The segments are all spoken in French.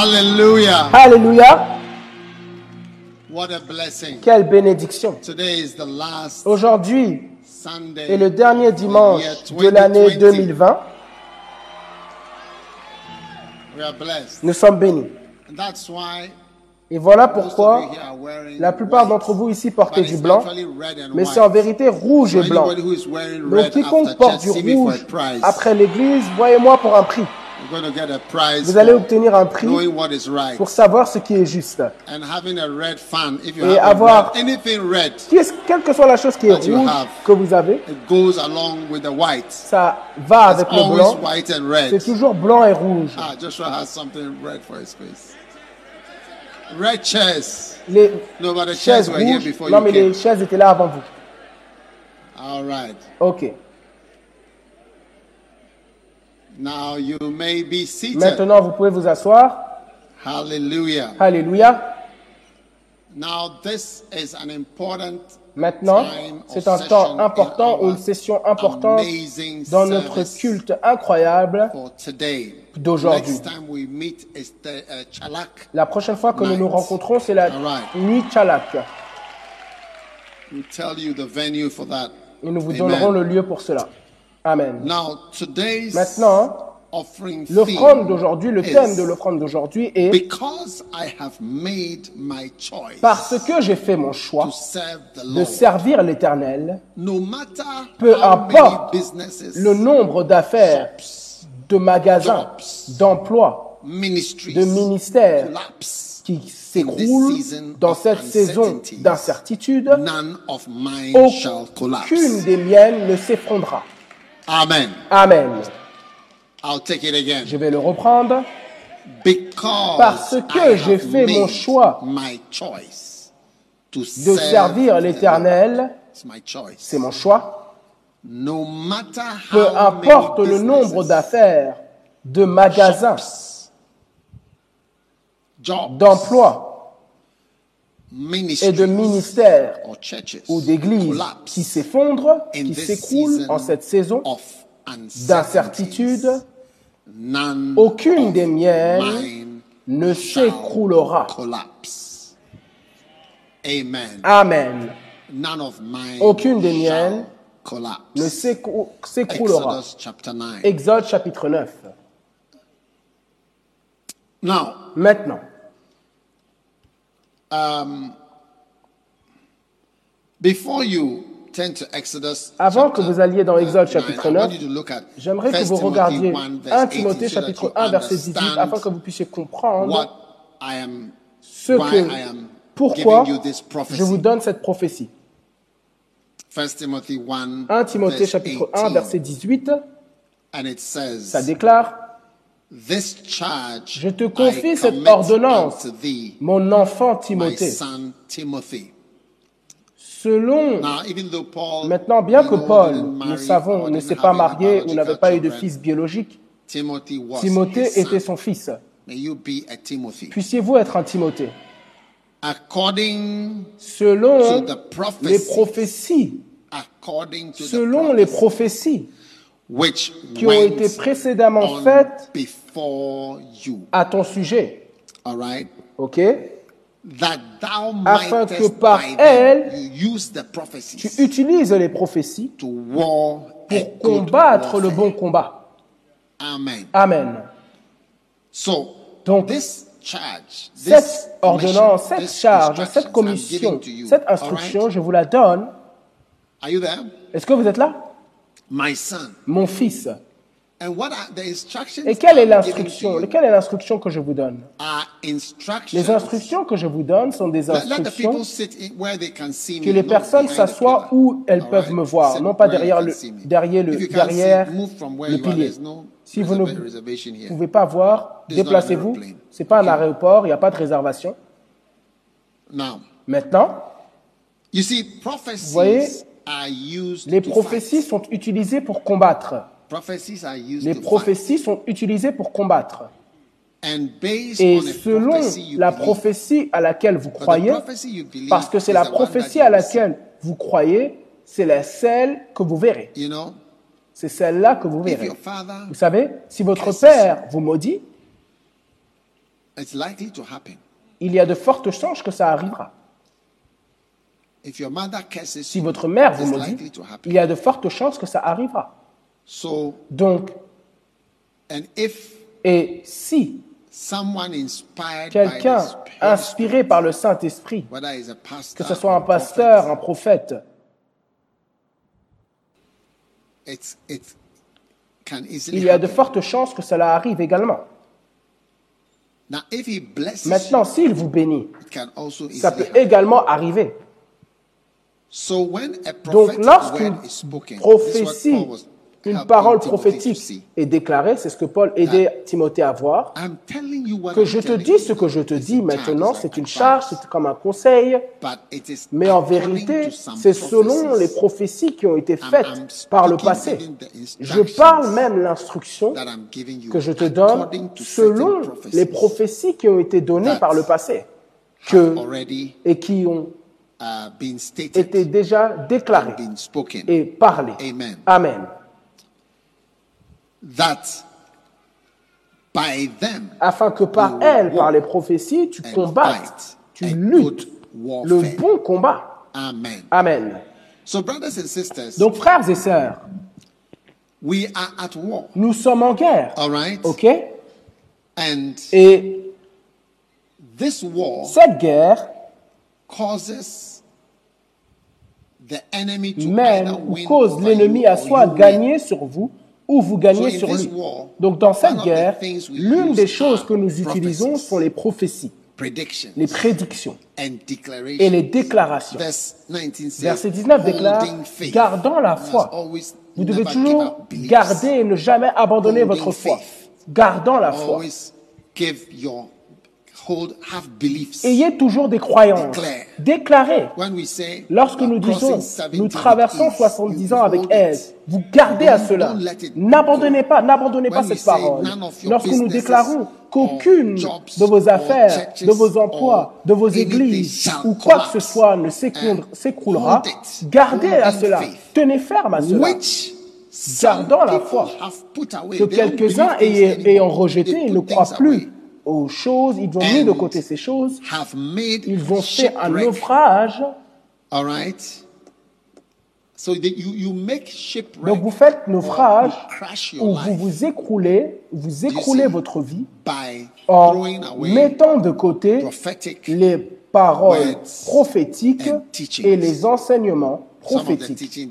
Hallelujah. Alléluia. What a blessing. Quelle bénédiction. Today is the last Aujourd'hui est le dernier dimanche de l'année 2020. 2020. We are blessed. Nous sommes bénis. And that's why Et voilà pourquoi la plupart d'entre vous ici portez du blanc, mais c'est en vérité rouge et blanc. Donc quiconque porte du rouge après l'église, voyez-moi pour un prix. You're going to get a prize Vous allez obtenir un prix knowing what is right. pour savoir ce qui est juste. And having a red fan, if you Et avoir- Quelle que soit la chose qui est rouge have. que vous avez, it goes along with the white. ça va avec le blanc. white and red. C'est toujours blanc et rouge. Ah, Joshua has something red for his face. Red chairs. Les No, but the chairs chaises were here rouges, before non you mais came. les chaises étaient là avant vous. All right. Ok. Now you may be seated. Maintenant, vous pouvez vous asseoir. Hallelujah. Alléluia. Now this is an important Maintenant, time c'est un temps important ou une session importante dans notre culte incroyable for today. d'aujourd'hui. Uh. La prochaine fois que nous nous rencontrons, c'est la nuit Chalak. We'll tell you the venue for that. Et nous vous donnerons le lieu pour cela. Amen. Now today's Maintenant, l'offrande d'aujourd'hui, le thème de l'offrande d'aujourd'hui est Because I have made my choice parce que j'ai fait mon choix de servir l'Éternel, peu importe le nombre d'affaires, de magasins, d'emplois, de ministères qui s'écroulent dans cette saison d'incertitude, aucune des miennes ne s'effondrera. Amen. Amen. I'll take it again. Je vais le reprendre. Because Parce que j'ai fait mon choix my choice to De servir l'Éternel, c'est mon choix. No matter Peu importe le nombre d'affaires, de magasins, d'emplois et de ministères ou d'églises qui s'effondrent, qui season en cette saison d'incertitude, aucune des miennes ne s'écroulera. collapse. Amen. Amen. None of mine Aucune des miennes. Ne s'écrou- s'écroulera. Exodus chapter 9. Exode chapitre 9. Now, Maintenant, um, before you turn to Exodus Avant que vous alliez dans Exode chapitre 9, I 9, want you to look at j'aimerais que 1 vous regardiez 1 verse 1 18 Timothée chapitre you 1 verset 18 understand afin que vous puissiez comprendre ce que, pourquoi je vous donne cette prophétie. 1 Timothy 1, 1 Timothée chapitre 1 18, verset 18, and it says, ça déclare Je te confie cette ordonnance, mon enfant Timothée. Selon, maintenant, bien que Paul, nous savons, ne s'est pas marié ou n'avait pas eu de fils biologique, Timothée était son fils. Puissiez-vous être un Timothée? According Selon to the prophecy, les prophéties, selon les prophéties qui ont été précédemment faites you. à ton sujet. All right? Ok? That thou Afin que par the Tu utilises les prophéties to war a pour combattre le bon combat. Amen. Amen. So, Donc, this charge, this Cette ordonnance, cette this charge, cette commission, you, cette instruction, right? je vous la donne. Are you there? Est-ce que vous êtes là? My son, Mon fils, Et quelle est l'instruction? Quelle est l'instruction que je vous donne? Les instructions que je vous donne sont des instructions que les personnes s'assoient où elles peuvent me voir, non pas derrière le, derrière le, derrière pilier. Si vous ne pouvez pas voir, déplacez-vous. aeroplane. C'est pas un aéroport, il n'y a pas de réservation. Maintenant, prophecies voyez, are used les to prophéties sont utilisées pour combattre. Les prophéties sont utilisées pour combattre. Et selon la prophétie à laquelle vous croyez, parce que c'est la prophétie à laquelle vous croyez, c'est la celle que vous verrez. C'est celle-là que vous verrez. Vous savez, si votre père vous maudit, il y a de fortes chances que ça arrivera. Si votre mère vous maudit, il y a de fortes chances que ça arrivera. So, Donc, and if et si someone inspired by quelqu'un inspiré par le Saint-Esprit, que ce soit un pasteur, un prophète, il y a de fortes chances que cela arrive également. Now, if he blesses Maintenant, s'il vous bénit, ça peut également arriver. So when a Donc, lorsqu'une prophétie, Paul was une helping parole prophétique est déclarée, c'est ce que Paul aidait Timothée à voir, I'm telling you what que je te dis ce que je te It's dis a maintenant, charge, c'est une charge, c'est comme un conseil, mais en vérité, c'est selon les prophéties qui ont été faites par le passé. Je parle même l'instruction that I'm giving you que je te donne selon les prophéties qui ont été données that par le passé have que, et qui ont uh, été déjà déclarées et parlées. Amen. That by them Afin que par elles, par les prophéties, tu combattes, tu luttes le bon combat. Amen. Amen. So brothers and sisters, Donc frères et sœurs, we are at war. nous sommes en guerre. All right? OK? And Et this war cette guerre causes the enemy to mène ou cause l'ennemi à soit gagner sur vous ou vous gagnez sur lui. Donc dans cette guerre, l'une des choses que nous utilisons sont les prophéties, les prédictions et les déclarations. Verse 19 says, Verset 19 déclare, gardant la foi. Vous devez toujours garder et ne jamais abandonner votre foi. Gardant la foi. Hold have beliefs. Ayez toujours des croyances. Déclarez. Lorsque nous disons, 70 nous traversons ease, 70 you ans avec aise, vous gardez à cela. N'abandonnez pas, n'abandonnez pas cette parole. Lorsque nous déclarons qu'aucune de vos affaires, de vos emplois, de vos églises ou quoi que ce soit ne s'écroulera, gardez à cela. Tenez ferme à cela. Gardant la foi. Que quelques-uns ayant, rejeté, ne croient plus. Aux choses, ils ont mis de côté ces choses, Have made ils ont fait un naufrage. All right? So that you, you make shipwreck Donc vous faites naufrage you où vous life vous écroulez, vous écroulez votre vie en mettant de côté les paroles prophétiques et les enseignements prophétiques.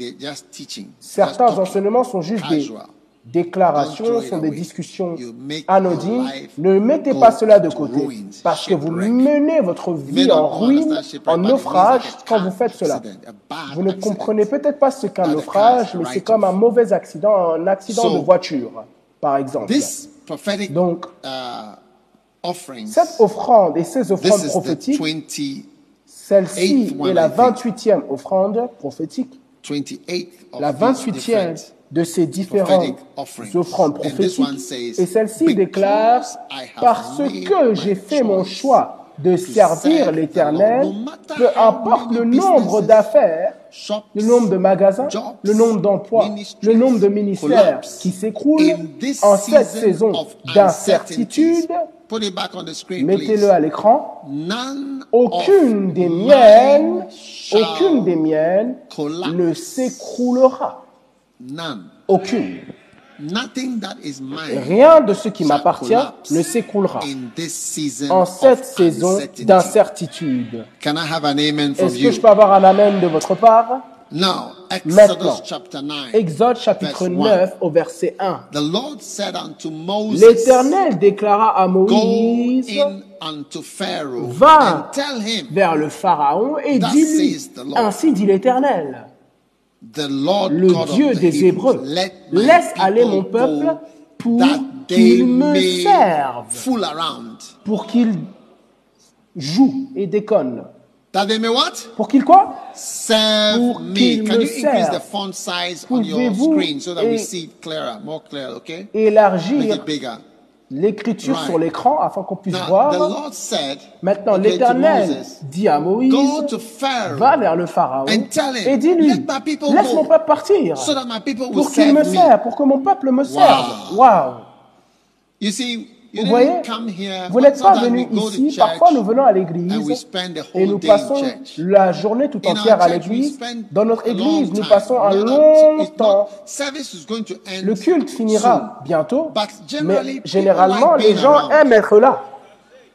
Certains enseignements sont juste des déclarations, sont des discussions anodines. Ne mettez pas cela de côté parce que vous menez votre vie en ruine, en naufrage quand vous faites cela. Vous ne comprenez peut-être pas ce qu'un naufrage, is mais c'est comme un mauvais accident, un accident de voiture, par exemple. This prophetic Donc, uh. Cette offrande et ces offrandes prophétiques, 20, celle-ci est la I think. 28e offrande prophétique, 28th of la these 28e different de ces différentes offrandes And this one prophétiques. Et celle-ci "Because déclare, parce que j'ai fait mon choix de servir serve l'Éternel, peu importe le nombre d'affaires, le nombre de magasins, le nombre d'emplois, le nombre de ministères qui s'écroulent in this en cette saison d'incertitude. uncertainties. Put it back on the screen, Mettez-le à l'écran. None aucune des miennes, aucune des miennes ne s'écroulera. None. Aucune. Nothing that is mine Rien de ce qui m'appartient ne season en cette saison d'incertitude. Est-ce que je peux avoir un amen de votre part? Now, Maintenant, Exodus chapter 9. Exode chapitre verse 9 au verset 1. The Lord said unto Moses, L'Éternel déclara à Moïse, in unto Pharaoh Va and tell him, vers le Pharaon et dis-lui, ainsi dit l'Éternel, le Dieu des Hébreux, laisse aller mon peuple pour qu'il me serve, pour qu'il joue et déconne. That they may what? Pour qu'il quoi? Serve Pour me. qu'il Can me serve. the font size on your Pouvez-vous screen so that we et- see it clearer, more clear, okay? Make Élargir it bigger. L'écriture Right. sur l'écran afin qu'on puisse Now, voir. Lord said, Maintenant, okay, l'Éternel dit à Moïse, Go to Pharaoh va vers le Pharaon et dis-lui, laisse mon peuple partir so that my people will pour qu'il me serve, pour que mon peuple me serve. Waouh You see, you Vous voyez, vous n'êtes pas to ici, parfois nous venons à l'église et nous passons la journée tout entière à l'église. Dans notre église, nous passons un long temps. not- Service is going to end Le culte finira bientôt, But generally, mais people généralement, les gens aiment être là.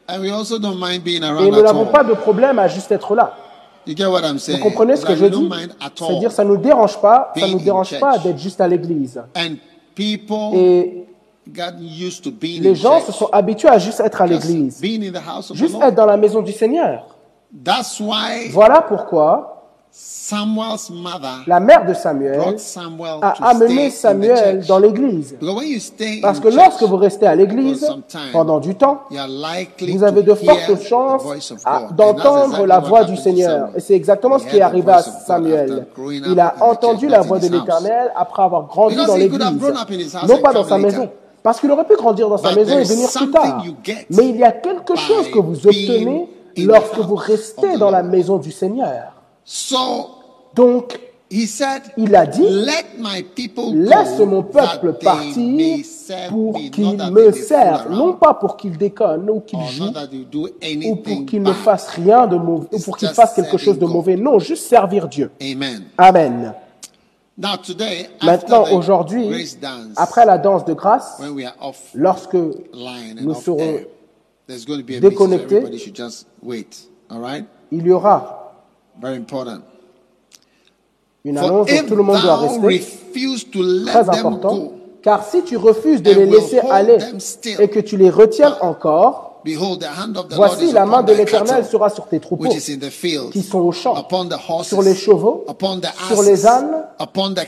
And we also don't mind being Et around nous n'avons pas de problème à juste être là. Vous comprenez ce que je dis? C'est-à-dire, ça ne nous dérange pas, ça nous dérange pas d'être juste à l'église. And people Et les in gens se sont habitués à juste être à l'église, Being in the house of the juste être dans la maison du Seigneur. That's why Voilà pourquoi Samuel's mother la mère de Samuel brought Samuel a to amené stay in the Samuel dans l'église. Parce que lorsque vous restez à l'église pendant du temps, vous avez to de hear fortes the chances d'entendre la voix du Seigneur. Et c'est exactement ce He qui est arrivé à voice of God Samuel. Il a entendu la voix de l'Éternel après avoir grandi dans l'église. Non pas dans sa maison. Parce qu'il aurait pu grandir dans sa But maison et venir plus tard. Mais il y a quelque chose que vous obtenez lorsque vous restez dans la maison du Seigneur. So Donc, he said, Il a dit, Let my people Laisse mon peuple partir pour qu'il me serve, non pas pour qu'il déconne ou qu'il joue ou pour qu'il ne fasse rien de mauvais ou pour qu'il fasse quelque chose de mauvais. Non, juste servir Dieu. Amen. Amen. Now today, Maintenant, after the aujourd'hui, après la danse de grâce, when we are off lorsque nous serons déconnectés. il y aura Very important. une annonce, donc if tout le monde doit rester. Très important. Car si tu refuses de les laisser aller et que tu les retiennes encore, voici la main de l'Éternel sera sur tes troupeaux, qui sont au champ, sur les chevaux, sur les ânes,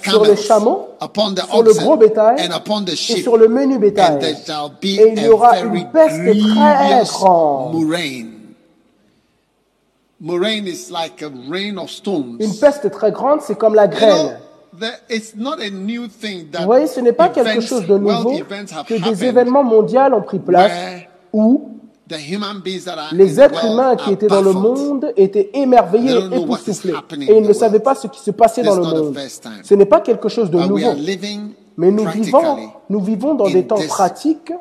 sur les chameaux, sur le gros bétail et sur le menu bétail. Et il y aura une peste très grande. Une peste très grande, c'est comme la grêle. Vous voyez, ce n'est pas quelque chose de nouveau que des événements mondiaux ont pris place où les êtres humains qui étaient dans le monde étaient émerveillés et époustouflés. Et in ils ne the savaient world. pas ce qui se passait dans le monde. Ce n'est pas quelque chose de nouveau. Mais nous vivons, nous vivons dans in des temps pratiques,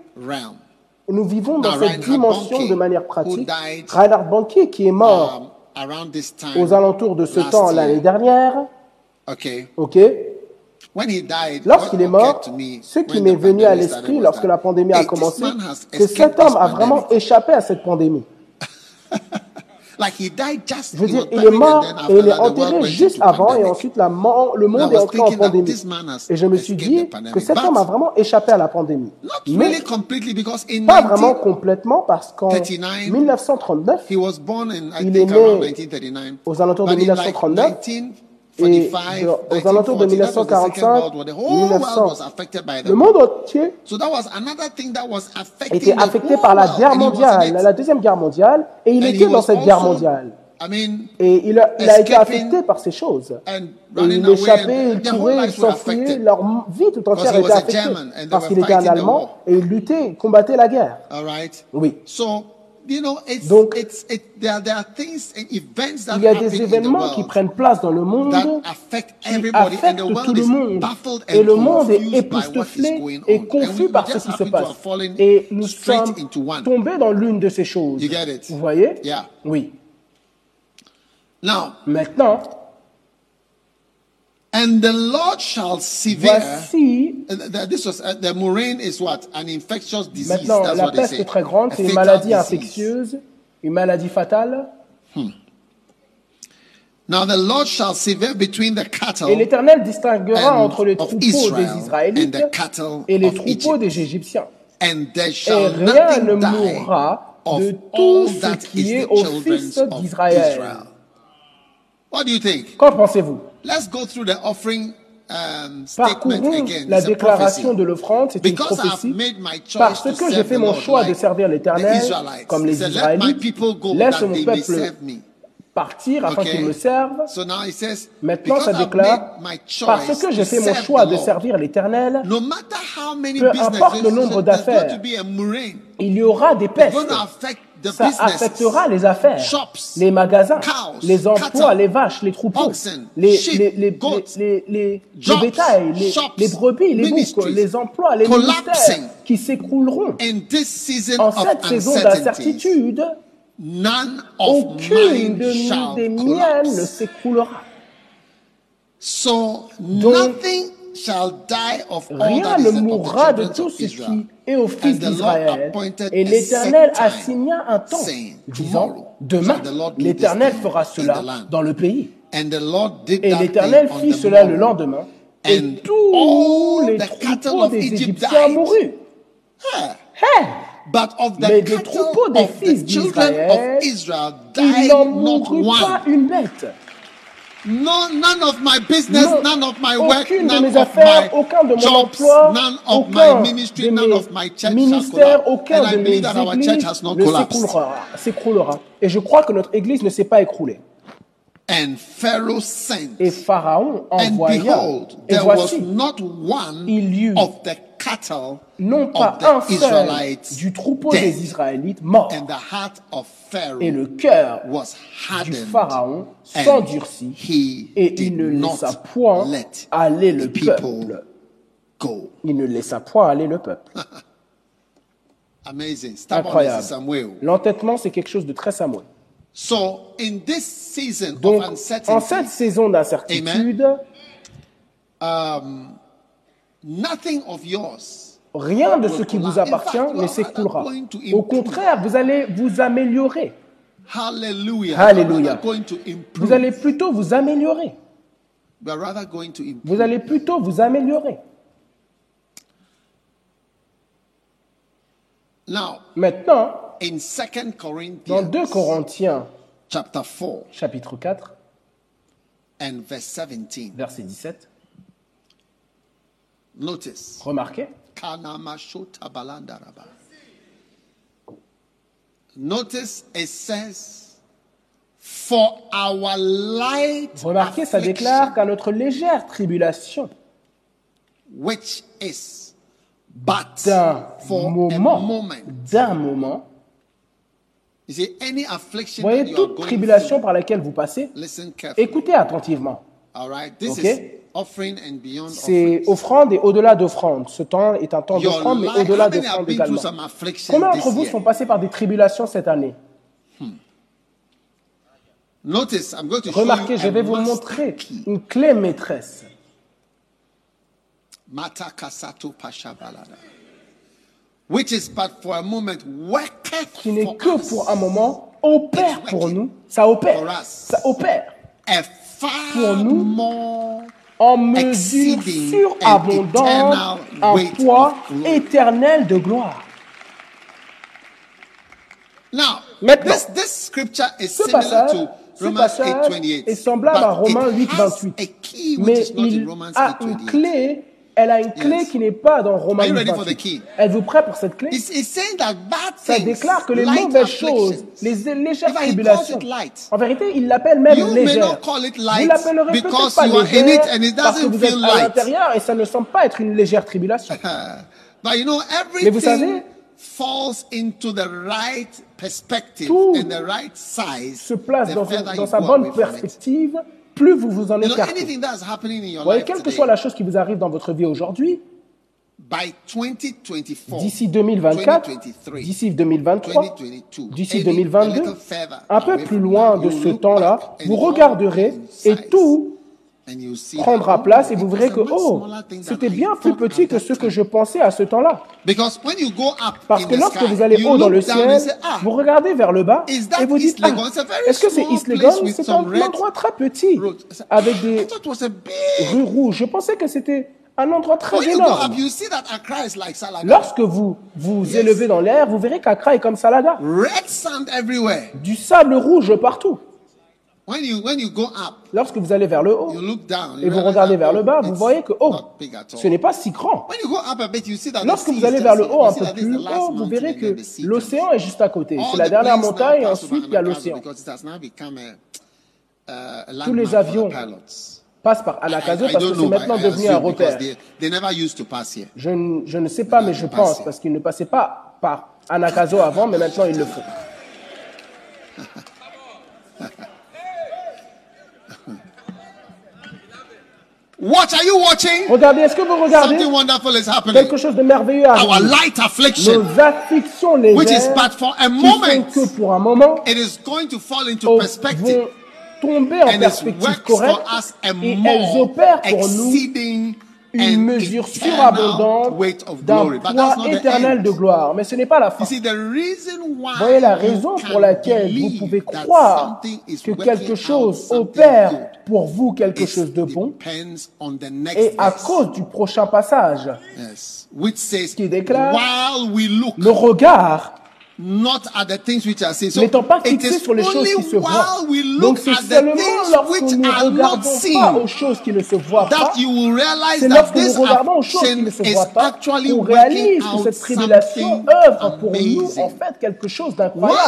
nous vivons dans cette dimension de manière pratique. Reinhard Banquier, qui est mort Um, around this time, aux alentours de ce temps l'année dernière, Okay. ok Lorsqu'il est mort, ce qui m'est venu à l'esprit lorsque la pandémie a commencé, has que cet homme a vraiment échappé à cette pandémie. Je veux dire, il est mort et il est enterré juste avant et ensuite la le monde est entré en pandémie. Et je me suis dit que cet homme a vraiment échappé à la pandémie. Mais pas vraiment 19, complètement parce qu'en 39, 1939, he was born in I Il est né around 1939. aux alentours de But in like 1939, 1945, et aux alentours de 1940, that was the Second 1945, World War. The whole world 1900, was affected by the le monde entier était affecté par la guerre mondiale, la deuxième guerre mondiale, et il était dans cette guerre mondiale. Et il a, il a été affecté par ces choses. Et il échappait, il courait, il s'enfuyait, leur vie tout entière était affectée. Parce qu'il était un Allemand et il luttait, combattait la guerre. Oui. Donc, it's it. There, there are things and events that Il y a des événements qui prennent place dans le monde qui affectent the tout world le is monde. Et le monde est confused by what is époustouflé et confus par ce qui se passe. Et nous sommes tombés dans l'une de ces choses. Vous voyez? Oui. Maintenant, and the Lord shall severe. voici th- This was the murrain is what? An infectious disease. Maintenant, That's la what they peste très grande, A c'est une fatal maladie disease. infectieuse, une maladie fatale. Now the Lord shall sever between the cattle Et l'Éternel distinguera and entre les of troupeaux Israel des Israélites and the cattle et les of troupeaux Egypt. des Égyptiens. and there Et shall rien ne nothing die mourra of de all tout ce that qui is est the aux children fils of d'Israël. Israel. What do you think? Qu'en pensez-vous? Let's go through the offering um, statement Parcourons again. la déclaration de l'offrande, c'est une prophétie. Parce que j'ai serve fait mon choix de servir l'Éternel, comme les Israélites, people go laisse mon peuple serve partir afin qu'ils me servent. Says, Maintenant, ça déclare, parce que j'ai fait mon serve choix de servir l'Éternel, Peu importe le nombre d'affaires. il y aura des pestes. Ça affectera les affaires, les magasins, les emplois, les vaches, les troupeaux, les, les, les, bétails, les, brebis, les boucs, les emplois, les ministères qui s'écrouleront. In this season En cette saison d'incertitude, none of aucune de des miennes ne s'écroulera. So nothing shall die of all Rien ne mourra de tout ce qui est aux fils d'Israël. Et l'Éternel set a time, signé un temps, disant, Tomorrow demain, l'Éternel fera in cela dans le pays. And the Lord did Et that l'Éternel fit cela le lendemain. Et And tous all les the cattle troupeaux of des Egypt Égyptiens died. moururent. But of the Mais des troupeaux des fils the children d'Israël, of Israel Il n'en mourut pas une bête. No, none of my business, Non, none of my work, aucune de none mes of affaires, my aucun de mon jobs, emploi, none of aucun my ministry, de none mes of my church aucun And I de mes believe that our church églises has not ne s'écroulera. Et je crois que notre église ne s'est pas écroulée. And Pharaoh sent. Et Pharaon And behold, Et there was voici, not one il y eut of the non pas un seul du troupeau des Israélites mort. And the heart of Pharaoh Et le cœur du. Pharaon s'endurcit. Et il ne laissa point let aller le the people peuple. go. Il ne laissa point aller le peuple. Incroyable. Samuel. L'entêtement, c'est quelque chose de très samouraï. So in this season Donc, of en cette saison d'incertitude, um. Rien de ce qui vous appartient ne s'écoulera. Au contraire, vous allez vous améliorer. Improve. Vous allez plutôt vous améliorer. We are rather going to improve. Vous allez plutôt vous améliorer. Now, Maintenant, in 2 dans Corinthians 2 Corinthiens chapter 4 chapitre 4, and verse 17, verset 17, notice. remarquez. Notice it says, For our light remarquez, ça déclare qu'à notre légère tribulation, which is but d'un moment, d'un moment, affliction voyez that you are toute going tribulation through, par laquelle vous passez, listen carefully. écoutez attentivement. All C'est offrande et au-delà d'offrande. Ce temps est un temps d'offrande, mais au-delà d'offrande également. Combien d'entre vous sont passés par des tribulations cette année? Show Remarquez, je vais vous montrer une clé maîtresse Mata kasato pasha balada. Which is but for a moment worketh qui n'est que pour un moment, opère pour nous. Ça opère. Ça opère. Pour nous, En mesure surabondante, un poids éternel de gloire. Now, Maintenant, this, this scripture is ce similar passage, to ce Romans passage 8:28. est semblable à Romains 8, has 28. a key which Mais il a une 8:28. clé, elle a une clé Yes. qui n'est pas dans Romains Are you 8, ready for the 28. key? Êtes-vous prêt pour cette clé? Ça déclare que les mauvaises choses, les légères tribulations, en vérité, il l'appelle même légère. Vous l'appellerez peut-être pas légère parce que doesn't vous êtes à l'intérieur et ça ne semble pas être une légère tribulation. But you know, Mais vous everything savez, falls into the right perspective Tout and the right size. se place dans, sa bonne perspective, plus vous vous en écartez. voyez, quelle que soit la chose qui vous arrive dans votre vie aujourd'hui, by 2024, d'ici 2024, 2023, d'ici 2023, 2022, d'ici any- a 2022, little further un peu plus loin de ce temps-là, vous regarderez et tout prendra place et vous verrez que, oh, c'était bien plus petit que ce que je pensais à ce temps-là. Parce que lorsque vous allez haut dans le ciel, ah, vous regardez vers le bas et vous dites, ah, est-ce que c'est East Legon C'est un endroit très petit avec des rues rouges. Je pensais que c'était un endroit très énorme. Lorsque vous vous élevez dans l'air, vous verrez qu'Accra est comme Salaga. Du sable rouge partout. Lorsque vous allez vers le haut et vous regardez vers le bas, vous voyez que oh, ce n'est pas si grand. Lorsque vous allez vers le haut un peu plus haut, vous verrez que l'océan est juste à côté. C'est la dernière montagne et ensuite il y a l'océan. Tous les avions passent par Anakazo parce que c'est maintenant devenu un repère. Je, je ne sais pas, mais je pense parce qu'ils ne passaient pas par Anakazo avant, mais maintenant ils le font. What are you watching? Regardez, est-ce que vous regardez? Something wonderful is happening. Quelque chose de merveilleux arrive. Our light affliction, Nos afflictions légères, which is but for a qui moment, que pour un moment, it is going to fall into oh, perspective. vont tomber en And it perspective works correcte for us a et elles opèrent pour nous exceeding une mesure surabondante d'un poids éternel de gloire. Mais ce n'est pas la fin. Why Voyez la raison pour laquelle vous pouvez croire que quelque chose opère pour vous quelque chose de bon et à cause du prochain passage. Qui déclare, while we look le regard not at the things which are seen. So n'étant pas it fixé is sur les choses qui se voient. while we Donc look c'est at the seulement things lorsque which nous ne are not regardons pas seen aux choses qui ne se voient pas, that you will realize c'est that lorsque nous regardons aux choses qui ne se is voient pas qu'on réalise que cette tribulation œuvre pour nous en fait quelque chose d'incroyable.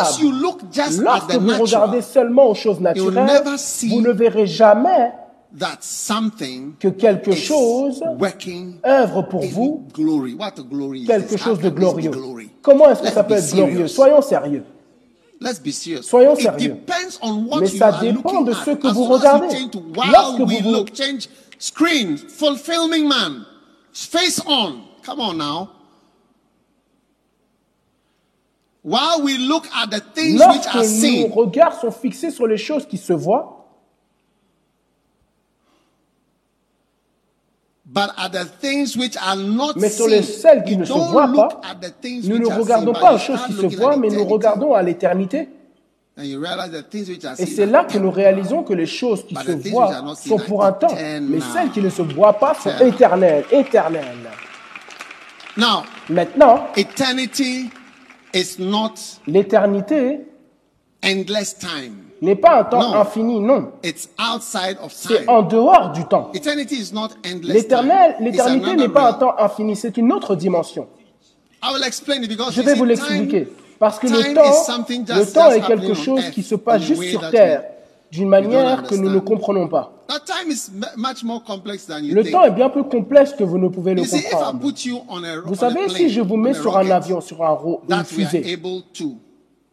Lorsque vous regardez seulement aux choses naturelles, vous ne verrez jamais that something que quelque chose working œuvre pour vous glory. What a glory is quelque chose de glorieux. Comment est-ce que Let's ça peut être glorieux? Soyons sérieux. Soyons It sérieux. depends on what Mais you ça are dépend de ce que vous regardez. Lorsque vous- look, change screen, fulfilling man, face on. Come on now. While we look at the things which Lorsque are nos seen, regards sont fixés sur les choses qui se voient, but at the things which are not mais sur les celles qui ne se don't voient look pas, at the things nous which ne are regardons seen, pas aux choses qui se voient, at mais nous eternity. regardons à l'éternité. And you realize the things which are Et c'est là que nous réalisons que les choses qui se the things which voient sont are pour un temps, mais celles qui ne se voient pas sont éternelles, éternelles. Now, Maintenant, eternity is not l'éternité endless time. N'est pas un temps infini, non. It's outside of C'est en dehors du temps. L'éternité n'est pas un temps infini, c'est une autre dimension. I will explain it because Je vais vous l'expliquer. Parce que le temps, le temps est quelque chose qui se passe juste sur Terre d'une manière que nous ne comprenons pas. Le temps est bien plus complexe que vous ne pouvez le comprendre. Vous savez, si je vous mets sur un avion, sur un ro- une fusée, able to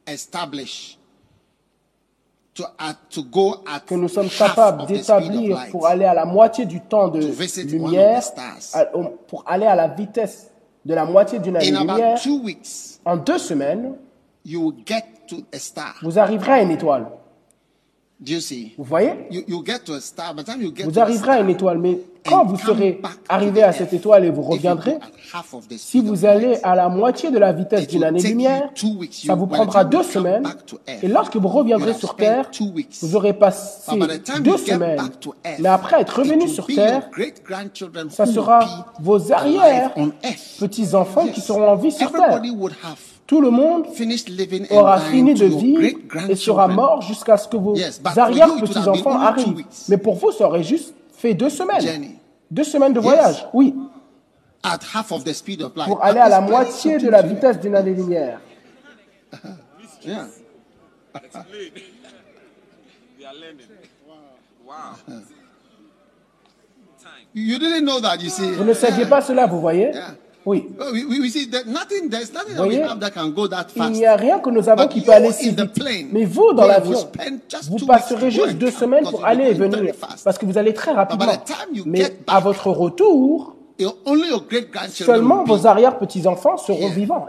establish to, at, to go at que nous sommes capables d'établir pour aller à la moitié du temps de lumière, pour aller à la vitesse de la moitié d'une two weeks, en deux semaines, you will get to a star. vous arriverez à une étoile. Vous voyez? Vous arriverez à une étoile, mais quand and vous serez arrivé à cette étoile et vous reviendrez, si vous allez à la moitié de la vitesse it d'une année-lumière, you two weeks. ça vous prendra deux semaines. Et lorsque vous reviendrez sur Terre, two weeks. vous aurez passé deux semaines. Mais après être revenu sur Terre, ça sera vos arrières petits-enfants qui seront en vie sur Terre. Tout le monde aura fini de vivre et sera mort jusqu'à ce que vos arrière-petits-enfants arrivent. Mais pour vous, ça aurait juste fait deux semaines. Deux semaines de voyage, oui, At half of the speed of light. pour aller à la moitié de la vitesse d'une année-lumière. Yeah. We are learning. Wow. You didn't know that, you see. Vous ne saviez pas cela, vous voyez? Yeah. Oui. We, we, we see that nothing, there's nothing that we Voyez, have that can go that Il n'y a rien que nous avons But qui peut aller si vite. plane, Mais vous, dans you l'avion, vous passerez juste deux semaines pour aller et venir. Parce que vous allez très rapidement. Mais à votre retour, Seulement vos arrière-petits-enfants seront vivants.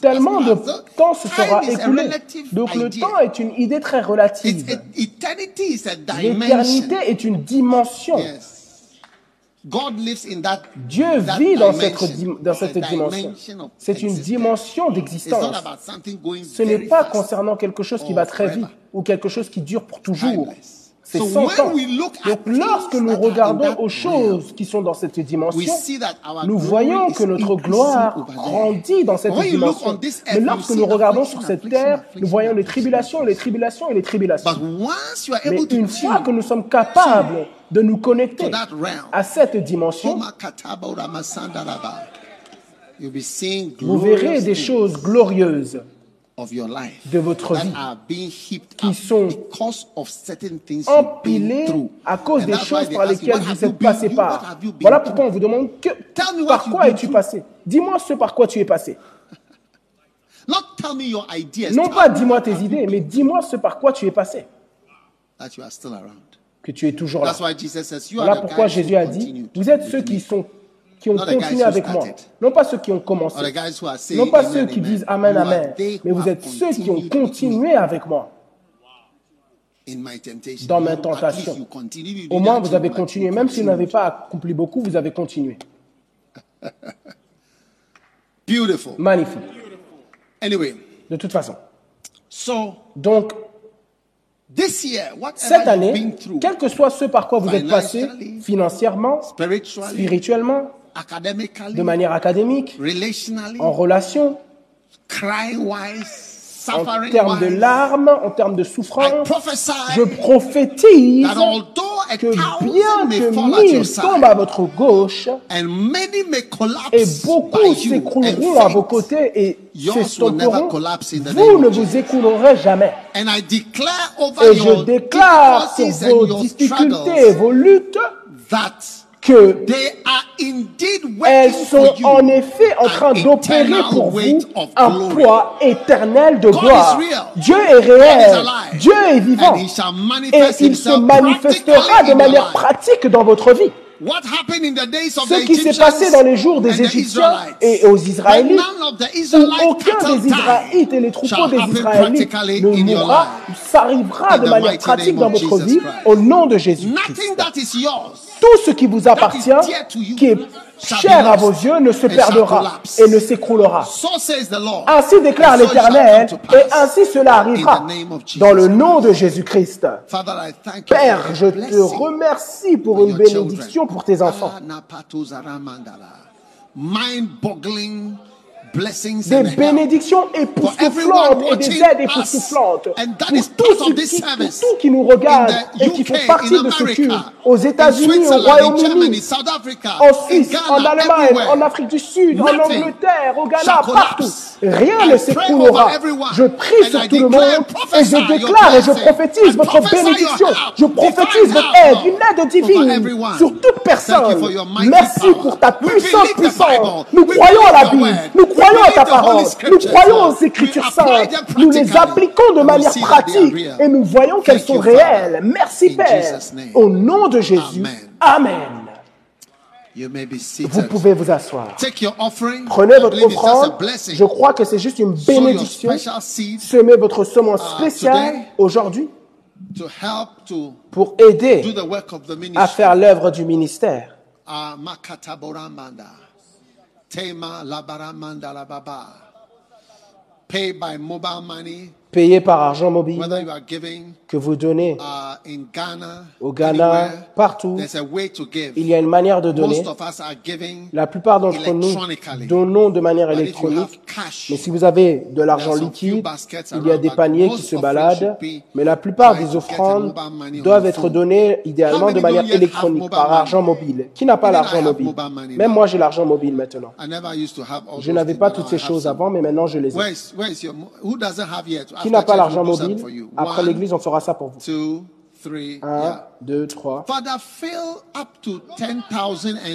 Tellement de temps se sera écoulé. Donc le temps est une idée très relative. L'éternité est une dimension. Dieu vit dans cette, dans cette dimension. C'est une dimension d'existence. Ce n'est pas concernant quelque chose qui va très vite ou quelque chose qui dure pour toujours. C'est temps. Donc lorsque nous regardons aux choses qui sont dans cette dimension, nous voyons que notre gloire grandit dans cette dimension. Mais lorsque nous regardons sur cette terre, nous voyons les tribulations, les tribulations et les tribulations. Mais une fois que nous sommes capables de nous connecter à cette dimension, vous verrez des choses glorieuses de votre vie qui sont empilées à cause des choses par lesquelles vous êtes passé par. Voilà pourquoi on vous demande que, par quoi es-tu passé? Dis-moi ce par quoi tu es passé. Non pas dis-moi tes idées, mais dis-moi ce par quoi tu es passé. Que tu es toujours là. Voilà pourquoi Jésus a dit, vous êtes ceux qui sont qui ont continué avec moi. Non pas ceux qui ont commencé. Non pas ceux qui disent Amen, Amen. Mais vous êtes ceux qui ont continué avec moi dans ma tentation. Au moins, vous avez continué. Même si vous n'avez pas accompli beaucoup, vous avez continué. Magnifique. De toute façon. Donc, cette année, quel que soit ce par quoi vous êtes passé, financièrement, spirituellement, de manière académique, en relation, en termes de larmes, en termes de souffrance, je prophétise que bien que mille tombent à votre gauche et beaucoup s'écrouleront à vos côtés et s'estomperont, vous ne vous écoulerez jamais. Et je déclare sur vos difficultés et vos luttes que elles sont en effet en train d'opérer pour vous un poids éternel de gloire. Dieu est réel, Dieu est vivant. Et il se manifestera de manière pratique dans votre vie. Ce qui s'est passé dans les jours des Égyptiens et aux Israélites, où aucun des Israélites et les troupeaux des Israélites ne mourra, ça arrivera de manière pratique dans votre vie au nom de Jésus. Tout ce qui vous appartient, qui est cher à vos yeux, ne se perdra et ne s'écroulera. Ainsi déclare l'Éternel, et ainsi cela arrivera dans le nom de Jésus-Christ. Père, je te remercie pour une bénédiction pour tes enfants des bénédictions époustouflantes et des aides époustouflantes pour tout, qui, tout qui nous regarde et qui font partie de ce culte, aux États-Unis, au Royaume-Uni, en Suisse, en Allemagne, en Afrique du Sud, en Angleterre, au Ghana, partout. Rien ne s'écroulera. Je prie sur tout le monde et je déclare et je prophétise votre bénédiction. Je prophétise votre aide, une aide divine sur toute personne. Merci pour ta puissance puissante. Nous croyons à la Bible. Nous croyons à ta parole. Nous croyons aux Écritures saintes. Nous les appliquons de manière pratique et nous voyons qu'elles sont réelles. Merci Père. Au nom de Jésus. Amen. Vous pouvez vous asseoir. Prenez votre offrande. Je crois que c'est juste une bénédiction. Semez votre semence uh, spéciale aujourd'hui pour aider à faire l'œuvre du ministère. Uh, Pay by mobile money. Payé par argent mobile, que vous donnez uh, au Ghana, partout, il y a une manière de donner. La plupart d'entre nous donnons de manière électronique, mais si vous avez de l'argent liquide, il y a des paniers qui se baladent, mais la plupart des offrandes doivent être données idéalement de manière électronique, par argent mobile. Qui n'a pas l'argent mobile? Même moi, j'ai l'argent mobile maintenant. Je n'avais pas toutes ces choses avant, mais maintenant, je les ai. Qui n'a pas l'argent mobile? Après l'église, on fera ça pour vous. 1, 2, 3.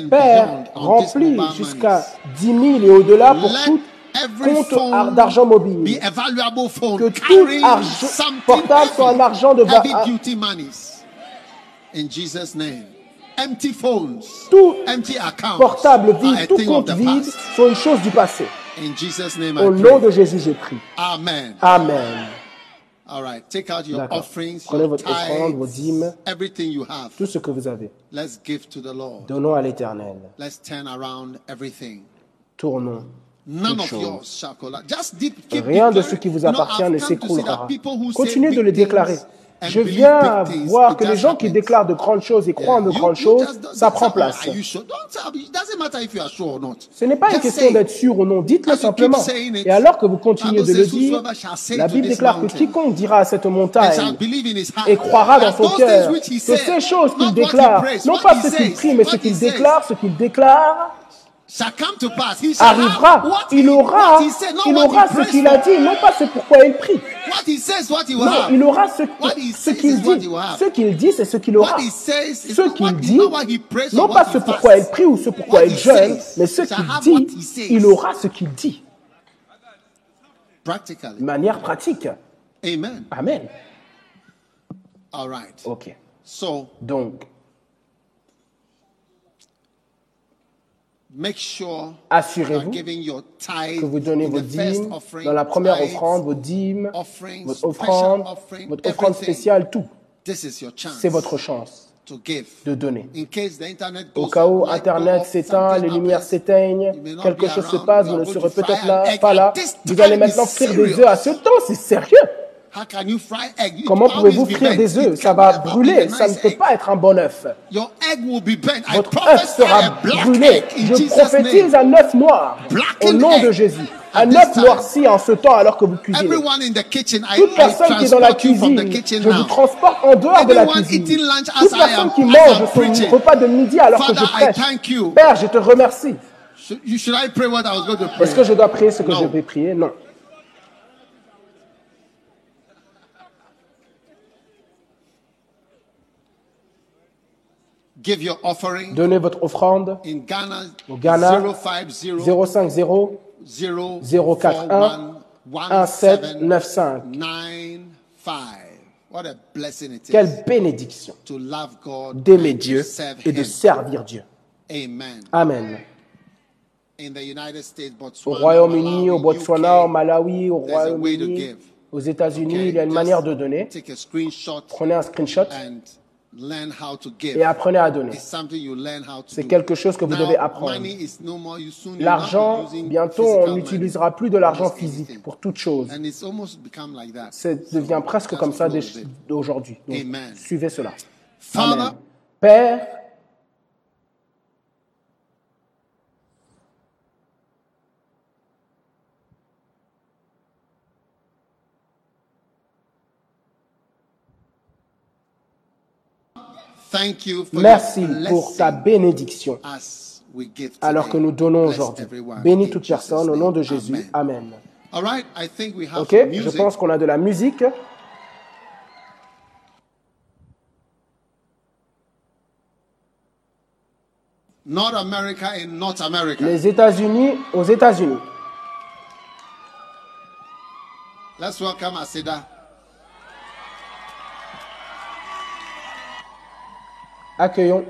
Père, remplis jusqu'à 10 000 et au-delà pour tout compte d'argent mobile. Que tout argent portable soit un argent de valeur. Tout portable vide, tout compte vide sont une chose du passé. Au nom de Jésus, j'ai prie. Amen. Amen. All right. Take out your D'accord. offerings, Prenez your votre offrande, vos tithes, dîmes, everything you have. tout ce que vous avez. Let's give to the Lord. Donnons à l'Éternel. Let's turn around everything. Tournons. None Toutes of choses. yours shall collapse. Just deep, keep Rien de ce qui vous appartient ne come to see s'écroulera. that people who say Continuez de le déclarer. Je viens voir que les gens qui déclarent de grandes choses et croient en de grandes choses, ça prend place. Ce n'est pas une question d'être sûr ou non, dites-le simplement. Et alors que vous continuez de le dire, "Whosoever shall say la Bible déclare que quiconque dira à cette montagne et croira dans son cœur que ces choses qu'il déclare, non pas ce qu'il prie, mais ce qu'il déclare, ce qu'il déclare, arrivera. Il aura, il aura ce qu'il a dit, non pas ce pourquoi il prie. Non, il aura ce, qu'il dit. Ce qu'il dit, c'est ce qu'il aura. Ce qu'il dit, non pas ce pourquoi il prie ou ce pourquoi il jeûne, mais ce qu'il dit, il aura ce qu'il dit. De manière pratique. Amen. Amen. All right. Ok. So Donc, make sure you are assurez-vous que vous donnez vos dîmes dans la première offrande, vos dîmes, votre offrande, votre offrande spéciale, tout. C'est votre chance de donner. Au cas où Internet s'éteint, les lumières s'éteignent, quelque chose se passe, vous ne serez peut-être pas là. Vous allez maintenant frire des œufs à ce temps, c'est sérieux. How can you fry egg? It Comment pouvez-vous frire des œufs? Ça va brûler, ça ne peut pas être un bon œuf. Your egg will be burnt. I Votre œuf sera brûlé. Je prophétise un œuf noir au nom de Jésus. Un œuf noirci en ce temps alors que vous cuisinez. Everyone in the kitchen, I, Toute personne qui est dans la cuisine, je vous transporte en dehors de la cuisine. Toute personne qui mange son repas de midi alors que je prêche. Père, je te remercie. Should, you, should I pray what I was going to pray? Est-ce que je dois prier ce que je vais prier? Non. Give your offering Donnez votre offrande in Ghana. Au Ghana, 050 050 041 1795. 95. What a blessing it is Quelle bénédiction to love God d'aimer Dieu serve et de servir Dieu. Amen. Amen. In the United States, Au Botswana, Royaume-Uni, au Botswana, au Malawi, au there's a way to Royaume-Uni, give. aux États-Unis, Okay, il y a une manière de donner. Take a screenshot Prenez un screenshot and learn how to give. et apprenez à donner. It's something you learn how to C'est quelque chose que vous devez apprendre. L'argent, bientôt, on n'utilisera plus de l'argent physique pour toute chose. And it's almost become like that. Ça devient presque comme ça Amen. Suivez cela. Amen. Père, merci pour ta bénédiction alors que nous donnons aujourd'hui. Bénis toute personne au nom de. Jésus. Amen. Ok, je pense qu'on a de la musique. North America North America. Les États-Unis aux États-Unis. Let's welcome Asida. Accueillons.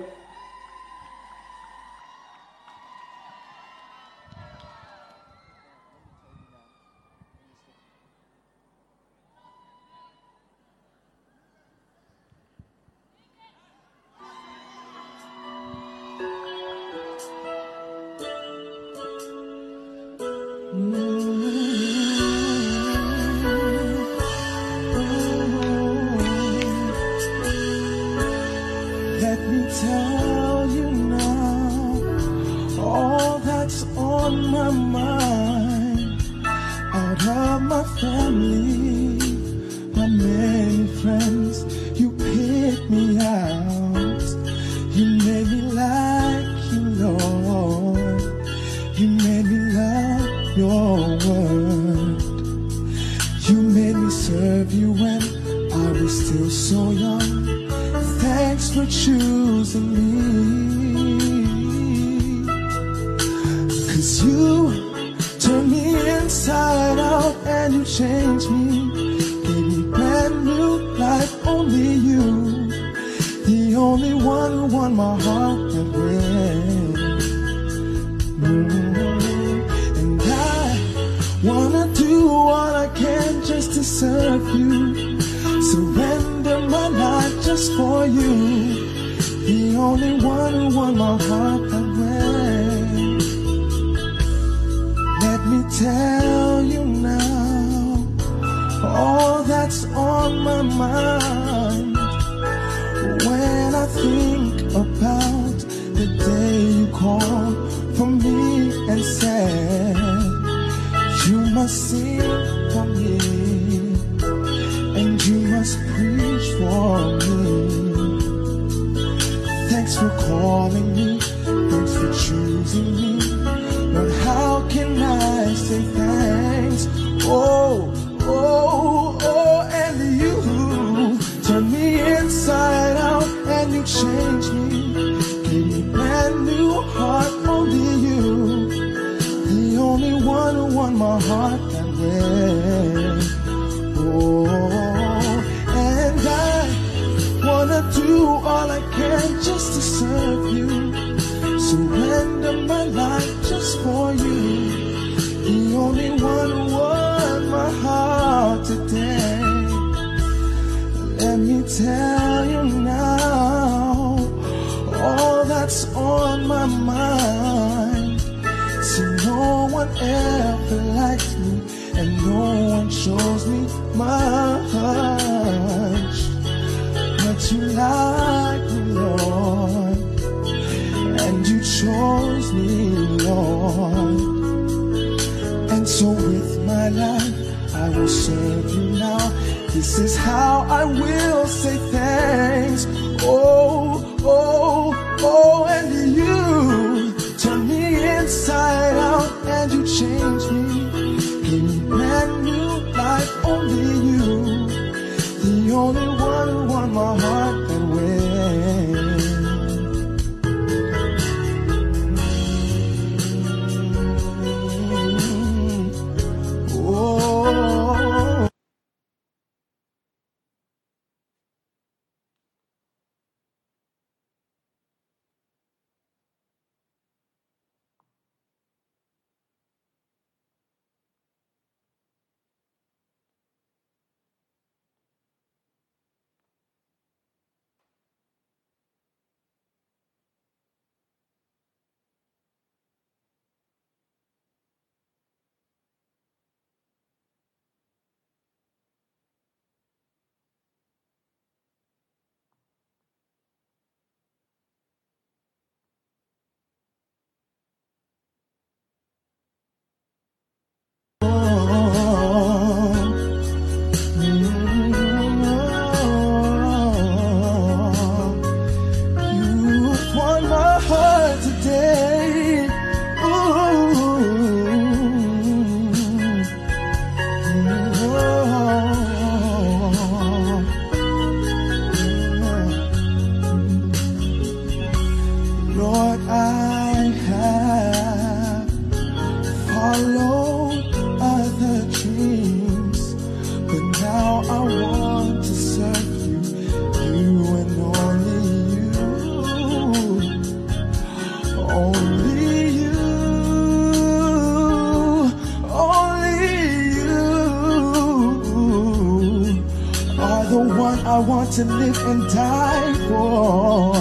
I want to live and die for.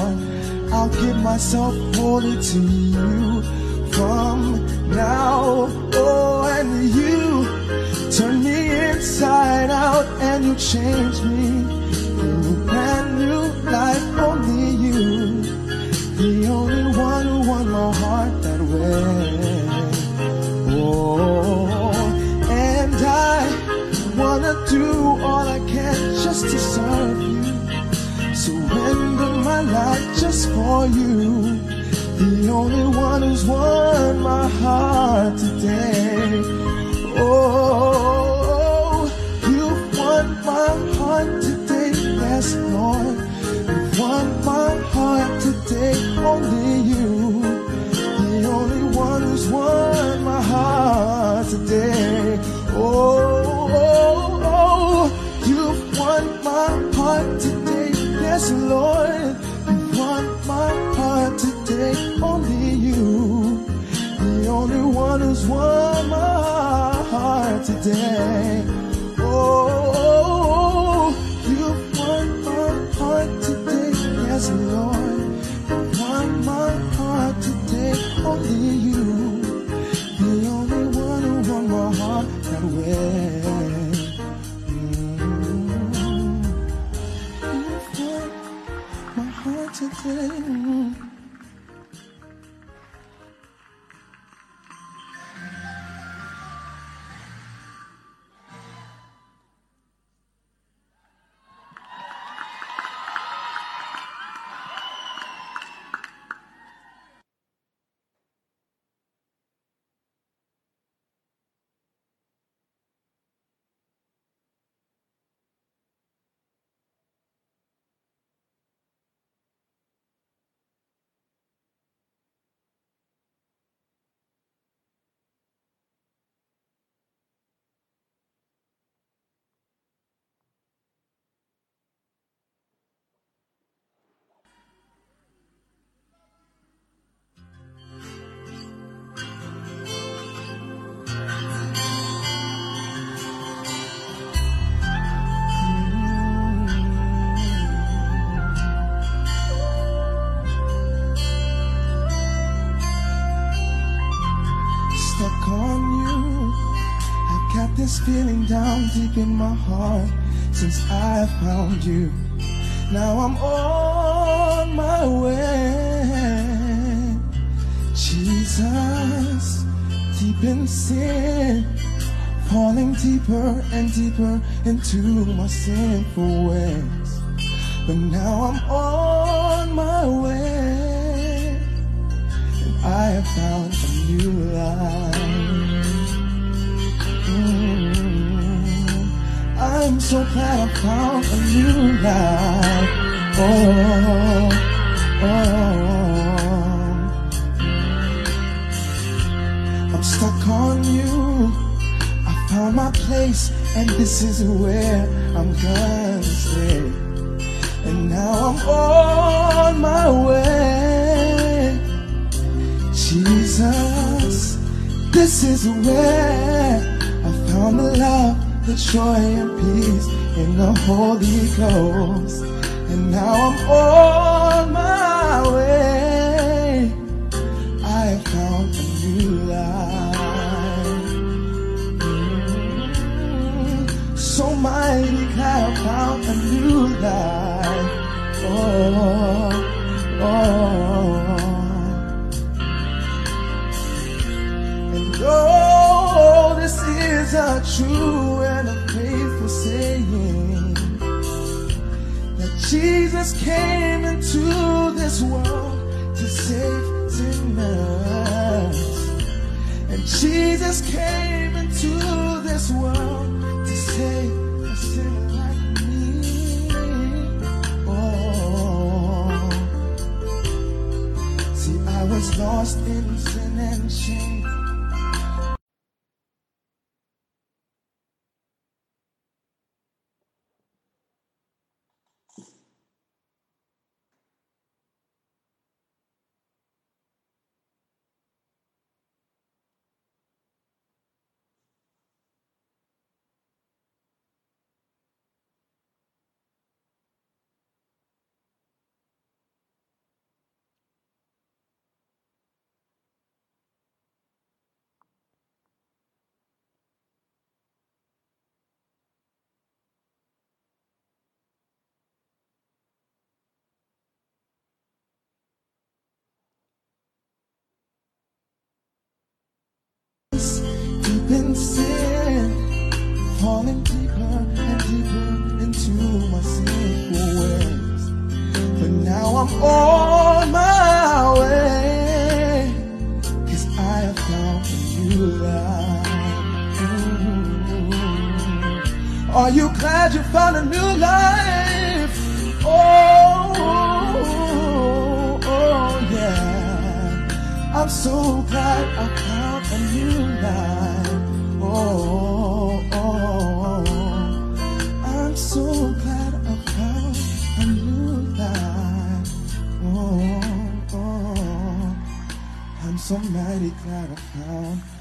I'll give myself wholly to you from now on. You turn me inside out and you change me. Brand new life. Oh, and I wanna do all I can just to serve you. Surrender my life just for you. The only one who's One. Deep in my heart since I found you. Now I'm on my way. Jesus, deep in sin, falling deeper and deeper into my sinful ways. But now I'm on my way, and I have found a new life. So glad I found a new life. Oh, oh. I'm stuck on you. I found my place, and this is where I'm gonna stay. And now I'm on my way. Jesus, this is where I found the love, the joy, and peace in the Holy Ghost. And now I'm on my way. I have found a new life. So mighty I found a new life. Oh, oh. And oh, this is a true Jesus came into this world to save sinners. And Jesus came into this world to save in sin, falling deeper and deeper into my sinful ways. But now I'm on my way, cause I have found a new life. Are you glad you found a new life? Oh, oh, oh, oh yeah. I'm so glad I found Oh, oh. I'm so mighty glad I found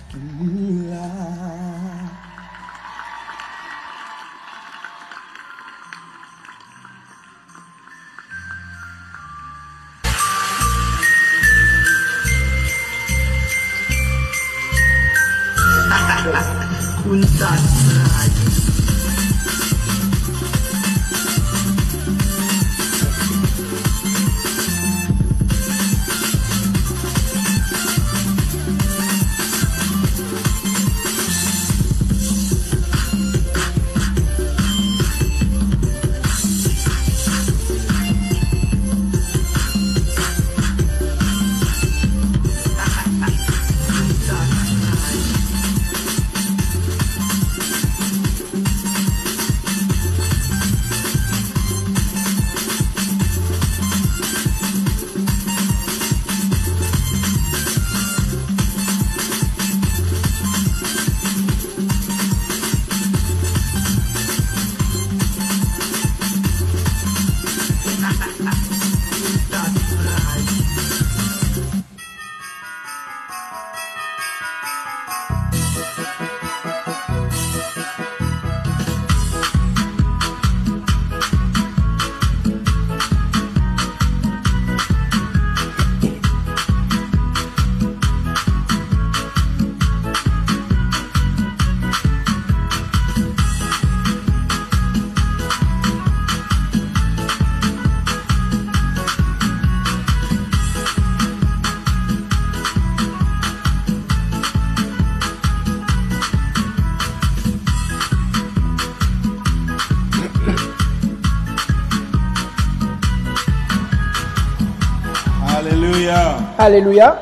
Alléluia.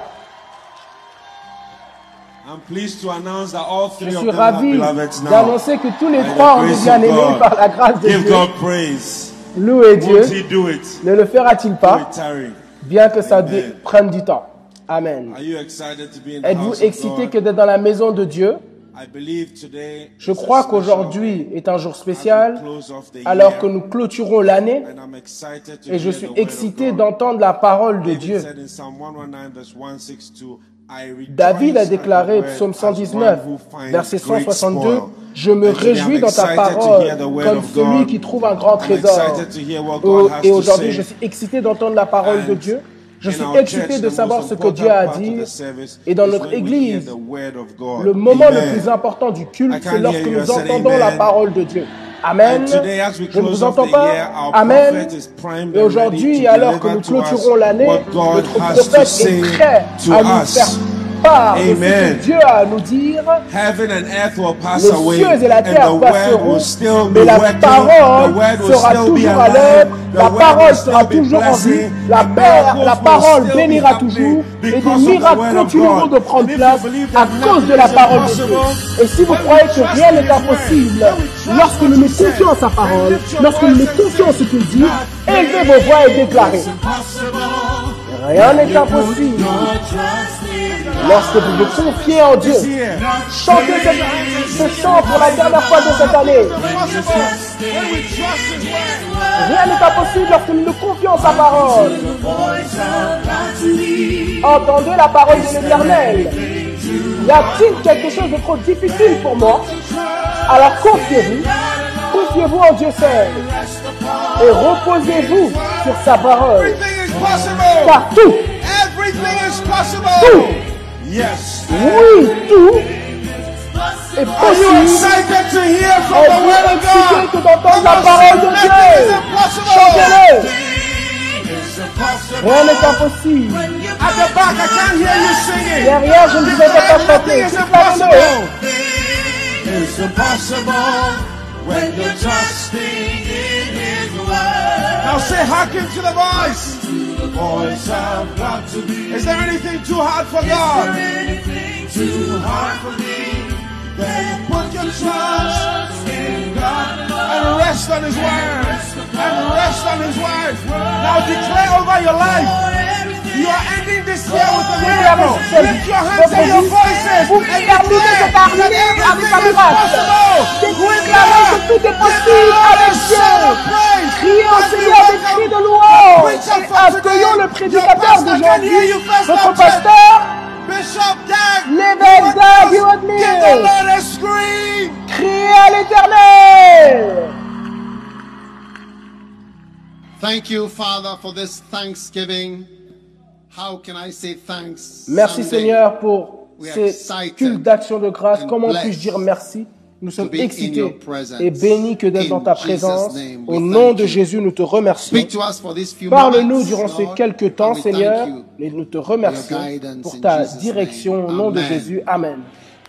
Je suis ravi d'annoncer que tous les trois ont été bien par la grâce de Dieu. Louez Dieu. Ne le fera-t-il pas? Bien que ça prenne du temps. Amen. Êtes-vous excité que d'être dans la maison de Dieu? Je crois qu'aujourd'hui est un jour spécial alors que nous clôturons l'année. Et je suis excité d'entendre la parole de Dieu. David a déclaré, psaume 119, verset 162, Je me réjouis dans ta parole comme celui qui trouve un grand trésor. Et aujourd'hui, je suis excité d'entendre la parole de Dieu. Je suis excité de savoir ce que Dieu a dit. Et dans notre Église, le moment le plus important du culte, c'est lorsque nous entendons la parole de Dieu. Amen. Je ne vous entends pas. Amen. Et aujourd'hui, alors que nous clôturons l'année, notre prophète est prêt à nous faire part de ce que Dieu a à nous dire. Les cieux et la terre passeront, mais la parole sera toujours à l'œuvre, la parole sera toujours en vie, la, la parole bénira toujours, et des miracles continueront de prendre place à cause de la parole de Dieu. Et si vous croyez que rien n'est impossible, lorsque nous nous confions en sa parole, lorsque nous nous confions en ce qu'il dit, élevez vos voix et déclarez. Rien n'est impossible. Lorsque vous vous confiez en Dieu, chantez ce, chant pour la dernière fois de cette année. Rien n'est impossible lorsque nous nous confions en sa parole. Entendez la parole de l'éternel. Y a-t-il quelque chose de trop difficile pour moi? Alors confiez-vous, confiez-vous en Dieu seul et reposez-vous sur sa parole. Car tout, tout Yes. Oui, tout est possible. Êtes-vous excité que d'entendre la parole de Dieu Chantez-le. Rien n'est impossible. At the back, Derrière, je ne vous entends pas chanter. It's impossible when you're trusting in His word. Now say, hearken to the voice. Voice of God to be. Is there anything too hard for Is God? Is there anything too hard for me? Then put your trust in God and rest on His word. And rest on His word. Now declare over your life. You are ending this year with a miracle. Lift your hands and your voices. Vous terminez année avec un miracle. Déclarez que tout est possible avec Dieu. Au Seigneur des cris de louange. Et accueillons le prédicateur d'aujourd'hui, notre pasteur, l'évêque ça qui va Criez à l'éternel. Thank you, Father, for this Thanksgiving. Merci Seigneur pour ces cultes d'action de grâce. Comment puis-je dire merci? Nous sommes excités et bénis que d'être dans ta présence. Au nom de Jésus, nous te remercions. Parle-nous durant ces quelques temps, Seigneur, et nous te remercions pour ta direction au nom de Jésus. Amen.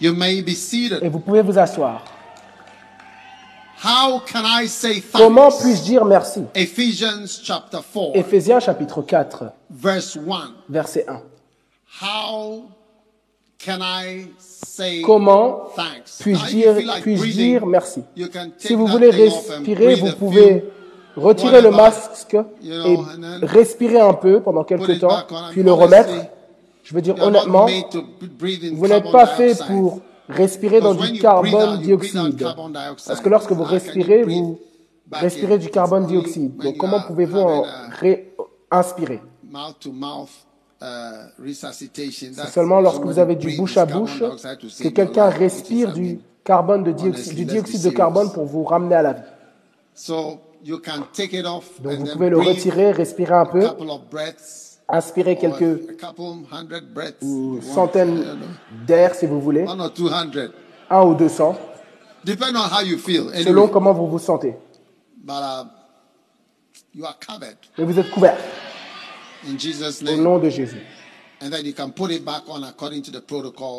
Et vous pouvez vous asseoir. Comment puis-je dire merci? Éphésiens chapitre 4, verset 1. Comment puis-je dire, puis dire merci? Si vous voulez respirer, vous pouvez retirer le masque et respirer un peu pendant quelques temps, puis le remettre. Je veux dire honnêtement, vous n'êtes pas fait pour respirer dans du carbone dioxyde. Parce que lorsque vous respirez, vous respirez du carbone dioxyde. Donc comment pouvez-vous en inspirer? c'est seulement lorsque vous avez du bouche à bouche que quelqu'un respire du carbone de dioxyde, du dioxyde de carbone pour vous ramener à la vie. Donc vous pouvez le retirer, respirer un peu, inspirer quelques centaines d'air si vous voulez, un ou deux cents, selon comment vous vous sentez. Mais vous êtes couvert. Au nom de Jésus.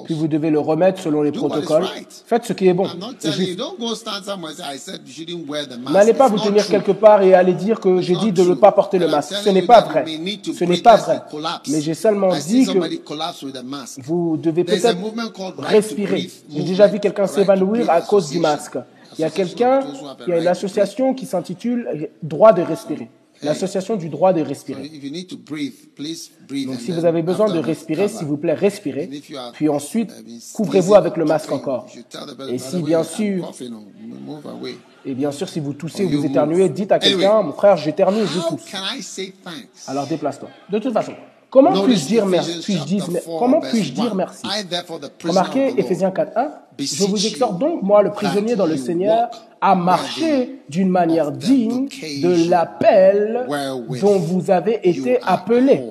Puis vous devez le remettre selon les protocoles. Faites ce qui est bon. N'allez pas vous tenir quelque part et aller dire que j'ai dit de ne pas porter le masque. Ce n'est pas vrai. Ce n'est pas vrai. Mais j'ai seulement dit que vous devez peut-être respirer. J'ai déjà vu quelqu'un s'évanouir à cause du masque. Il y a quelqu'un, il y a une association qui s'intitule Droit de respirer l'association du droit de respirer. Donc si vous avez besoin de respirer, s'il vous plaît, respirez, puis ensuite couvrez-vous avec le masque encore. Et si bien sûr, et bien sûr, si vous toussez ou vous éternuez, dites à quelqu'un, mon frère, j'éternue, je tousse. Alors déplace-toi. De toute façon, Comment puis-je dire merci? Comment puis-je dire merci? Remarquez Ephésiens 4.1. Je vous exhorte donc, moi, le prisonnier dans le Seigneur, à marcher d'une manière digne de l'appel dont vous avez été appelé.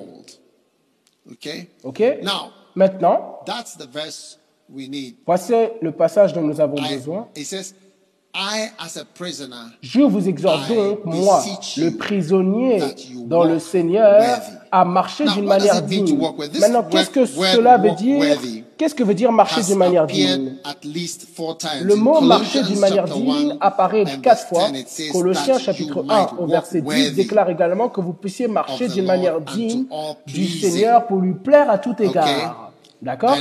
OK? Maintenant, voici le passage dont nous avons besoin. Je vous exhorte donc, moi, le prisonnier dans le Seigneur, à marcher d'une manière digne? Maintenant, qu'est-ce que cela veut dire? Qu'est-ce que veut dire marcher d'une manière digne Le mot marcher d'une manière digne apparaît quatre fois. Colossiens chapitre 1 au verset 10 déclare également que vous puissiez marcher d'une manière digne du Seigneur pour lui plaire à tout égard. D'accord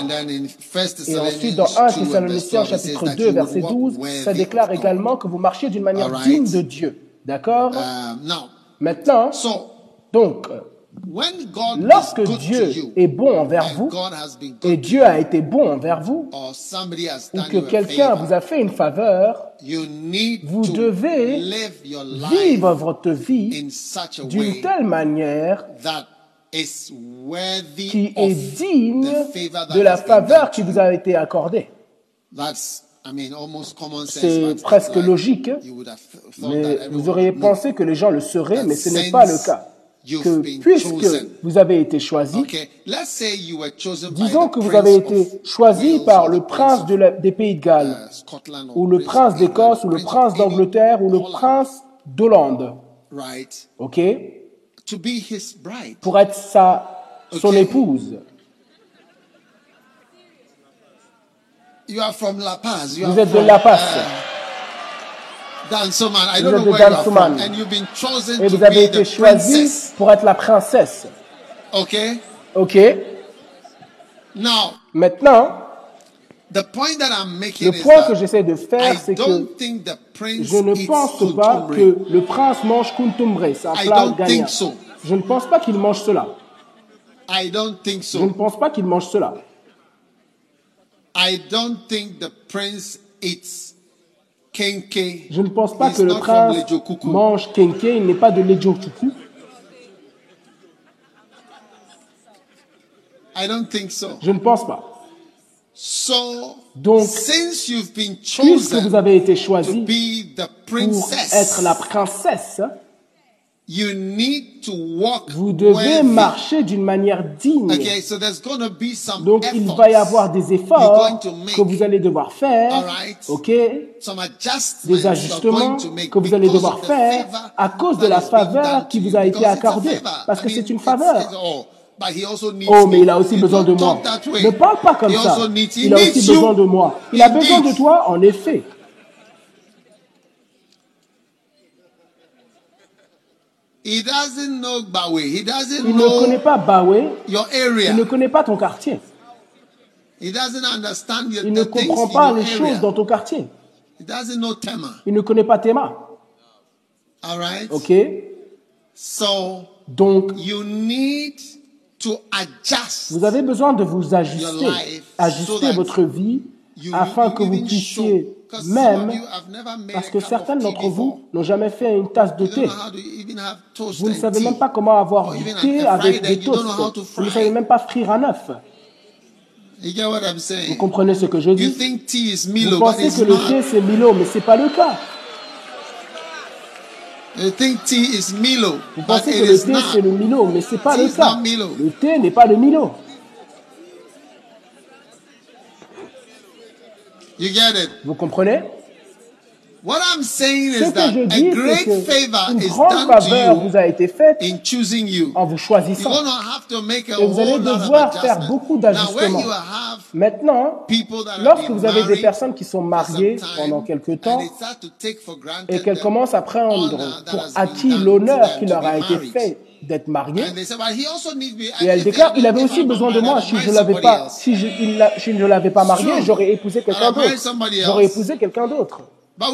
Et ensuite, dans 1 Thessaloniciens chapitre 2, verset 12, ça déclare également que vous marchiez d'une manière digne de Dieu. D'accord uh, Maintenant, donc, lorsque Dieu est bon envers vous, et Dieu a été bon envers vous, ou que quelqu'un vous a fait une faveur, vous devez vivre votre vie d'une telle manière qui est digne de la faveur qui vous a été accordée. C'est presque logique, mais vous auriez pensé que les gens le seraient, mais ce n'est pas le cas. Que puisque vous avez été choisi, disons que vous avez été choisi par le prince des pays de Galles, uh, ou le prince d'Écosse, ou le prince d'Angleterre, ou le prince d'Hollande. OK? Pour être sa, son épouse. You are from La Paz. Vous êtes de La Paz. Dansoman. I don't know where you are from. And you've been chosen Et vous avez été choisi pour être la princesse. OK. OK. Now, Maintenant, the point that I'm making le point que j'essaie de faire, c'est que je ne pense pas que le prince mange kuntumbre. C'est un plat gagnant. Je ne pense pas qu'il mange cela. I don't think so. Je ne pense pas qu'il mange cela. I don't think the prince eats. Je ne pense pas que le prince mange kenke. Il n'est pas de lejokuku. I don't think so. Je ne pense pas. Donc, puisque vous avez été choisi pour être la princesse, vous devez marcher d'une manière digne. Donc il va y avoir des efforts que vous allez devoir faire, ok, des ajustements que vous allez devoir faire à cause de la faveur qui vous a été accordée, parce que c'est une faveur. Oh, mais il a aussi besoin de moi. Ne parle pas comme ça. Il a aussi besoin de moi. Il a besoin de toi, en effet. Il ne connaît pas Bawe. Il ne connaît pas ton quartier. il ne comprend pas les choses dans ton quartier. Il ne connaît pas Tema. Ok. Donc, vous avez besoin de vous ajuster, ajuster votre vie afin que vous puissiez même, parce que certains d'entre vous n'ont jamais fait une tasse de thé. Vous ne savez même pas comment avoir du thé avec des toasts. Vous ne savez même pas frire un œuf. Vous comprenez ce que je dis? Vous pensez que le thé c'est Milo, mais ce n'est pas le cas. Vous pensez que le thé c'est le Milo, mais ce n'est pas le cas. Le thé n'est pas le Milo. Vous comprenez? Ce que je dis, c'est qu'une grande faveur vous a été faite en vous choisissant. Et vous allez devoir faire beaucoup d'ajustements. Maintenant, lorsque vous avez des personnes qui sont mariées pendant quelque temps et qu'elles commencent à prendre pour acquis l'honneur qui leur a été fait d'être marié. Et elle déclare, il avait aussi besoin de moi. Si je l'avais pas, si je, il, ne l'avais pas marié, j'aurais épousé quelqu'un d'autre. J'aurais épousé quelqu'un d'autre. Mais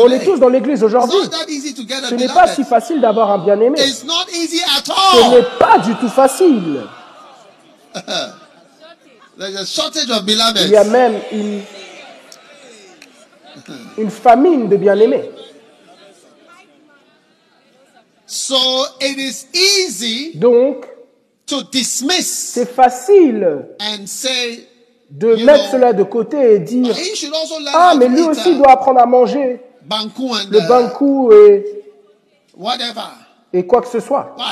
on est tous dans l'église aujourd'hui. Ce n'est pas si facile d'avoir un bien-aimé. Ce n'est pas du tout facile. Il y a même une, une famine de bien-aimés. So it is easy Donc, to dismiss c'est facile and say, de mettre cela de côté et dire Ah, mais lui aussi uh, doit apprendre à manger le uh, bankou et, whatever. et quoi que ce soit. Moi,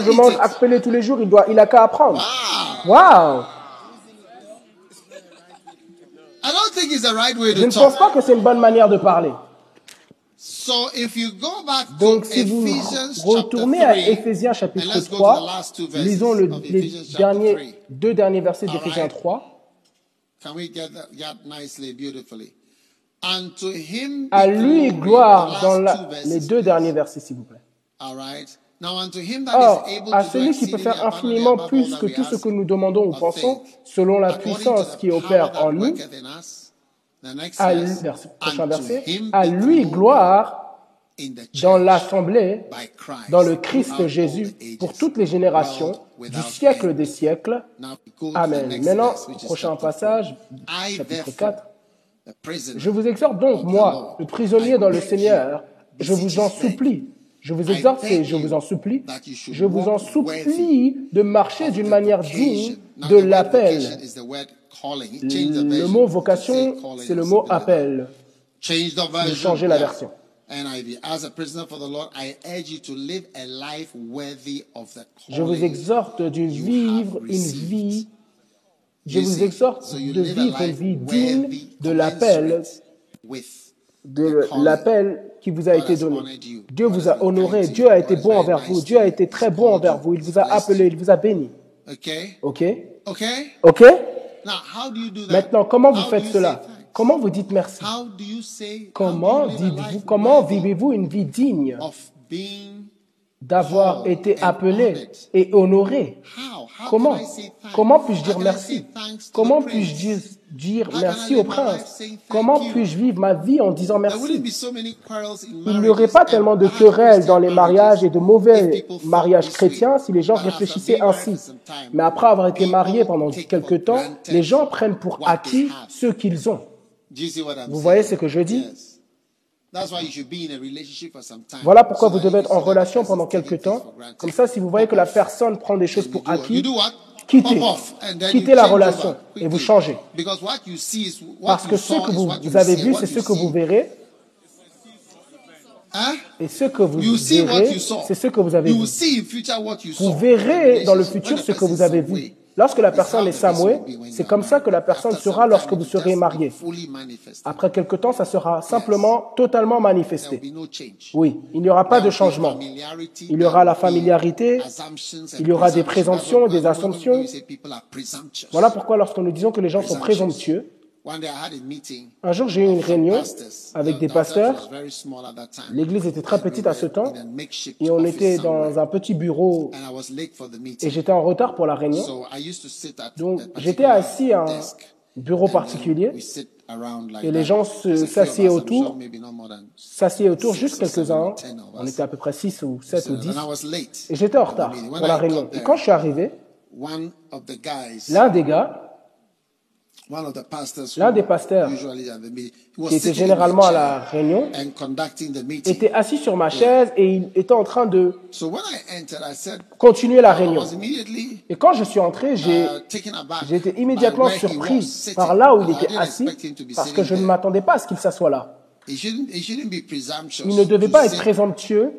je mange akpele tous les jours, il, doit, il a qu'à apprendre. Wow. wow. I don't think it's the right way to je ne pense pas que c'est une bonne manière de parler. Donc, si vous retournez à Ephésiens chapitre 3, lisons le, les derniers, deux derniers versets d'Éphésiens 3. À lui gloire dans la, les deux derniers versets, s'il vous plaît. Or, à celui qui peut faire infiniment plus que tout ce que nous demandons ou pensons, selon la puissance qui opère en nous, à lui, prochain verset, à lui gloire dans l'assemblée, dans le Christ Jésus, pour toutes les générations, du siècle des siècles. Amen. Maintenant, prochain passage, chapitre 4. Je vous exhorte donc, moi, le prisonnier dans le Seigneur, je vous en supplie, je vous exhorte et je vous en supplie, je vous en supplie de marcher d'une manière digne de l'appel. Le mot vocation, c'est le mot appel. De changer la version. Je vous exhorte de vivre une vie, je vous exhorte de vivre une vie digne de l'appel, de l'appel qui vous a été donné. Dieu vous a honoré, Dieu a été bon envers vous, Dieu a été très bon envers vous, il vous a appelé, il vous a béni. Ok? Ok? Maintenant, comment vous faites cela? Comment vous dites merci? Comment dites-vous, comment vivez-vous une vie digne? d'avoir été appelé et honoré Comment Comment puis-je dire merci? Comment puis-je dire, merci au prince? Comment puis-je vivre ma vie en disant merci? Il n'y aurait pas tellement de querelles dans les mariages et de mauvais mariages chrétiens si les gens réfléchissaient ainsi. Mais après avoir été mariés pendant quelques temps, les gens prennent pour acquis ce qu'ils ont. Vous voyez ce que je dis? Voilà pourquoi vous devez être en relation pendant quelques temps. Comme ça, si vous voyez que la personne prend des choses pour acquis, quittez, quittez la relation et vous changez. Parce que ce que vous, vous avez vu, c'est ce que vous verrez. Et ce que vous verrez, c'est ce que vous avez vu. Vous verrez dans le futur ce que vous avez vu. Lorsque la personne est Samoué, c'est comme ça que la personne sera lorsque vous serez marié. Après quelque temps, ça sera simplement totalement manifesté. Oui, il n'y aura pas de changement. Il y aura la familiarité, il y aura des présomptions, des assumptions. Voilà pourquoi lorsque nous disons que les gens sont présomptueux, un jour, j'ai eu une réunion avec des pasteurs. L'église était très petite à ce temps. et on était dans un petit bureau. Et j'étais en retard pour la réunion. Donc, j'étais assis à un bureau particulier. et les gens s'assiedent autour, s'assiedent autour juste quelques-uns. On était à peu près 6 ou 7 ou 10. Et j'étais en retard pour la réunion. Et quand je suis arrivé, l'un des gars L'un des pasteurs qui était généralement à la réunion était assis sur ma chaise et il était en train de continuer la réunion. Et quand je suis entré, j'ai uh, été immédiatement surpris par là où il était assis parce que je ne m'attendais pas à ce qu'il s'assoie là. Il ne devait pas être présomptueux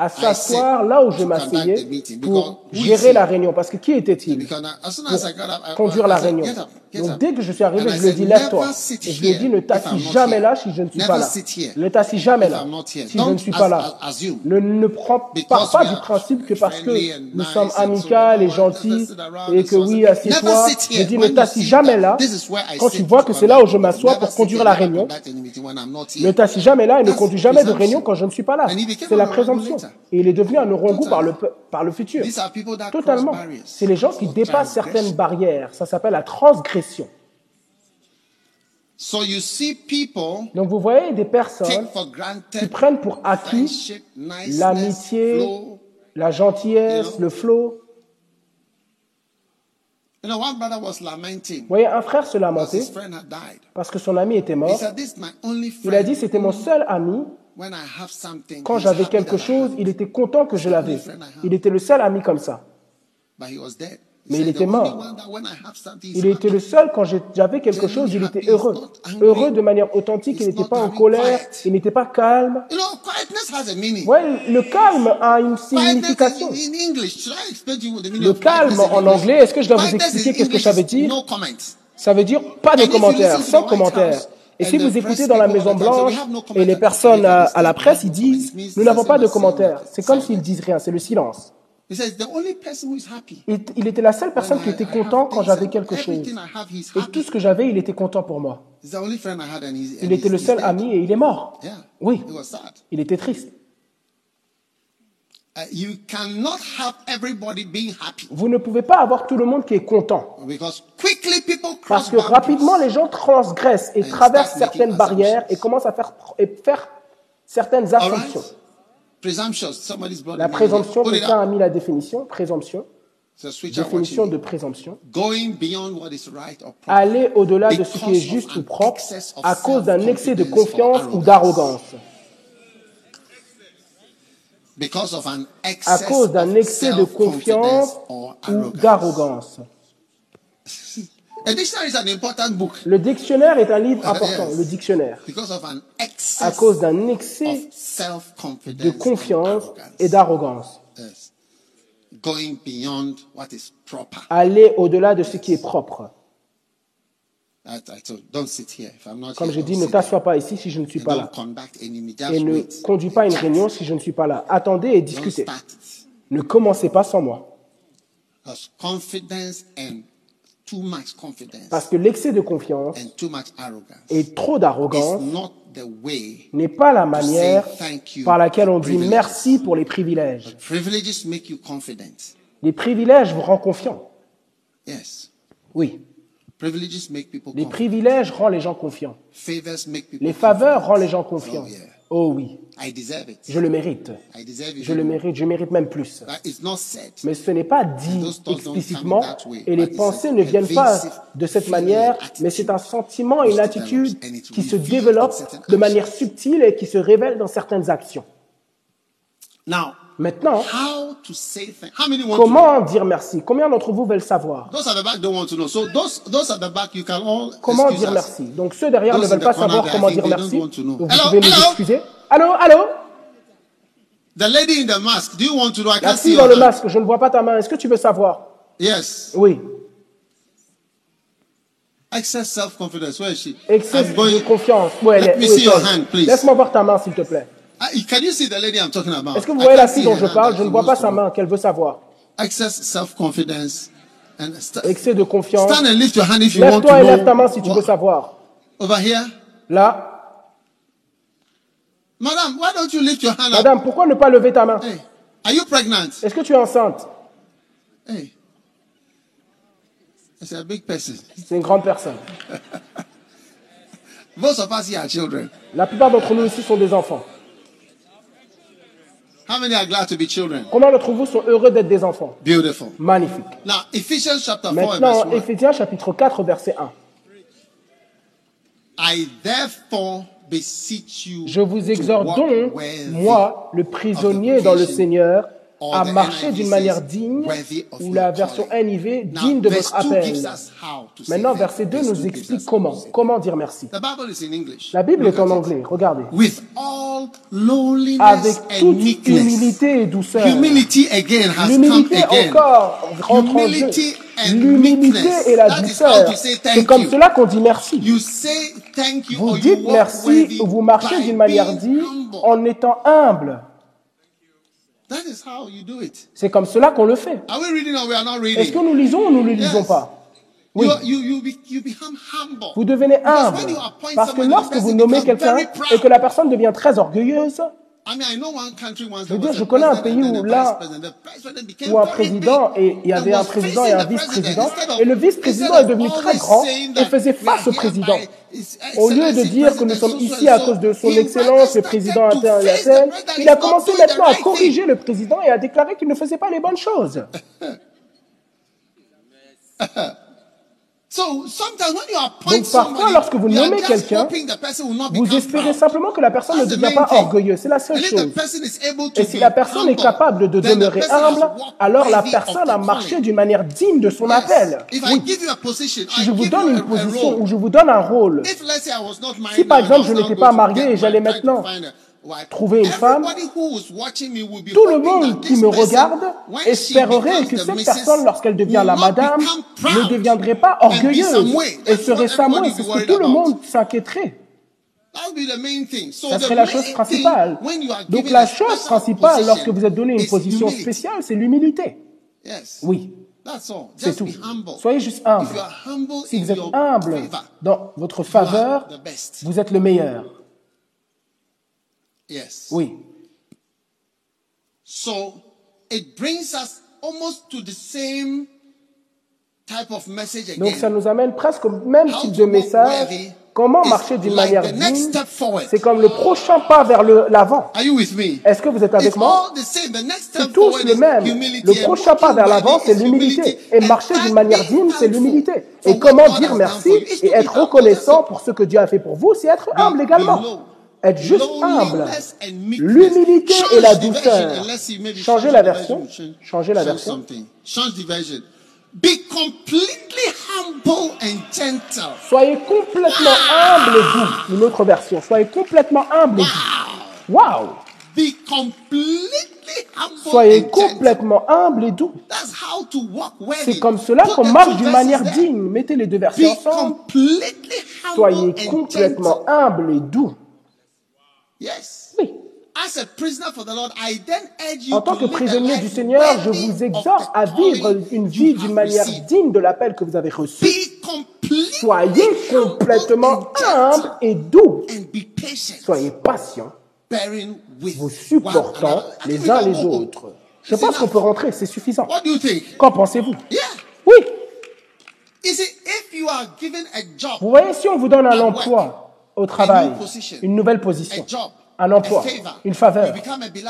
à s'asseoir là où je m'asseyais pour gérer la réunion. Parce que qui était-il? Pour conduire la réunion Donc dès que je suis arrivé, je lui ai dit, lève-toi. Et je lui ai dit, ne t'assis jamais là si je ne suis pas là. Ne t'assis jamais là si je ne suis pas là. Ne, ne prends pas, du principe que parce que nous sommes amicales et gentils et que oui, assieds-toi. Je dis, ne t'assis jamais là quand tu vois que c'est là où je m'assois pour conduire la réunion. Ne t'assis jamais là et ne conduis jamais de réunion quand je ne suis pas là. C'est la présomption. Et il est devenu un neurongou par le, par le futur. Totalement. C'est les gens qui dépassent certaines barrières. Ça s'appelle la transgression. Donc vous voyez des personnes qui prennent pour acquis l'amitié, la gentillesse, le flot. Vous voyez, un frère se lamentait parce que son ami était mort. Il a dit, c'était mon seul ami quand j'avais quelque chose, il était content que je l'avais. Il était le seul ami comme ça. Mais il était mort. Il était le seul quand j'avais quelque chose, il était heureux. Heureux de manière authentique, il n'était pas en colère, il n'était pas calme. Ouais, le calme a une signification. Le calme en anglais, est-ce que je dois vous expliquer qu'est-ce que ça veut dire? Ça veut dire pas de commentaires, sans commentaires. Et si vous écoutez dans la Maison Blanche et les personnes à, la presse, ils disent, nous n'avons pas de commentaires. C'est comme s'ils disent rien, c'est le silence. Il, était la seule personne qui était content quand j'avais quelque chose. Et tout ce que j'avais, il était content pour moi. Il était le seul ami et il est mort. Oui, il était triste. Uh, Vous ne pouvez pas avoir tout le monde qui est content. Parce que rapidement, les gens transgressent et traversent certaines barrières et commencent à faire, faire certaines assumptions. La présomption, quelqu'un a mis la définition, présomption. Définition de présomption. Aller au-delà de ce qui est juste ou propre à cause d'un excès de confiance ou d'arrogance à cause d'un excès de confiance ou d'arrogance. Le dictionnaire est un livre important, le dictionnaire, à cause d'un excès de confiance et d'arrogance. Aller au-delà de ce qui est propre. Comme je dis, ne t'assois pas ici si je ne suis pas là. Et ne conduis pas une réunion si je ne suis pas là. Attendez et discutez. Ne commencez pas sans moi. Parce que l'excès de confiance et trop d'arrogance n'est pas la manière par laquelle on dit merci pour les privilèges. Les privilèges vous rendent confiant. Oui. Les privilèges rendent les gens confiants. Les faveurs rendent les gens confiants. Oh, oh oui. Je le mérite. Je le mérite. Je mérite même plus. Mais ce n'est pas dit explicitement et les pensées ne viennent pas de cette manière, mais c'est un sentiment et une attitude qui se développe de manière subtile et qui se révèle dans certaines actions. Maintenant, comment dire merci? Combien d'entre vous veulent savoir? Comment dire merci? Donc ceux derrière ne veulent pas savoir comment dire merci. Donc vous pouvez nous excuser. Allô, allô? The lady in the mask, do you want to know? I La fille dans le masque, je ne vois pas ta main. Est-ce que tu veux savoir? Yes. Oui. Excess self-confidence. Where is she? Excès de confiance. Où elle Let me see your hand, please. Laisse-moi voir ta main, s'il te plaît. Uh, Can you see the lady I'm talking about? Est-ce que vous voyez la fille dont je parle? Je ne vois pas sa know. main, qu'elle veut savoir. Excess self-confidence. Excès de confiance. stand and lift your hand if you want to Lève-toi et lève ta know. main si tu veux savoir. Over here? Là, Madam, why don't you lift your hand up? madame, pourquoi ne pas lever ta main? Hey, are you pregnant? Est-ce que tu es enceinte? Hey. It's a big person. C'est une grande personne. Most of us here are children. La plupart d'entre nous ici sont des enfants. How many are glad to be children? Combien d'entre vous sont heureux d'être des enfants? Beautiful. Magnifique. Now, Ephesians chapter 4 and verse Maintenant, 1. Éphésiens chapitre 4, verset 1. I therefore beseech you Je vous exhorte donc, moi, le prisonnier dans le Seigneur, à marcher d'une manière digne, ou la version NIV, digne de votre appel. Maintenant, verset 2 nous explique comment. Comment dire merci. La Bible est en anglais, regardez. Avec toute humilité et douceur. L'humilité encore rentre en jeu. L'humilité et la douceur. C'est comme you. cela qu'on dit merci. You say thank you Vous dites merci vous marchez d'une manière digne en étant humble. That is how you do it. C'est comme cela qu'on le fait. Are we reading or we are not Est-ce que nous lisons ou nous ne lisons pas? Oui. Vous devenez Because humble. when you appoint Parce que lorsque vous nommez quelqu'un very proud. et que la personne devient très orgueilleuse, I mean, I know one country once Je veux dire, je a connais un pays où a là, ou un président et il y avait un président et un vice-président et le vice-président est devenu très grand et faisait face au président. Au lieu de dire que nous sommes so ici à cause de son excellence, le président face the scène, president. il a commencé maintenant à corriger le président et à déclarer qu'il ne faisait pas les bonnes choses. So sometimes when you appoint Donc parfois, lorsque vous nommez quelqu'un, Vous espérez simplement que la personne ne devient pas orgueilleuse. C'est la seule chose. Et si la personne est capable de demeurer humble, alors la personne a marché d'une manière digne de son appel. Oui. Si je vous donne une position ou je vous donne un rôle, Si, par exemple, je n'étais pas marié et j'allais maintenant trouver une femme, tout le monde qui me regarde espérerait que cette personne, lorsqu'elle devient la madame, ne deviendrait pas orgueilleuse et serait everybody C'est ce que tout le monde s'inquiéterait. Ça serait la chose principale. Donc la chose principale lorsque vous êtes donné une position spéciale, c'est l'humilité. Oui, c'est tout. Soyez juste humble. Si vous êtes humble dans votre faveur, vous êtes le meilleur. Yes. Oui. So it brings us almost to the same type of message again. Donc ça nous amène presque au même How type de message. Comment marcher d'une like manière digne. C'est comme le prochain pas vers l'avant. Are you with me? Est-ce que vous êtes avec It's moi? C'est tous le même. Le prochain pas vers l'avant, c'est l'humilité. Et And marcher d'une manière digne, c'est l'humilité. Et comment dire merci et être reconnaissant pour ce que Dieu a fait pour vous, c'est être humble également. Être juste humble. L'humilité et la douceur. Changez change la version. change- Changez la version. something. Change the version. Be completely humble and gentle. Soyez complètement humble et doux. Une autre version. Soyez complètement humble et doux. Waouh Be completely humble Soyez and gentle. complètement humble et doux. That's how to walk worthy. C'est comme cela qu'on marche d'une manière digne. Mettez les deux Be ensemble. Soyez complètement humble et doux. Yes. Oui. As a prisoner for the Lord, I then urge you En tant to que prisonnier du Seigneur, je vous exhorte à vivre une vie d'une manière digne de l'appel que vous avez reçu. Soyez complètement humble et doux. and be patient, Soyez patient, vous supportant les uns les autres. Je pense qu'on peut rentrer, c'est suffisant. What do you think? Qu'en pensez-vous? Oui. You see, if you are given a job, Vous voyez, si on vous donne un emploi au travail, une nouvelle position, un emploi, une faveur,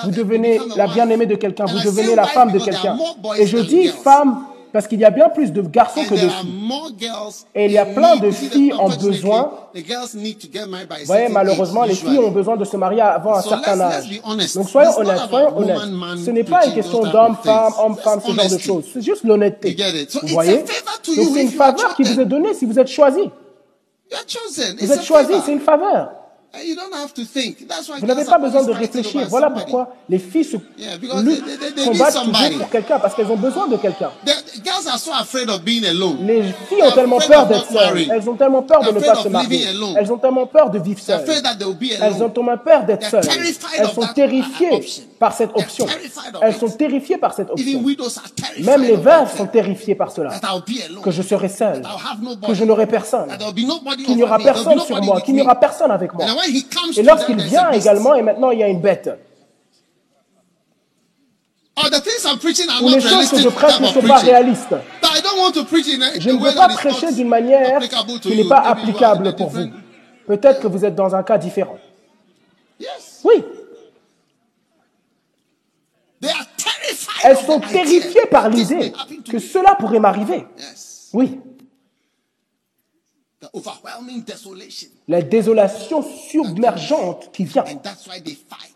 vous devenez la bien-aimée de quelqu'un, vous devenez la femme de quelqu'un. Et je dis femme Parce qu'il y a bien plus de garçons que de filles. Et il y a plein de filles en besoin. Vous voyez, malheureusement, les filles ont besoin de se marier avant un certain âge. Donc soyons honnêtes, soyons honnêtes. Ce n'est pas une question d'homme, femme, homme, femme, ce genre de choses. C'est juste l'honnêteté. Vous voyez? Donc c'est une faveur qui vous est donnée si vous êtes choisi. Vous êtes choisi, c'est une faveur. Vous n'avez pas besoin de réfléchir. Voilà pourquoi les filles se luttent, combattent toujours pour quelqu'un, parce qu'elles ont besoin de quelqu'un. Les filles ont tellement peur d'être seules. Elles ont tellement peur de ne pas se marier. Elles ont tellement peur de vivre seules. Elles ont tellement peur d'être seules. Elles sont terrifiées par cette option. Elles sont terrifiées par cette option. Même les veuves sont terrifiées par cela. Que je serai seule. Que je n'aurai personne. Qu'il n'y aura personne sur moi. Qu'il n'y aura personne avec moi. Et lorsqu'il vient également, et maintenant il y a une bête. Ou les choses que je prêche ne sont pas réalistes. Je ne veux pas prêcher d'une manière qui n'est pas applicable pour vous. Peut-être que vous êtes dans un cas différent. Oui. Elles sont terrifiées par l'idée que cela pourrait m'arriver. Oui. La désolation submergente qui vient.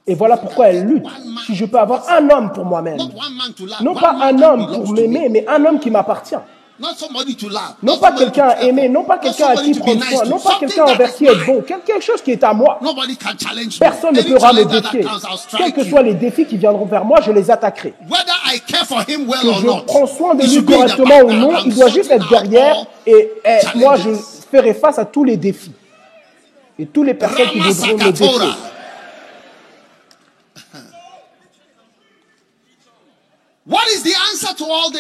Et voilà pourquoi elle lutte. Si je peux avoir un homme pour moi-même. Non pas un homme pour m'aimer, mais un homme qui m'appartient. Non pas quelqu'un à aimer, non pas quelqu'un à qui prendre soin, non pas quelqu'un envers qui être bon, quelque chose qui est à moi. Personne ne pourra me défier. Quels que soient les défis qui viendront vers moi, je les attaquerai. Que je prends soin de lui correctement ou non, il doit juste être derrière et, et moi je ferai face à tous les défis. Et toutes les personnes qui voudront me défier.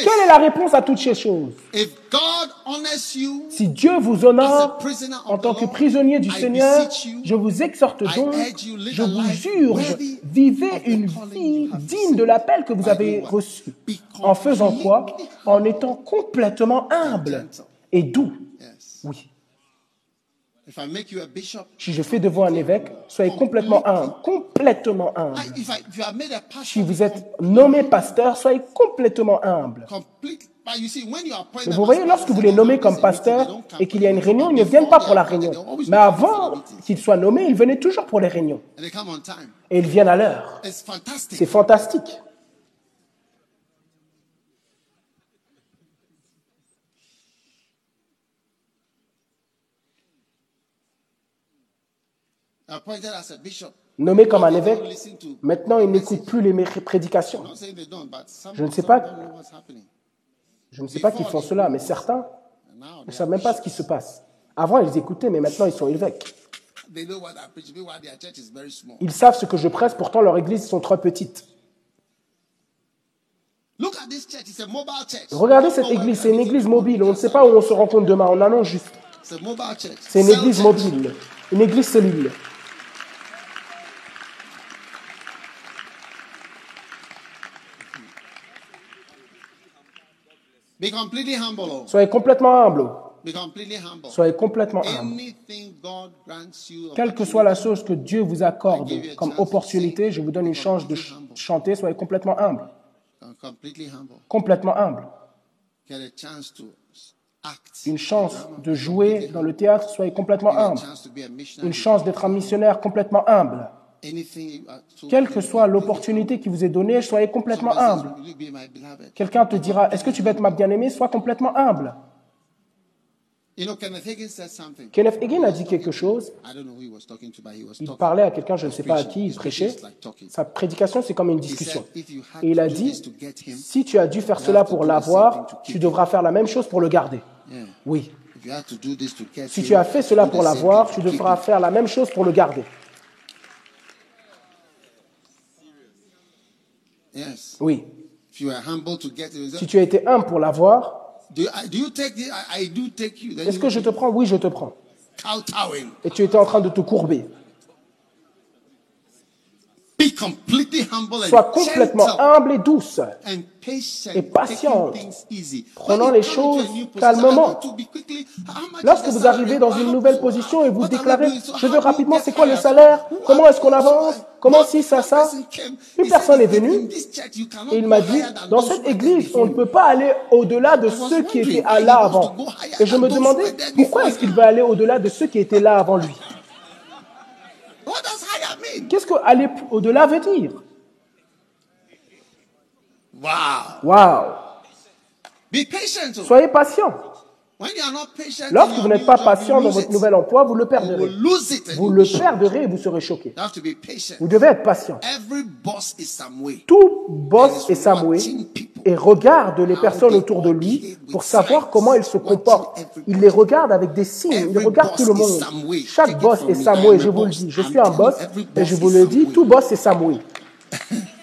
Quelle est la réponse à toutes ces choses? Si Dieu vous honore en tant que prisonnier du Seigneur, je vous exhorte donc, je vous urge, vivez une vie digne de l'appel que vous avez reçu. En faisant quoi? En étant complètement humble et doux. Oui. Si je fais de vous un évêque, soyez complètement humble, complètement humble. Si vous êtes nommé pasteur, soyez complètement humble. Mais vous voyez, lorsque vous les nommez comme pasteur et qu'il y a une réunion, ils ne viennent pas pour la réunion. Mais avant qu'ils soient nommés, ils venaient toujours pour les réunions. Et ils viennent à l'heure. C'est fantastique. Nommé comme un évêque, maintenant il n'écoute plus les prédications. Je ne sais pas, je ne sais pas qui font cela, mais certains ne savent même pas ce qui se passe. Avant, ils écoutaient, mais maintenant, ils sont évêques. Ils savent ce que je presse, pourtant leurs églises sont trop petites. Regardez cette église, c'est une église mobile. On ne sait pas où on se rencontre demain, on annonce juste. C'est une église mobile, une église cellule. Soyez complètement humble. Soyez complètement humble. Quelle que soit la chose que Dieu vous accorde comme opportunité, je vous donne une chance de chanter, soyez complètement humble. Complètement humble. Une chance de jouer dans le théâtre, soyez complètement humble. Une chance d'être un missionnaire complètement humble. Quelle que soit l'opportunité qui vous est donnée, soyez complètement humble. Quelqu'un te dira, est-ce que tu veux être ma bien-aimée? Sois complètement humble. Kenneth Hagin a dit quelque chose. Il parlait à quelqu'un, je ne sais pas à qui, il prêchait. Sa prédication, c'est comme une discussion. Et il a dit, si tu as dû faire cela pour l'avoir, tu devras faire la même chose pour le garder. Oui. Si tu as fait cela pour l'avoir, tu devras faire la même chose pour le garder. Oui. Si tu as été humble pour l'avoir, est-ce que je te prends? Oui, je te prends. Et tu étais en train de te courber. Sois complètement humble et douce. et patiente, prenant les choses calmement. Lorsque vous arrivez dans une nouvelle position et vous déclarez, je veux rapidement, c'est quoi le salaire? Comment est-ce qu'on avance? Comment si, ça, ça? Une personne est venue. et il m'a dit, dans cette église, on ne peut pas aller au-delà de ceux qui étaient là avant. Et je me demandais, pourquoi est-ce qu'il veut aller au-delà de ceux qui étaient là avant lui? Qu'est-ce que aller au-delà veut dire Wow. Soyez patient. Lorsque vous n'êtes pas patient dans votre nouvel emploi, vous le perdrez. Vous le perdrez et vous serez choqué. Vous devez être patient. Tout boss est Samoué et regarde les personnes autour de lui pour savoir comment ils se comportent. Il les regarde avec des signes, il regarde tout le monde. Chaque boss est Samoué, je vous le dis. Je suis un boss et je vous le dis, tout boss est Samoué.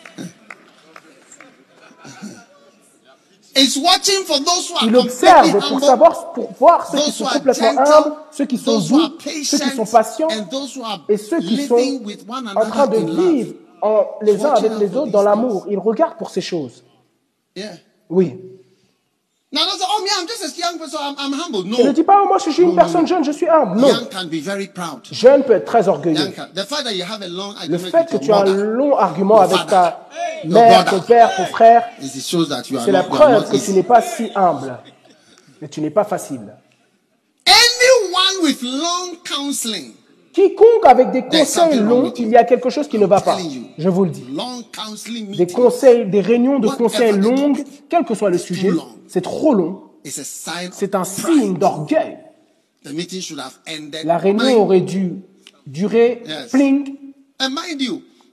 Il observe pour savoir, pour voir ceux qui sont complètement humbles, ceux qui sont doux, ceux qui sont patients et ceux qui sont en train de vivre les uns avec les autres dans l'amour. Il regarde pour ces choses. Oui. Now, don't say, oh, me, I'm just a young person, I'm, I'm humble. No. Il ne dit pas, oh, moi, je suis une personne jeune, je suis humble. Non. Young can be very proud. Jeune peut être très orgueilleux. Young can. The fact that you have a long Le fait que tu as un long argument avec ta mère, ton père, ton frère, c'est la preuve que tu n'es pas si humble. Mais tu n'es pas facile. Anyone with long counseling, Quiconque avec des conseils longs, il y a quelque chose qui ne va pas. Je vous le dis. Des conseils, des réunions de conseils longues, quel que soit le sujet. C'est trop long. C'est un signe d'orgueil. the meeting should have ended. La réunion aurait dû durer Yes. pling.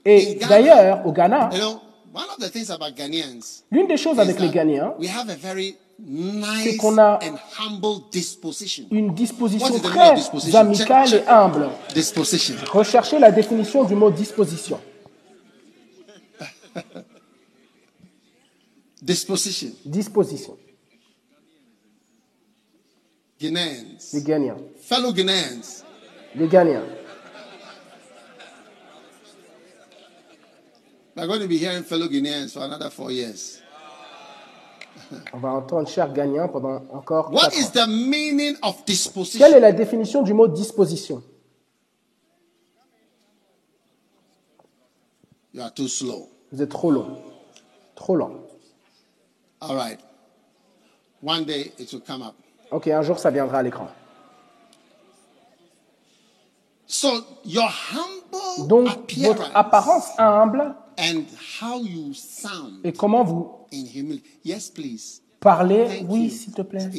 Et d'ailleurs, au Ghana, you know, one of the things about Ghanaians l'une des choses avec les Ghanéens, we have a very nice qu'on a and humble disposition. une disposition très amicale et humble. Recherchez la définition du mot disposition. Disposition. Disposition. Ghanaians. Les Ghanéens. Fellow Ghanaians. Les Ghanéens. We're going to be hearing fellow Ghanaians for another four years. On va entendre cher Ghanéen pendant encore What quatre is ans. the meaning of Quelle est disposition? la définition du mot disposition? You are too slow. Vous êtes trop long. Trop lent. All right. One day it will come up. Ok, un jour ça viendra à l'écran. So your humble Donc, votre apparence humble and how you sound et comment vous parlez, oui, s'il te plaît.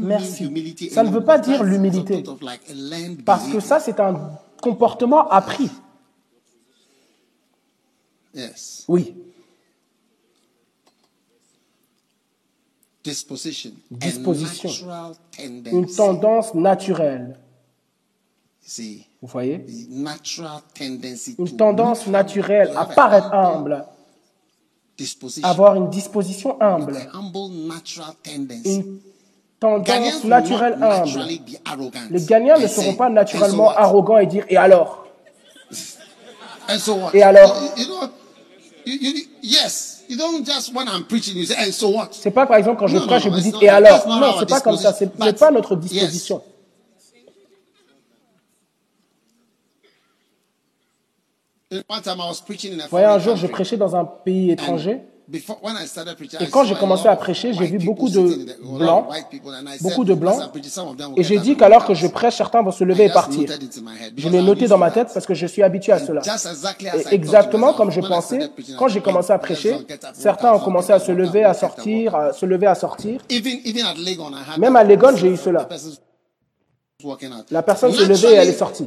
Merci. Ça ne veut pas dire l'humilité. Parce que ça, c'est un comportement appris. Oui. Disposition. Disposition. A natural Une tendance naturelle. Vous voyez? Une tendance naturelle à paraître humble avoir une disposition humble, une tendance naturelle humble. Les Ghanéens ne seront pas "And so naturellement what?" arrogants et dire et alors? Et alors? You, yes, don't just when I'm preaching, you say, and so what? C'est pas par exemple quand je Non, prêche non, et vous dites et alors? Non, c'est pas comme ça, c'est pas notre yes. disposition. One time I was preaching in a Vous voyez, un jour, je prêchais dans un pays étranger Et quand j'ai commencé à prêcher, j'ai vu beaucoup de blancs, beaucoup de blancs. Et j'ai dit qu'alors que je prêche, certains vont se lever et partir. Je l'ai noté dans ma tête parce que je suis habitué à cela. Et exactement comme je pensais, quand j'ai commencé à "Let's prêcher, certains ont commencé à se lever, à walk out, walk out." sortir, à se lever, à sortir. Même à Legon, j'ai eu cela. The person's walking out. La personne se levait et elle est sortie.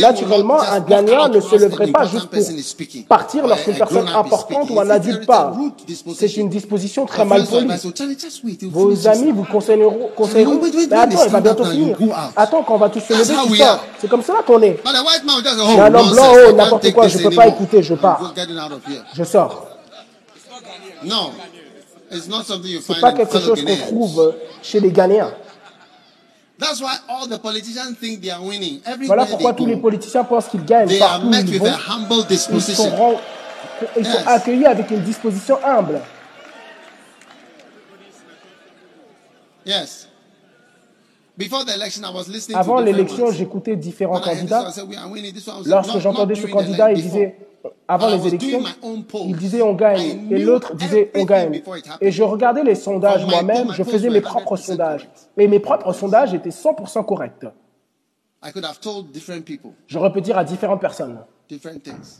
Naturellement, un out ne se an pas juste pour partir Or lorsqu'une personne importante ou un adulte rude C'est une disposition très mal polie. "Oh, Vos amis this." vous conseilleront, mais attends, il va bientôt finir. Attends, quand on va tous se That's lever, tu sors. are. C'est comme cela qu'on est. Mais oh, un homme nonsense, blanc, oh, n'importe quoi, je peux pas écouter, je pars. Je sors. No, it's not something you C'est find pas quelque chose qu'on trouve chez les Ghanéens. Voilà pourquoi they tous les politiciens pensent qu'ils gagnent they are partout où ils with vont. a humble Ils sont ils sont accueillis avec une disposition humble. Yes. Avant l'élection, j'écoutais différents candidats. Lorsque j'entendais ce candidat, il disait, avant les élections, il disait on gagne et l'autre disait on gagne. Et je regardais les sondages moi-même, je faisais mes propres sondages. Et mes propres sondages étaient 100% corrects. J'aurais pu dire à différentes personnes,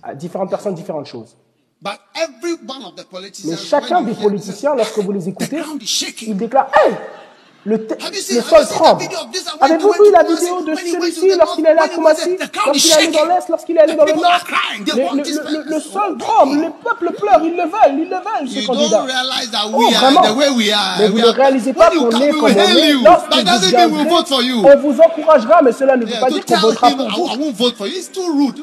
à différentes personnes différentes choses. Mais chacun des politiciens, lorsque vous les écoutez, il déclare Hey, le, le sol tremble. Avez-vous vu la vidéo de celui-ci lorsqu'il est allé à Kumasi, lorsqu'il est allé dans l'Est, lorsqu'il est allé dans le Nord. le, le, le, sol tremble, le peuple pleure, ils le veulent, ils le veulent, ce candidat. Oh, vraiment. Mais vous ne réalisez pas qu'on est comme on est. Lorsque vous viendrez, on vous encouragera, mais cela ne veut pas dire qu'on votera pour vous.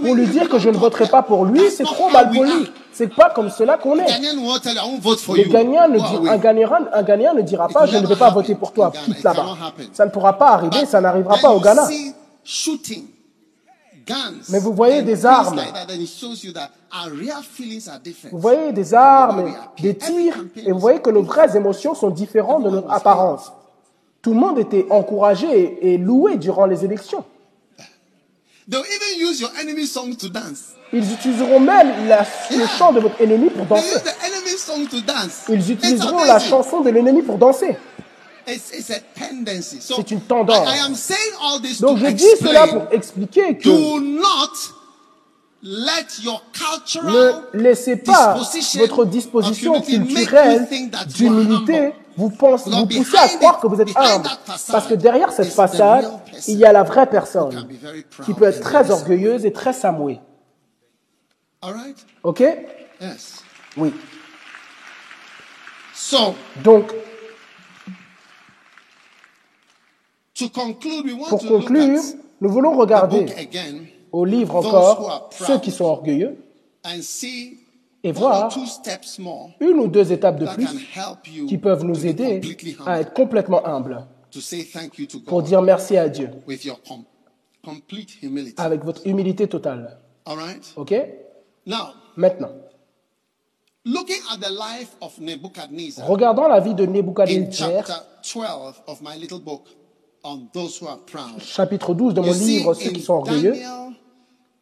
Pour lui dire que je ne voterai pas pour lui, c'est trop mal poli. C'est pas comme cela qu'on est. Le gagnant ne dit, un, gagnant, un gagnant ne dira pas je ne vais pas voter pour toi, quitte là-bas. Ça ne pourra pas arriver, ça n'arrivera pas au Ghana. Mais vous voyez des armes. Vous voyez des armes, des tirs, et vous voyez que nos vraies émotions sont différentes de notre apparence. Tout le monde était encouragé et loué durant les élections. Ils utiliseront même le chant de votre ennemi pour danser. Ils utiliseront la chanson de l'ennemi pour danser. C'est une tendance. Donc je dis cela pour expliquer que ne laissez pas votre disposition culturelle d'humilité vous, vous pousser à croire que vous êtes humble. Parce que derrière cette façade, il y a la vraie personne qui peut être très orgueilleuse et très samouée. Ok? Oui. Donc, pour conclure, nous voulons regarder au livre encore ceux qui sont orgueilleux et voir une ou deux étapes de plus qui peuvent nous aider à être complètement humbles pour dire merci à Dieu. avec votre humilité totale. OK? Maintenant, regardons la vie de Nebuchadnezzar chapitre 12 de mon livre Ceux qui sont orgueilleux.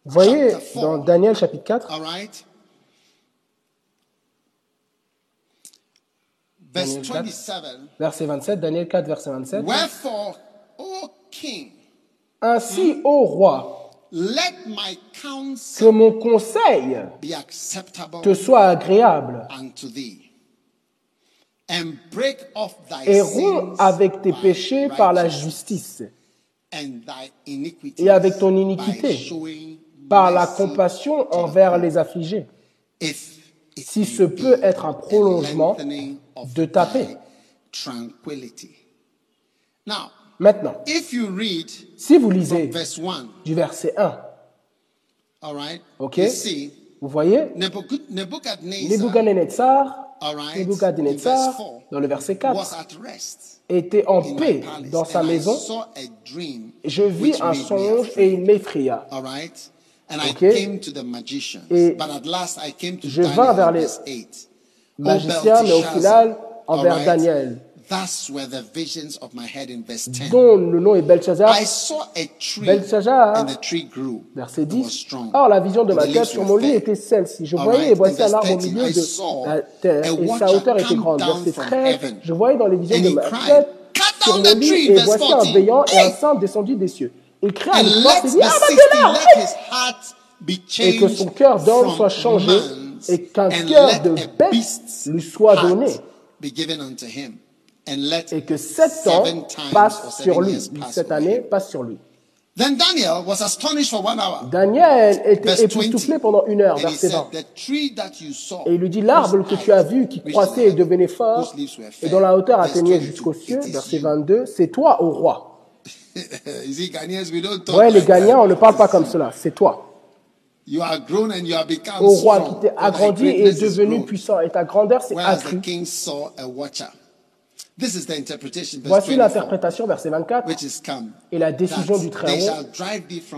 Vous voyez dans Daniel chapitre 4, verset 27, Daniel 4, verset 27. Ainsi, ô roi, que mon conseil te soit agréable et romps avec tes péchés par la justice et avec ton iniquité par la compassion envers les affligés, si ce peut être un prolongement de ta paix. Maintenant, si vous lisez du verset 1, ok, vous voyez, Nebuchadnezzar Nebuchadnezzar, dans le verset 4, était en paix dans sa maison. Je vis un songe et il m'effraya. Okay. Et je vins vers les magiciens, mais au final, envers Daniel dont le nom est Belshazzar. Belshazzar, verset 10. Or, la vision de ma tête sur mon lit était celle-ci. Je voyais, et voici un arbre au milieu de la terre, et sa hauteur était grande. Verset 13. Je voyais dans les visions de ma tête sur mon lit, et voici un veillant et un saint descendu des cieux. Il crie à force et dit, ah, et que son cœur d'homme soit changé, et qu'un cœur de bête lui soit donné et que sept ans passent sur lui. Cette année passe sur lui. Daniel était époustouflé pendant une heure, verset 20. Et il lui dit, l'arbre que tu as vu qui croissait et devenait fort, et dont la hauteur atteignait jusqu'aux cieux, verset 22, c'est toi, ô roi. Ouais, les gagnants, on ne parle pas comme cela, c'est toi. Au roi qui t'est agrandi et est devenu puissant, et ta grandeur s'est accrue. Voici l'interprétation, verset 24, et la décision du Très-Haut.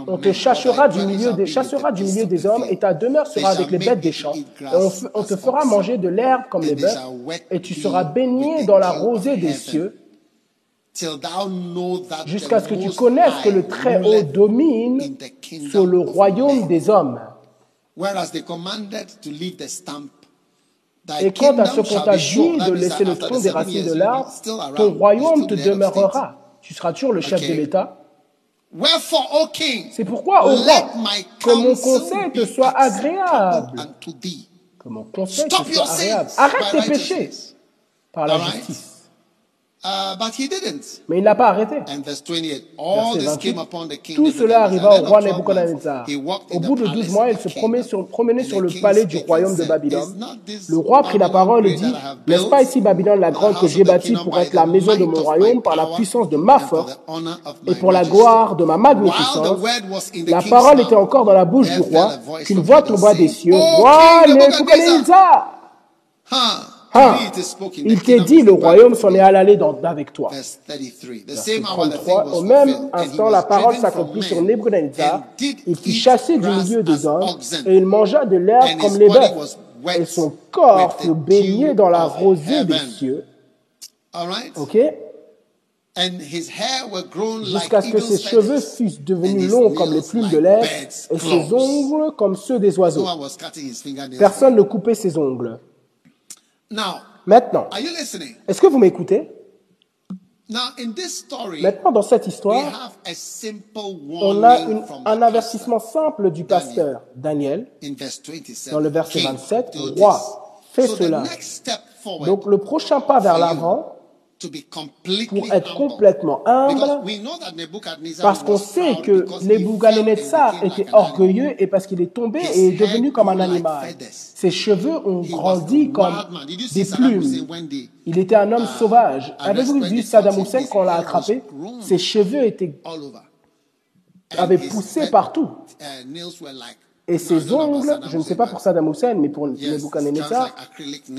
On te chassera du, milieu des, chassera du milieu des hommes, et ta demeure sera avec les bêtes des champs. Et on, te fera manger de l'herbe comme les bœufs, et tu seras baigné dans la rosée des cieux, jusqu'à ce que tu connaisses que le Très-Haut domine sur le royaume des hommes. Et quant à ce qu'on t'a dit de laisser le tronc des racines de l'arbre, ton royaume te demeurera. Tu seras toujours le chef de l'État. C'est pourquoi, ô roi, que mon conseil te soit agréable. Que mon conseil te soit agréable. Arrête tes péchés par la justice. Uh, Mais il n'a pas arrêté. Tout cela arriva au roi Nebuchadnezzar. Au bout de douze mois, il se promenait sur, promenait sur le palais du royaume de Babylone. Le roi prit la parole et dit, N'est-ce pas ici Babylone la grande que j'ai bâtie pour être la maison de mon royaume par la puissance de ma force et pour la gloire de ma magnificence La parole était encore dans la bouche du roi qu'une voix tomba des cieux. Roi Nebuchadnezzar ah, il t'est dit, le royaume s'en est allé avec toi. Verset 33, au même instant, la parole s'accomplit sur Nebuchadnezzar. Il fut chassé du milieu des hommes et il mangea de l'herbe comme les bœufs. Et son corps fut baigné dans la rosée des cieux. OK? Jusqu'à ce que ses cheveux fussent devenus longs comme les plumes de l'air et ses ongles comme ceux des oiseaux. Personne ne coupait ses ongles. Maintenant, est-ce que vous m'écoutez? Maintenant, dans cette histoire, on a un avertissement simple du pasteur Daniel. Dans le verset 27. Roi, fais cela. Donc le prochain pas vers l'avant, pour être complètement humble, parce qu'on sait que Nebuchadnezzar était orgueilleux et parce qu'il est tombé et est devenu comme un animal. Ses cheveux ont grandi comme des plumes. Il était un homme uh, sauvage. Avez-vous vu Saddam Hussein quand on l'a attrapé? Ses cheveux étaient, avaient poussé partout. Uh, et ses ongles, je ne sais pas pour Saddam Hussein, mais pour Nebuchadnezzar,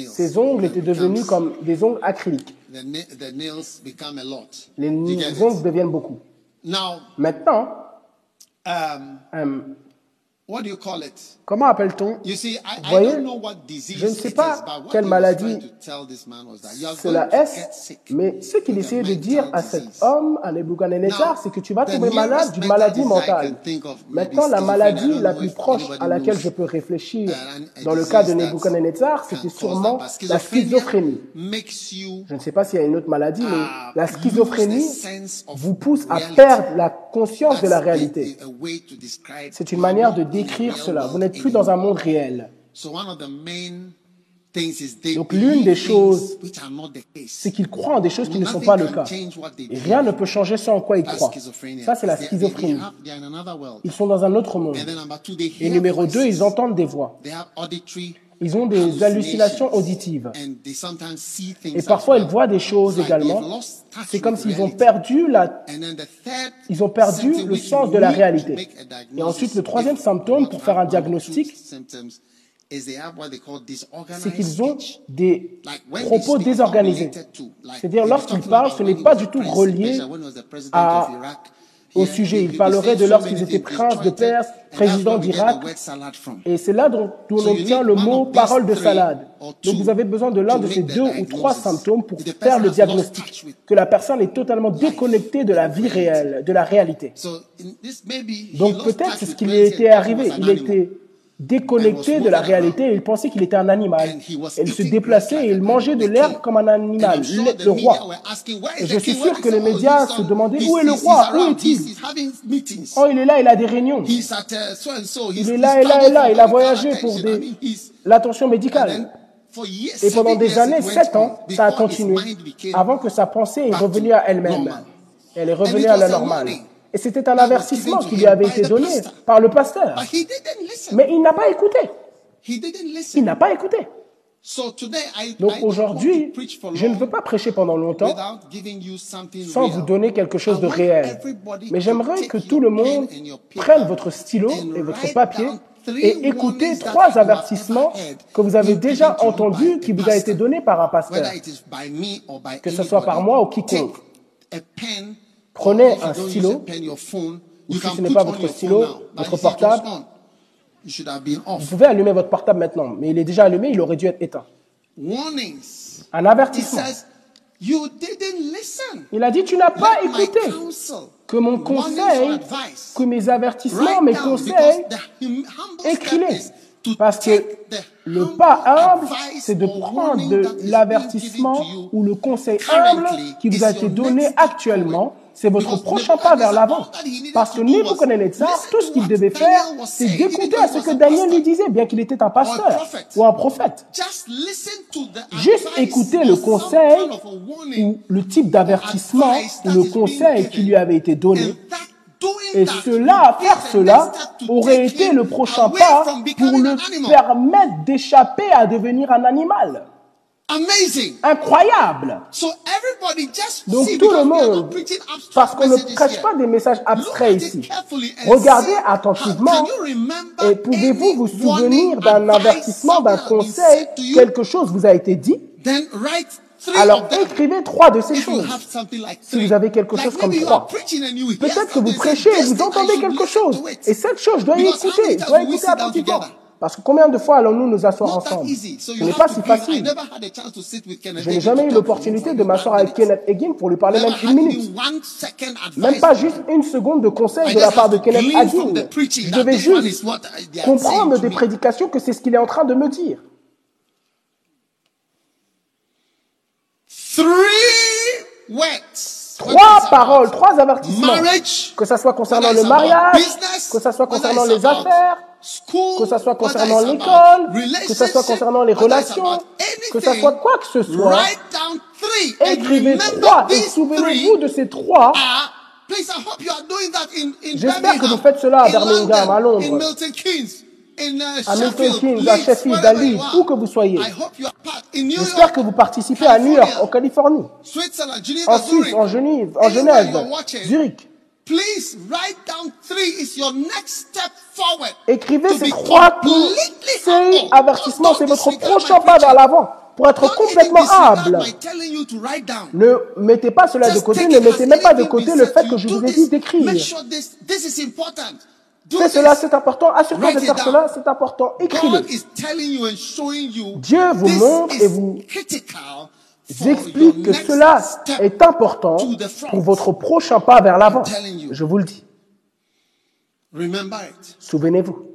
ses ongles étaient devenus comme des ongles acryliques. Les ongles deviennent beaucoup. Maintenant, um, um, Comment appelle-t-on? Voyez, je ne sais pas quelle maladie cela est, mais ce qu'il essayait de dire à cet homme, à Nebuchadnezzar, c'est que tu vas tomber malade d'une maladie mentale. Maintenant, la maladie la plus proche à laquelle je peux réfléchir dans le cas de Nebuchadnezzar, c'était sûrement la schizophrénie. Je ne sais pas s'il y a une autre maladie, mais uh, la schizophrénie vous pousse à perdre la conscience de la réalité. C'est une manière de dire décrire cela. Vous n'êtes plus dans un monde réel. Donc l'une des choses, c'est qu'ils croient en des choses qui ne sont pas le cas. Et rien ne peut changer ce en quoi ils croient. Ça, c'est la schizophrénie. Ils sont dans un autre monde. Et numéro deux, ils entendent des voix. Ils ont des hallucinations auditives. Et parfois, ils voient des choses également. C'est comme s'ils ont perdu la, ils ont perdu le sens de la réalité. Et ensuite, le troisième symptôme pour faire un diagnostic, c'est qu'ils ont des propos désorganisés. C'est-à-dire, lorsqu'ils parlent, ce n'est pas du tout relié à au sujet. Il parlerait de lorsqu'ils étaient princes de Perse, président d'Irak. Et c'est là dont, on obtient le mot parole de salade. Donc vous avez besoin de l'un de ces deux ou trois symptômes pour faire le diagnostic. Que la personne est totalement déconnectée de la vie réelle, de la réalité. Donc peut-être c'est ce qui lui était arrivé. Il était déconnecté de la réalité il pensait qu'il était un animal. il se déplaçait et il mangeait de l'herbe comme un animal, le, roi. Et je suis sûr que les médias se demandaient où est le roi, où est-il? Oh, il est là, il a des réunions. Il est là là et là, il a voyagé pour l'attention médicale. Et pendant des années, sept ans, ça a continué, avant que sa pensée est revenue à elle-même. Elle est revenue à la normale. Et c'était un avertissement qui lui avait été donné par le pasteur. Mais il n'a pas écouté. Il n'a pas écouté. Donc aujourd'hui, je ne veux pas prêcher pendant longtemps sans vous donner quelque chose de réel. Mais j'aimerais que tout le monde prenne votre stylo et votre papier et écoutez trois avertissements que vous avez déjà entendus qui vous a été donné par un pasteur, que ce soit par moi ou quiconque. Prenez un stylo, ou si ce n'est pas votre stylo, votre portable, vous pouvez allumer votre portable maintenant, mais il est déjà allumé, il aurait dû être éteint. Un avertissement. Il a dit, tu n'as pas écouté. que mon conseil, que mes avertissements, mes conseils, écris-les. Parce que le pas humble, c'est de prendre l'avertissement ou le conseil humble qui vous a été donné actuellement c'est votre prochain pas vers l'avant. Parce que Nebuchadnezzar, tout ce qu'il devait faire, c'est d'écouter à ce que Daniel lui disait, bien qu'il était un pasteur ou un prophète. Juste écouter le conseil ou le type d'avertissement ou le conseil qui lui avait été donné. Et cela, faire cela, aurait été le prochain pas pour le permettre d'échapper à devenir un animal. Incroyable. Donc tout le monde, parce qu'on ne prêche pas des messages abstraits ici. Regardez attentivement et pouvez-vous vous souvenir d'un avertissement, d'un conseil, quelque chose vous a été dit? Alors écrivez trois de ces choses. Si vous avez quelque chose comme trois. Peut-être que vous prêchez et vous entendez quelque chose. Et cette chose, je dois y écouter. Je dois écouter attentivement. Parce que combien de fois allons-nous nous asseoir ensemble Ce n'est pas si facile. Je n'ai jamais eu l'opportunité de m'asseoir avec Kenneth Hagin pour lui parler même une minute. Même pas juste une seconde de conseil de la part de Kenneth Hagin. Je devais juste comprendre des prédications que c'est ce qu'il est en train de me dire. Trois paroles, trois avertissements. Que ce soit concernant le mariage, que ce soit concernant les affaires, que ce soit concernant l'école, que ce soit concernant les relations, que ce soit quoi que ce soit, écrivez trois et souvenez-vous de ces trois. J'espère que vous faites cela à Birmingham, à Londres, à Milton Keynes, à Sheffield, à Leeds, où que vous soyez. J'espère que vous participez à New York, en Californie, en Suisse, en Genève, en Genève, Zurich. Écrivez ces trois conseils, avertissements, c'est votre prochain pas vers l'avant pour être complètement humble. Ne mettez pas cela de côté, ne mettez même pas de côté le fait que je vous ai dit d'écrire. Fais cela, c'est important. Assure-toi de faire cela, c'est important. Écrivez. Dieu vous montre et vous explique que cela est important pour votre prochain pas vers l'avant. Je vous le dis. Souvenez-vous.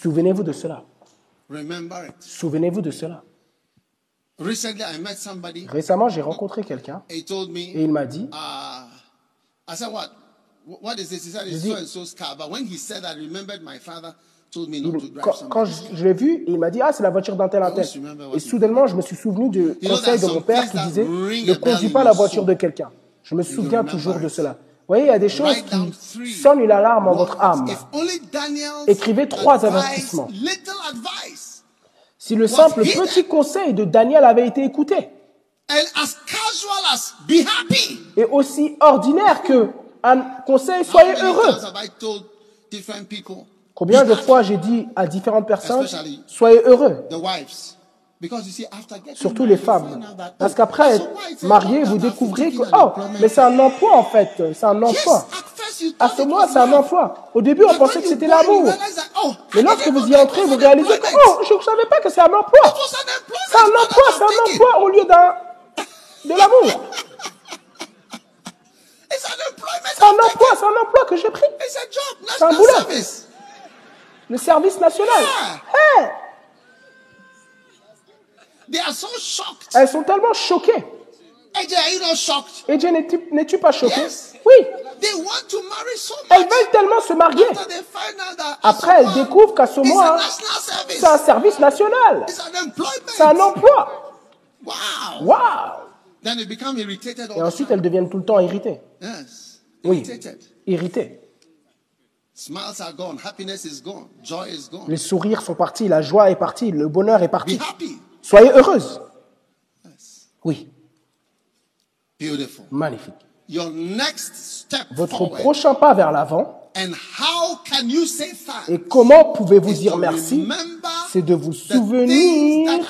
Souvenez-vous de cela. Souvenez-vous de cela. Récemment, j'ai rencontré quelqu'un. Et il m'a dit, quand, je, l'ai vu, il m'a dit, ah, c'est la voiture d'un tel un tel. Et soudainement, je me suis souvenu du conseil de mon père qui disait, ne conduis pas la voiture de quelqu'un. Je me souviens toujours de cela. Vous voyez, il y a des choses qui sonnent une alarme en votre âme. Écrivez trois avertissements. Si le simple petit conseil de Daniel avait été écouté, et aussi ordinaire que un conseil, soyez heureux. Combien de fois j'ai dit à différentes personnes, soyez heureux. Surtout les femmes. Parce qu'après être marié, vous découvrez que, oh, mais c'est un emploi en fait. C'est un emploi. À ce moment, c'est un emploi. Au début, on pensait que c'était l'amour. Mais lorsque vous y entrez, vous réalisez que, oh, je ne savais pas que c'est un emploi. C'est un emploi, c'est un emploi au lieu d'un, de l'amour. C'est un emploi, c'est un emploi que j'ai pris. C'est un boulot. Le service national. Hey. Elles sont tellement choquées. AJ, n'es-tu pas choqué? Oui. Elles veulent tellement se marier. Après, elles découvrent qu'à ce moment, c'est un service national. C'est un emploi. Wow. Et ensuite, elles deviennent tout le temps irritées. Oui, irritées. Les sourires sont partis, la joie est partie, le bonheur est parti. Soyez heureuse. Oui. Magnifique. Votre prochain pas vers l'avant Et comment pouvez-vous dire merci? C'est de vous souvenir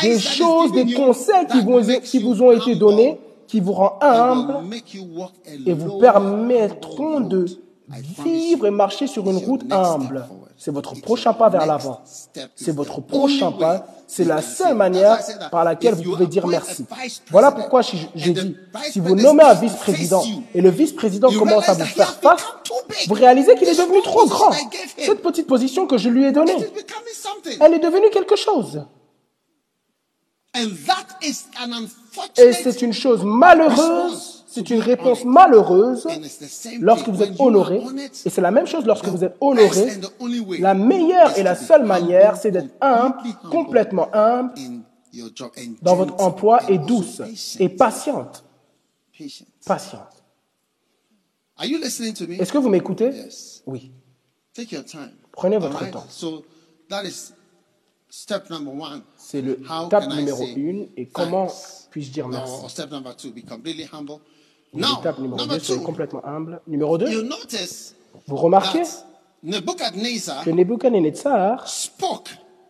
des choses, des conseils qui vous, qui vous ont été donnés, qui vous rend humble et vous permettront de vivre et marcher sur une route humble. C'est votre prochain pas vers l'avant. C'est votre prochain pas. C'est la seule manière par laquelle vous pouvez dire merci. Voilà pourquoi j'ai dit, si vous nommez un vice-président et le vice-président commence à vous faire face, vous réalisez qu'il est devenu trop grand. Cette petite position que je lui ai donnée, elle est devenue quelque chose. Et c'est une chose malheureuse c'est une réponse malheureuse lorsque vous êtes honoré. Et c'est la même chose lorsque vous êtes honoré. La meilleure et la seule manière, c'est d'être humble, complètement humble dans votre emploi et douce et patiente. Patiente. Est-ce que vous m'écoutez? Oui. Prenez votre temps. C'est le step numéro 1 et comment puis-je dire merci? L'étape numéro 2, c'est complètement humble. Numéro 2, vous remarquez que Nebuchadnezzar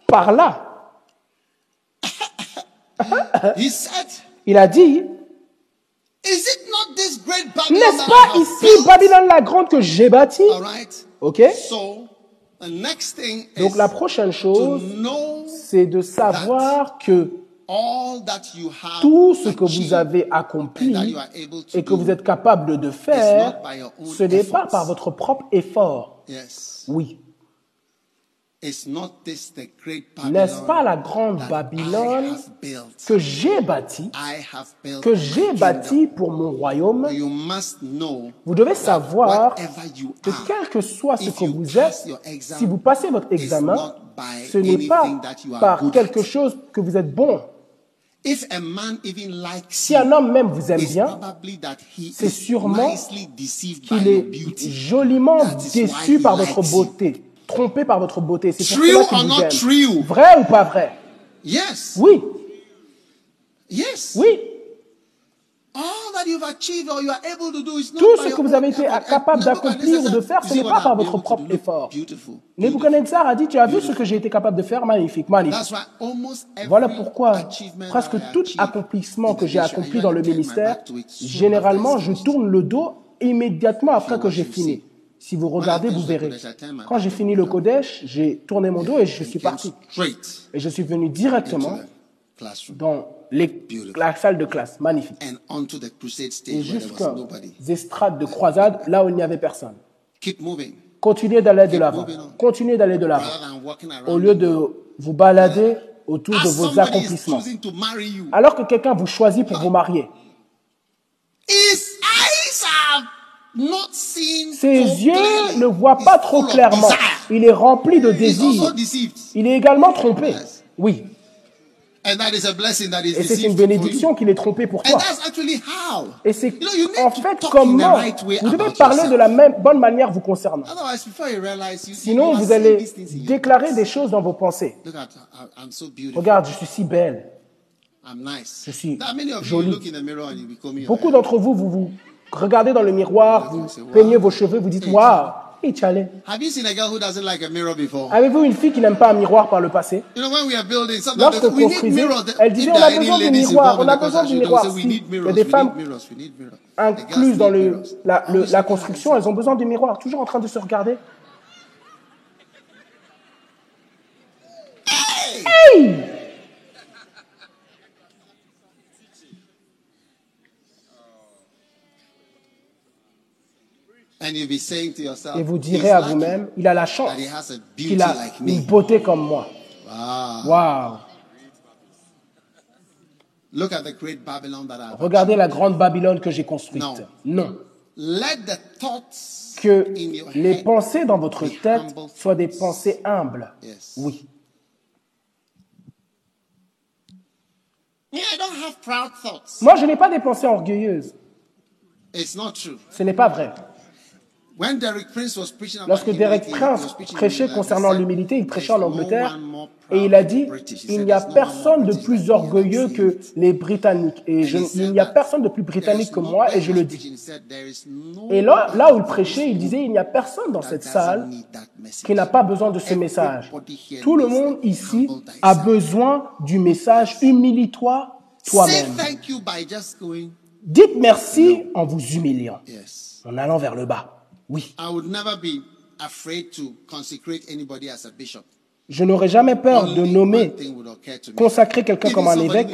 parla. Il a dit, n'est-ce pas ici Babylone la grande que j'ai bâtie? Ok. Donc la prochaine chose, c'est de savoir que tout ce que vous avez accompli et que vous êtes capable de faire, ce n'est pas par votre propre effort. Oui. N'est-ce pas la grande Babylone que j'ai bâtie, que j'ai bâtie pour mon royaume? Vous devez savoir que quel que soit ce que vous êtes, si vous passez votre examen, ce n'est pas par quelque chose que vous êtes bon si un homme même vous aime bien, c'est sûrement qu'il est joliment déçu par votre beauté, trompé par votre beauté. C'est pour cela qu'il vous aime. Vrai ou pas vrai? Oui. Oui. Tout ce que vous avez été capable d'accomplir ou de faire, ce n'est pas par votre propre effort. Nebuchadnezzar a dit, tu as vu ce que j'ai été capable de faire? Magnifique, magnifique. Voilà pourquoi presque tout accomplissement que j'ai accompli dans le ministère, généralement, je tourne le dos immédiatement après que j'ai fini. Si vous regardez, vous verrez. Quand j'ai fini le Kodesh, j'ai tourné mon dos et je suis parti. Et je suis venu directement dans la salle de classe, magnifique. Et jusqu'aux estrades de croisade, là où il n'y avait personne. Continuez d'aller de l'avant. Continuez d'aller de l'avant. Au lieu de vous balader autour de vos accomplissements. Alors que quelqu'un vous choisit pour vous marier. Ses yeux ne voient pas trop clairement. Il est rempli de désirs. Il est également trompé. Oui. Et c'est une bénédiction qu'il est trompé pour toi. Et c'est en fait comment vous devez parler de la même bonne manière vous concernant. Sinon, vous allez déclarer des choses dans vos pensées. Regarde, je suis si belle. Je suis jolie. Beaucoup d'entre vous, vous vous regardez dans le miroir, vous peignez vos cheveux, vous dites, waouh, Avez-vous une fille qui n'aime pas un miroir par le passé? Lorsque construisait, elle disait on a besoin de miroir, on a besoin de miroir. il y a des femmes incluses dans le, la, la construction, elles ont besoin de miroirs, toujours en train de se regarder. Hey Et vous direz à vous-même, il a la chance qu'il a une beauté comme moi. Wow. Regardez la grande Babylone que j'ai construite. Non. Que les pensées dans votre tête soient des pensées humbles. Oui. Moi, je n'ai pas des pensées orgueilleuses. Ce n'est pas vrai. Lorsque Derek Prince prêchait concernant l'humilité, il prêchait en Angleterre et il a dit, il n'y a personne de plus orgueilleux que les Britanniques. Et il n'y a personne de plus britannique que moi et je le dis. Et là, là où il prêchait, il disait, il n'y a personne dans cette salle qui n'a pas besoin de ce message. Tout le monde ici a besoin du message humilie-toi toi-même. Dites merci en vous humiliant, en allant vers le bas. Oui. Je n'aurais jamais peur de nommer, consacrer quelqu'un comme un évêque.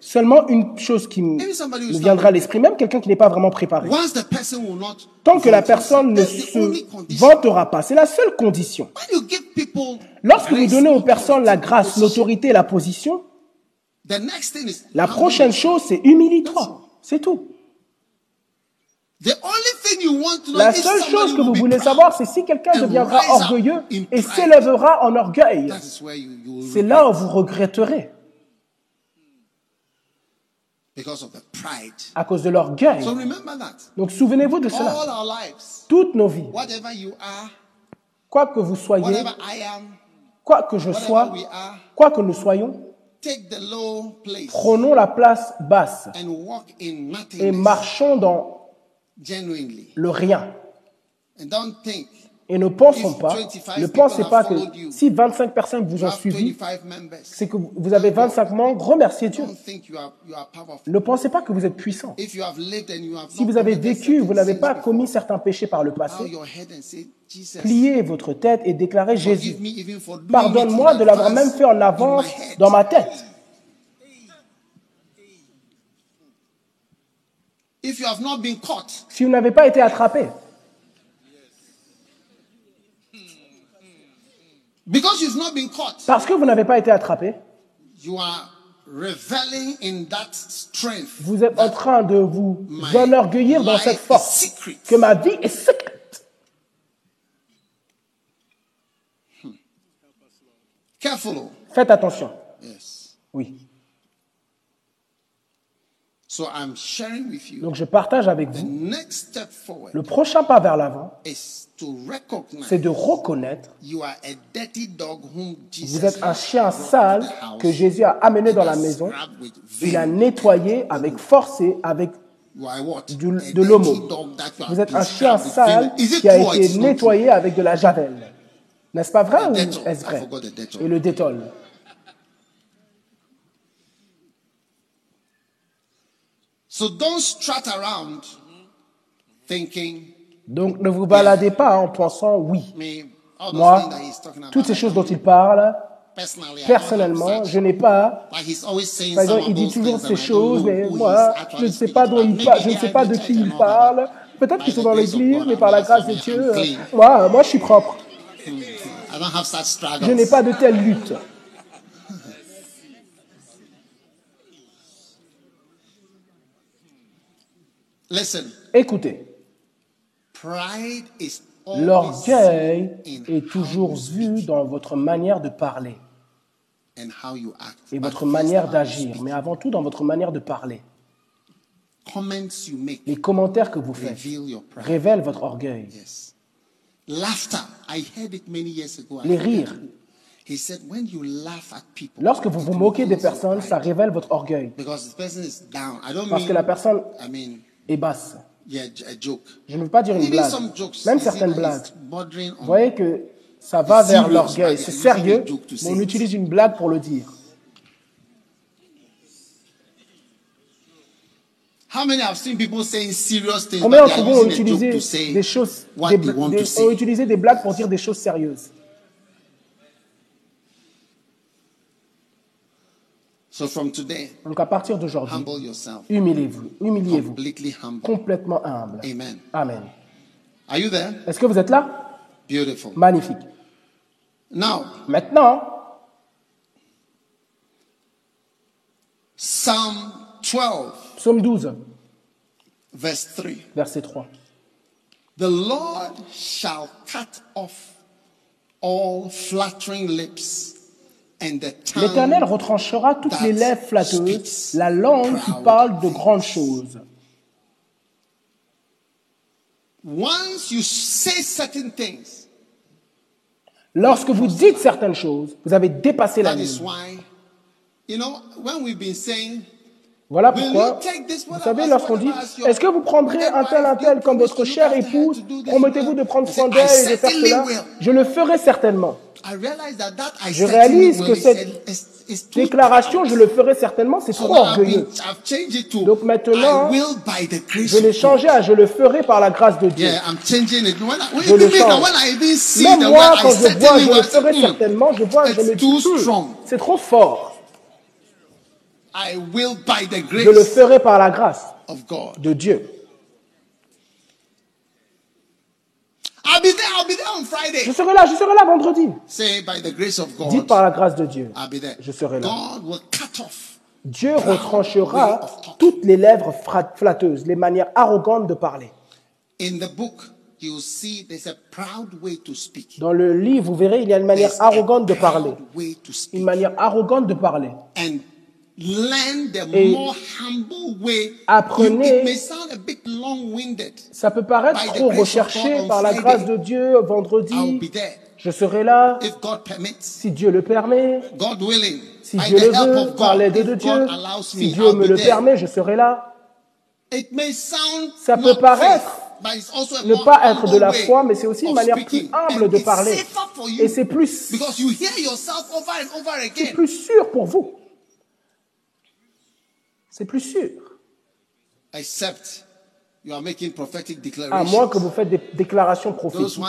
Seulement une chose qui me viendra à l'esprit, même quelqu'un qui n'est pas vraiment préparé. Tant que la personne ne se vantera pas, c'est la seule condition. Lorsque vous donnez aux personnes la grâce, l'autorité, la position, la prochaine chose, c'est humilie-toi. C'est tout. La seule chose que vous voulez savoir, c'est si quelqu'un deviendra orgueilleux et s'élèvera en orgueil. C'est là où vous regretterez. À cause de l'orgueil. Donc souvenez-vous de cela. Toutes nos vies, quoi que vous soyez, quoi que je sois, quoi que nous soyons, prenons la place basse et marchons dans le rien. Et ne pensons pas, ne pensez pas que si 25 personnes vous ont suivi, c'est que vous avez 25 membres, remerciez Dieu. Ne pensez pas que vous êtes puissant. Si vous avez vécu, vous n'avez pas commis certains péchés par le passé, pliez votre tête et déclarez Jésus. Pardonne-moi de l'avoir même fait en avance dans ma tête. Si vous n'avez pas été attrapé, parce que vous n'avez pas été attrapé, vous êtes en train de vous enorgueillir dans cette force que ma vie est secrète. Hmm. Faites attention. Oui. Donc je partage avec vous. Le prochain pas vers l'avant, c'est de reconnaître vous êtes un chien sale que Jésus a amené dans la maison. Il a nettoyé avec force et avec de l'homo. Vous êtes un chien sale qui a été nettoyé avec de la javel. N'est-ce pas vrai ou est-ce vrai? Et le détol. Donc ne vous baladez pas en pensant oui. Moi, toutes ces choses dont il parle, personnellement, je n'ai pas. Par exemple, il dit toujours ces choses, mais moi, je ne sais pas dont il parle, je ne sais pas de qui il parle. Peut-être qu'ils sont dans l'église, mais par la grâce de Dieu, moi, moi, je suis propre. Je n'ai pas de telle lutte. Écoutez, l'orgueil est toujours vu dans votre manière de parler. Et votre manière d'agir, mais avant tout dans votre manière de parler. Les commentaires que vous faites révèlent votre orgueil. Les rires. Lorsque vous vous moquez des personnes, ça révèle votre orgueil. Parce que la personne et basse. Je ne veux pas dire une blague. Même certaines blagues. Vous voyez que ça va vers l'orgueil. C'est sérieux, mais on utilise une blague pour le dire. Combien d'entre vous ont utilisé des choses, ont utilisé des blagues pour dire des choses sérieuses? Donc à partir d'aujourd'hui, humiliez-vous, humiliez-vous, complètement humble. Amen. Est-ce que vous êtes là? Magnifique. Maintenant, Psalm 12, Psaume 12, verset 3. The Lord shall cut off all flattering lips L'Éternel retranchera toutes les lèvres flatteuses, la langue qui parle de grandes choses. Lorsque vous dites certaines choses, vous avez dépassé la ligne. Voilà pourquoi, vous savez, lorsqu'on dit, est-ce que vous prendrez un tel, un tel comme votre chère épouse, promettez-vous de prendre soin d'elle et de faire cela? Je le ferai certainement. I realize that that I Je réalise que cette Déclaration, je le ferai certainement, c'est trop orgueilleux. Donc maintenant, Je l'ai changé à je le ferai par la grâce de Dieu. Yeah, I'm changing it. When I, when, Je le change. Même moi, quand je vois, je le ferai certainement, je vois, je me it's dis, c'est trop fort. Je le grace ferai par la grâce of God. de Dieu. I'll be there. I'll be there on Je Friday. serai là, je serai là vendredi. Say by the grace of Dites God, par la grâce de Dieu. I'll be there. Je serai là. God will cut off. Dieu retranchera toutes les lèvres flatteuses, les manières arrogantes de parler. In the book, you'll see there's a proud way to speak. Dans le livre, vous verrez, il y a une manière There's arrogante de parler. proud way to speak. Une manière arrogante de parler. and Et more humble way. apprenez- You- it may sound a bit long-winded. Ça peut paraître trop recherché par la grâce de Dieu vendredi. Je serai là if God permits. si Dieu le permet. God willing. Si Dieu le veut, par l'aide de Dieu. Si me, Dieu me le permet, je serai là. It may sound Ça peut paraître Ne pas être de la foi, mais c'est aussi une manière plus humble de parler. safer for you Et c'est plus, c'est again. plus sûr pour vous. C'est plus sûr. Except you are making prophetic À moins que vous faites des déclarations prophétiques.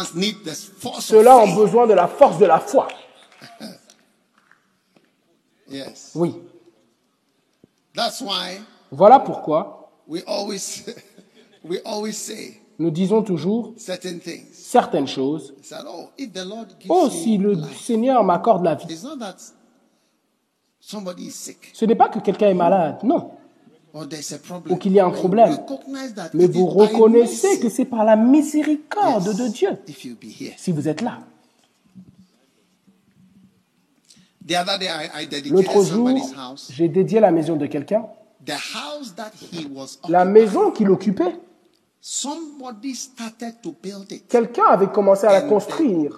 Ceux-là ont besoin de la force de la foi. Yes. Oui. That's why Voilà pourquoi we always we always say nous disons toujours certain things. certaines choses. Oh, if the Lord gives Oh, si le life, Seigneur m'accorde la vie. it's not that somebody is sick Ce n'est pas que quelqu'un est malade, non. Ou qu'il y a un problème. Mais vous reconnaissez que c'est par la miséricorde de Dieu si vous êtes là. L'autre jour, j'ai dédié la maison de quelqu'un. La maison qu'il occupait, quelqu'un avait commencé à la construire.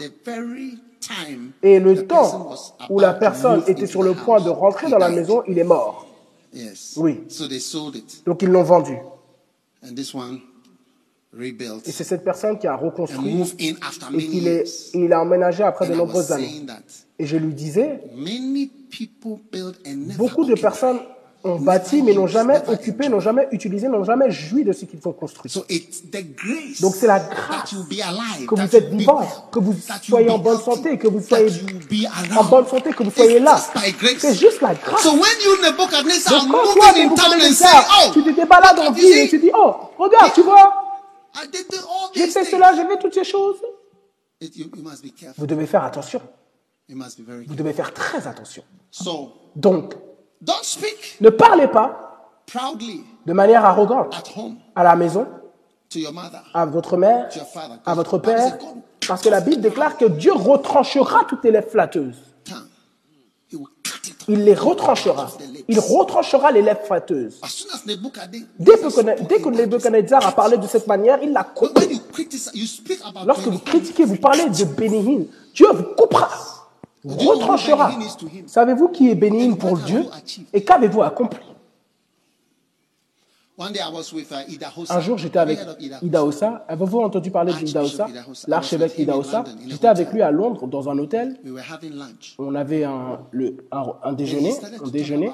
Et le temps où la personne était sur le point de rentrer dans la maison, il est mort. Yes. Oui. So they sold it. Donc ils l'ont vendu. And this one rebuilt Et c'est cette personne qui a and reconstruit moved in after et many years. il a emménagé après de was nombreuses années. that Et je lui disais, many people build and never beaucoup de personnes ont bâti mais n'ont jamais occupé, n'ont jamais utilisé, n'ont jamais joui de ce qu'ils ont construit. So it's the grace Donc c'est la that grâce you be alive, que vous êtes vivant, que vous soyez en bonne santé, que vous soyez en bonne santé, que vous soyez là. C'est juste la grâce. Donc quand toi, and say, Nebuchadnezzar, oh, tu te débalades en ville et tu dis, oh, regarde, tu vois, j'ai fait cela, j'ai fait toutes ces choses. Vous devez faire attention. You must be very Vous devez faire très attention. So Donc, don't speak ne parlez pas proudly de manière arrogante at home à la maison, to your mother. à votre mère, To your father. à votre père, parce que la Bible déclare que Dieu retranchera toutes les lèvres flatteuses. Tongue. He will cut it off. Il les retranchera. Il retranchera les lèvres flatteuses. Dès que, dès que Nebuchadnezzar a parlé de cette manière, il l'a coupé. Lorsque vous critiquez, vous parlez de Bénihin, Dieu vous coupera, retranchera. Savez-vous qui est Bénihin pour Dieu et qu'avez-vous accompli? Uh. Un jour, j'étais avec Have you heard of Ida Ossa. Avez-vous entendu parler d'Ida Ossa L'archevêque Ida Ossa. J'étais avec lui à Londres dans un hôtel. We were having lunch. On avait un, le- un, un déjeuner, un déjeuner,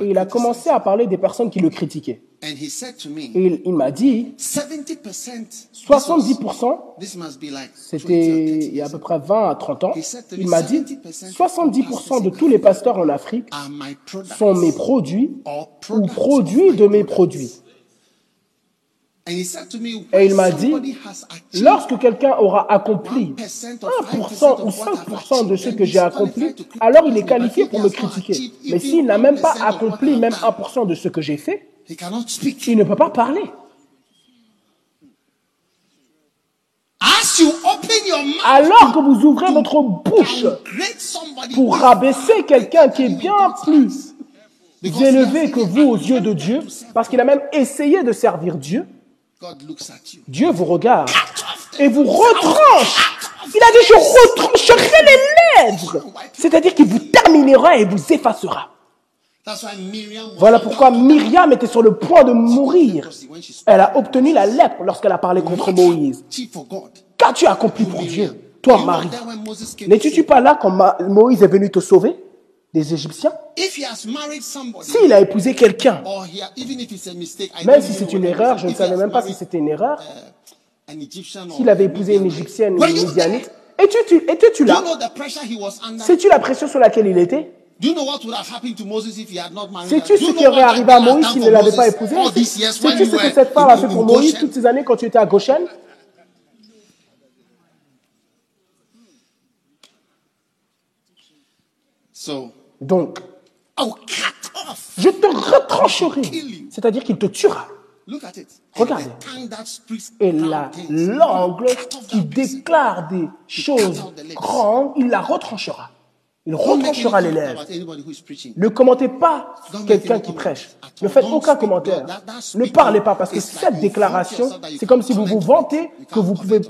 et il a commencé à parler des personnes qui le critiquaient. And he said to me, Et il, il m'a dit, 70%, 70%, this must be like 20 or 30 c'était il y a à peu près 20 à 30 ans, il m'a dit, 70% de tous les pasteurs en Afrique are my products sont mes produits or ou products produits of de my mes products. produits. And he said to me, Et il when m'a dit, lorsque quelqu'un aura accompli 1% or 1% ou 5% de ce que j'ai accompli, alors il est qualifié pour me critiquer. Mais s'il n'a même pas accompli même 1% de ce que j'ai fait, He cannot speak. il ne peut pas parler. As you open your mouth Alors que vous ouvrez votre bouche pour rabaisser quelqu'un qui est bien plus élevé que vous aux yeux de Dieu, parce qu'il a même essayé de servir Dieu, Dieu vous regarde et vous retranche. Il a dit, je retrancherai les lèvres. C'est-à-dire qu'il vous terminera et vous effacera. Voilà pourquoi Myriam était sur le point de mourir. Elle a obtenu la lèpre lorsqu'elle a parlé contre Moïse. Qu'as-tu accompli pour Dieu, toi, Marie? N'étais-tu pas là quand Moïse est venu te sauver des Égyptiens? S'il a épousé quelqu'un, même si c'est une erreur, je ne savais même pas si c'était une erreur, s'il avait épousé une Égyptienne ou une Midianite, étais-tu là? Sais-tu la pression sur laquelle il était? Sais-tu ce qui aurait arrivé à Moïse s'il ne l'avait pas épousé Sais-tu ce que cette femme a fait pour Moïse toutes ces années quand tu étais à Goshen? Donc, je te retrancherai, c'est-à-dire qu'il te tuera. Regardez. Et la langue qui déclare des choses grandes, il la retranchera. Il retranchera les lèvres. Ne commentez pas quelqu'un qui prêche. Ne faites aucun commentaire. Ne parlez pas parce que cette déclaration, c'est comme si vous vous vantez que vous pouvez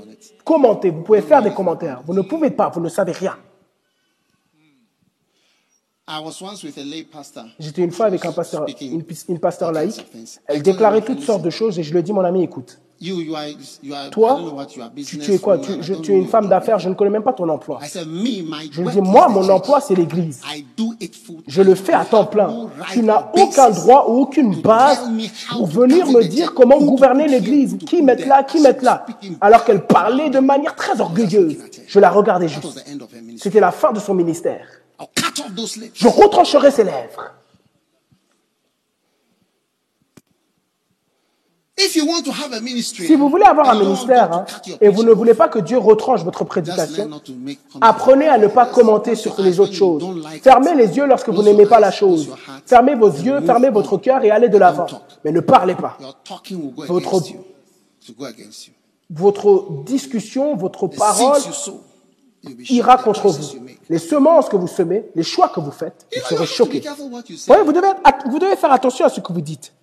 commenter, vous pouvez faire des commentaires. Vous ne pouvez pas, vous ne savez rien. J'étais une fois avec un pasteur, une, une pasteur laïque. Elle déclarait toutes sortes de choses et je lui ai dit, mon ami, écoute. Toi, tu, es quoi? tu, es une femme d'affaires, je ne connais même pas ton emploi. Je lui dis, moi, mon emploi, c'est l'église. Je le fais à temps plein. Tu n'as aucun droit ou aucune base pour venir me dire comment gouverner l'église. Qui mettre là, qui mettre là. Alors qu'elle parlait de manière très orgueilleuse. Je la regardais juste. C'était la fin de son ministère. Je retrancherai ses lèvres. Si vous voulez avoir un ministère hein, et vous ne voulez pas que Dieu retranche votre prédication, apprenez à ne pas commenter sur les autres choses. Fermez les yeux lorsque vous n'aimez pas la chose. Fermez vos yeux, fermez votre cœur et allez de l'avant. Mais ne parlez pas. Votre, votre discussion, votre parole ira contre vous. Les semences que vous semez, les choix que vous faites, vous serez choqués. vous, devez, vous devez faire attention à ce que vous dites.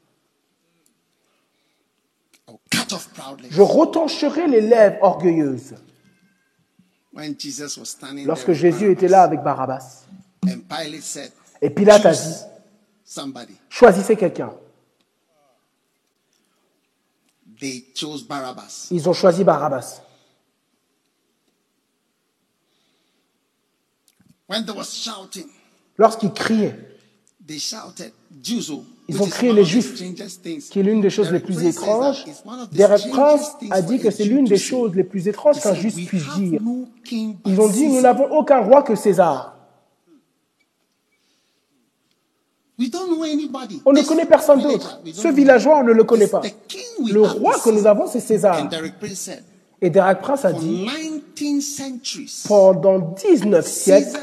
Je retrancherai les lèvres orgueilleuses. Lorsque Jésus était là avec Barabbas, et Pilate a dit, choisissez quelqu'un. Ils ont choisi Barabbas. Lorsqu'ils criaient, ils ont crié les Juifs, qui est l'une des choses les plus étranges. Derek Prince a dit que c'est l'une des choses les plus étranges qu'un juif puisse dire. Ils ont dit, nous n'avons aucun roi que César. On ne connaît personne d'autre. Ce villageois, on ne le connaît pas. Le roi que nous avons, c'est César. Et Derek Prince a dit, pendant 19 siècles,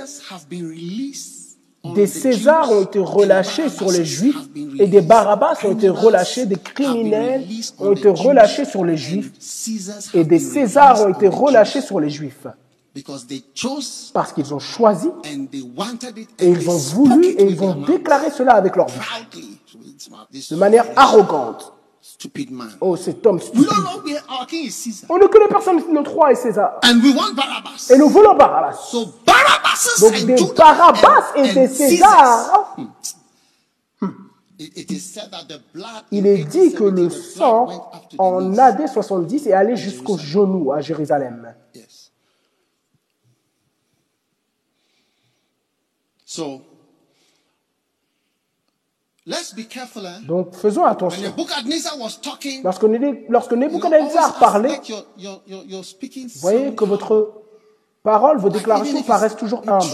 des Césars ont été relâchés sur les Juifs et des Barabbas ont été relâchés, des criminels ont été relâchés sur les Juifs et des Césars ont été relâchés sur les Juifs. Parce qu'ils ont choisi et ils ont voulu et ils ont déclaré cela avec leur bouche. De manière arrogante. Oh, cet homme stupide. On ne connaît personne, notre roi est César. Et nous voulons Barabbas. Donc des Barabbas et des Césars. Il est dit que le sang en AD 70 est allé jusqu'au genou à Jérusalem. Donc faisons attention. Lorsque, lorsque Nebuchadnezzar parlait, voyez que votre parole, vos déclarations paraissent toujours humbles.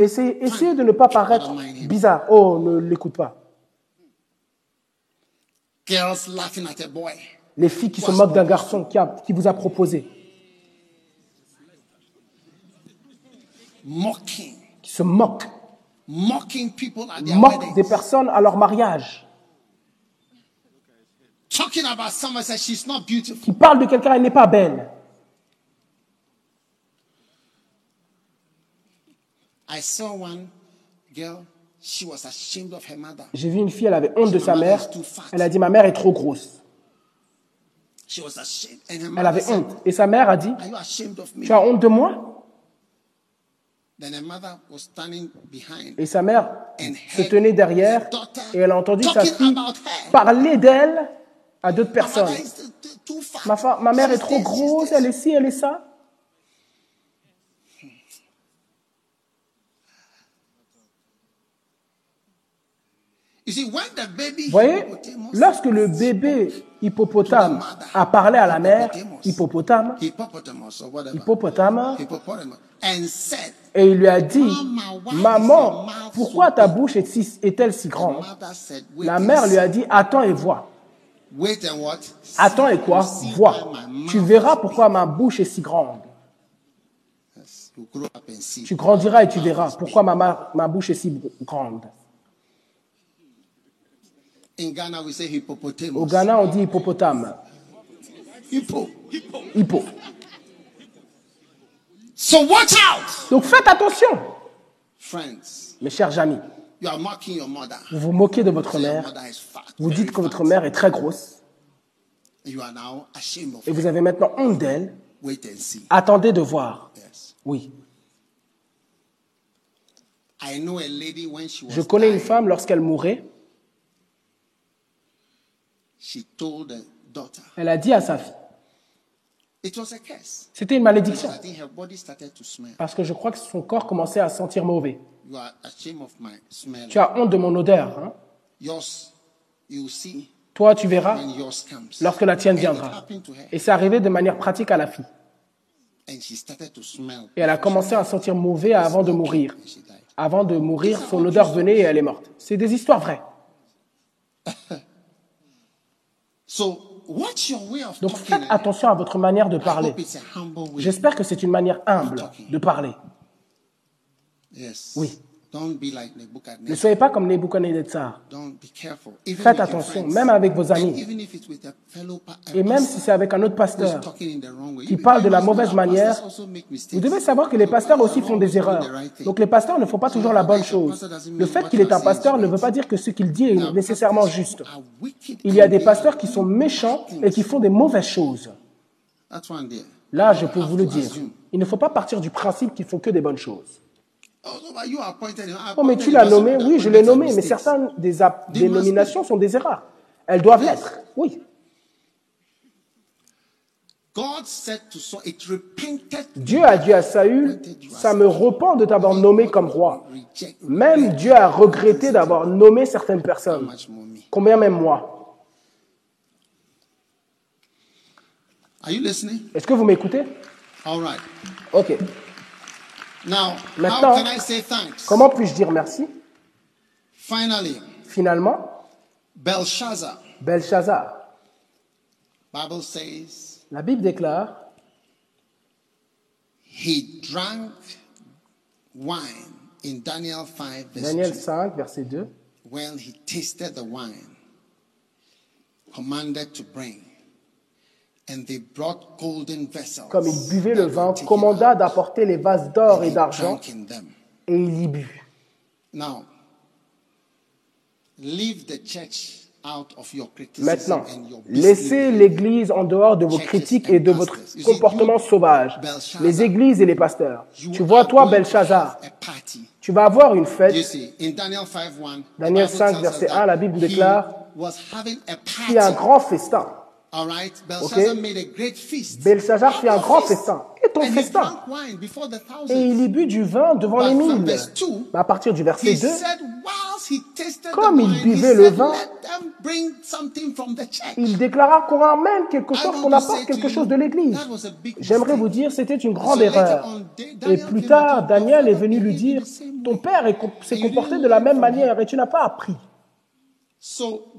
Essayez, essayez de ne pas paraître bizarre. Oh, ne l'écoute pas. Les filles qui se moquent d'un garçon qui, qui vous a proposé. Qui se moquent moquent des personnes à leur mariage. Qui parlent de quelqu'un, elle n'est pas belle. J'ai vu une fille, elle avait honte de sa mère. Elle a dit, ma mère est trop grosse. Elle avait honte. Et sa mère a dit, tu as honte de moi? Et sa mère se tenait derrière et elle a entendu sa fille parler d'elle à d'autres personnes. Ma, ma mère est trop grosse, elle est ci, elle est ça. Vous voyez, lorsque le bébé hippopotame a parlé à la mère, hippopotame, hippopotame, et il lui a dit, Maman, pourquoi ta bouche est-elle si grande? La mère lui a dit, Attends et vois. Attends et quoi? Vois. Tu verras pourquoi ma bouche est si grande. Tu grandiras et tu verras pourquoi ma, ma bouche est si grande. Au Ghana, on dit hippopotame. Hippo. Hippo. So watch out. Donc faites attention. Friends, Mes chers amis, you are mocking your mother. vous vous moquez de votre Say your mère. mother is fat, Vous dites que votre mère est très grosse You are now ashamed of et vous avez maintenant honte d'elle. Wait and see. Attendez de voir. Yes. Oui. I know a lady when she was Je connais une dying, femme, lorsqu'elle mourait, she told daughter elle a dit à sa fille, it was a curse. c'était une malédiction. I think her body started to smell. Parce que je crois que son corps commençait à sentir mauvais. You are ashamed of my smell. Tu as honte de mon odeur. hein. Yours, you will see Toi, tu verras when yours comes. lorsque la tienne And it viendra. happened to her. Et c'est arrivé de manière pratique à la fille. And she started to smell. Et elle a commencé à sentir mauvais avant de mourir. And she died. Avant de mourir, son odeur venait et elle est morte. C'est des histoires vraies. So watch your way of Donc faites attention à votre manière de I parler. hope it's a humble way. J'espère que c'est une manière humble de parler. Yes. Oui. Ne soyez pas comme Nebuchadnezzar. Faites attention, même avec vos amis. a Et même si c'est avec un autre pasteur, qui parle de la mauvaise manière, vous devez savoir que les pasteurs aussi font des erreurs. Donc les pasteurs ne font pas toujours la bonne chose. Le fait qu'il est un pasteur ne veut pas dire que ce qu'il dit est nécessairement juste. Il y a des pasteurs qui sont méchants et qui font des mauvaises choses. Là, je peux vous le dire. Il ne faut pas partir du principe qu'ils font que des bonnes choses. Oh, mais tu l'as nommé, oui, je l'ai nommé, mais certaines des, des nominations sont des erreurs. Elles doivent l'être, oui. God said to Saul, it repented Dieu a dit à Saül, ça me repent de t'avoir nommé comme roi. Même Dieu a regretté d'avoir nommé certaines personnes. Combien même moi? Are you listening? Est-ce que vous m'écoutez? Ok. Now, Maintenant, how can I say thanks? Comment puis-je dire merci? Finally, Finalement, Belshazzar. Belshazzar. Bible says La Bible déclare, he drank wine in Daniel 5 verse Daniel 2. 5, verset 2, When he tasted the wine, commanded to bring, and they brought golden vessels. Comme il buvait le vin, commanda d'apporter les vases d'or et d'argent, drank in them. et il y but. Now, leave the church out of your criticism Maintenant, and your laissez l'Église en dehors de vos critiques et de votre comportement sauvage. Les églises et les pasteurs. Tu vois, toi, Belshazzar, tu vas avoir une fête. Daniel 5:1, the Daniel Bible 5, tells us verset that 1, la Bible déclare was having a Il y a un grand festin. Belshazzar Ok. made a great feast. Belshazzar fit un grand festin. Et ton festin? Et il y but du vin devant les mille. Mais à partir du verset He 2, said, whilst he tasted Comme il buvait le vin, let them bring something from the church. il déclara qu'on ramène quelque chose, qu'on apporte quelque chose de l'Église. that was a big J'aimerais vous dire, c'était une grande erreur. Et plus tard, Daniel est venu "You lui dire, ton way." père s'est comporté de la même manière et tu n'as pas appris. So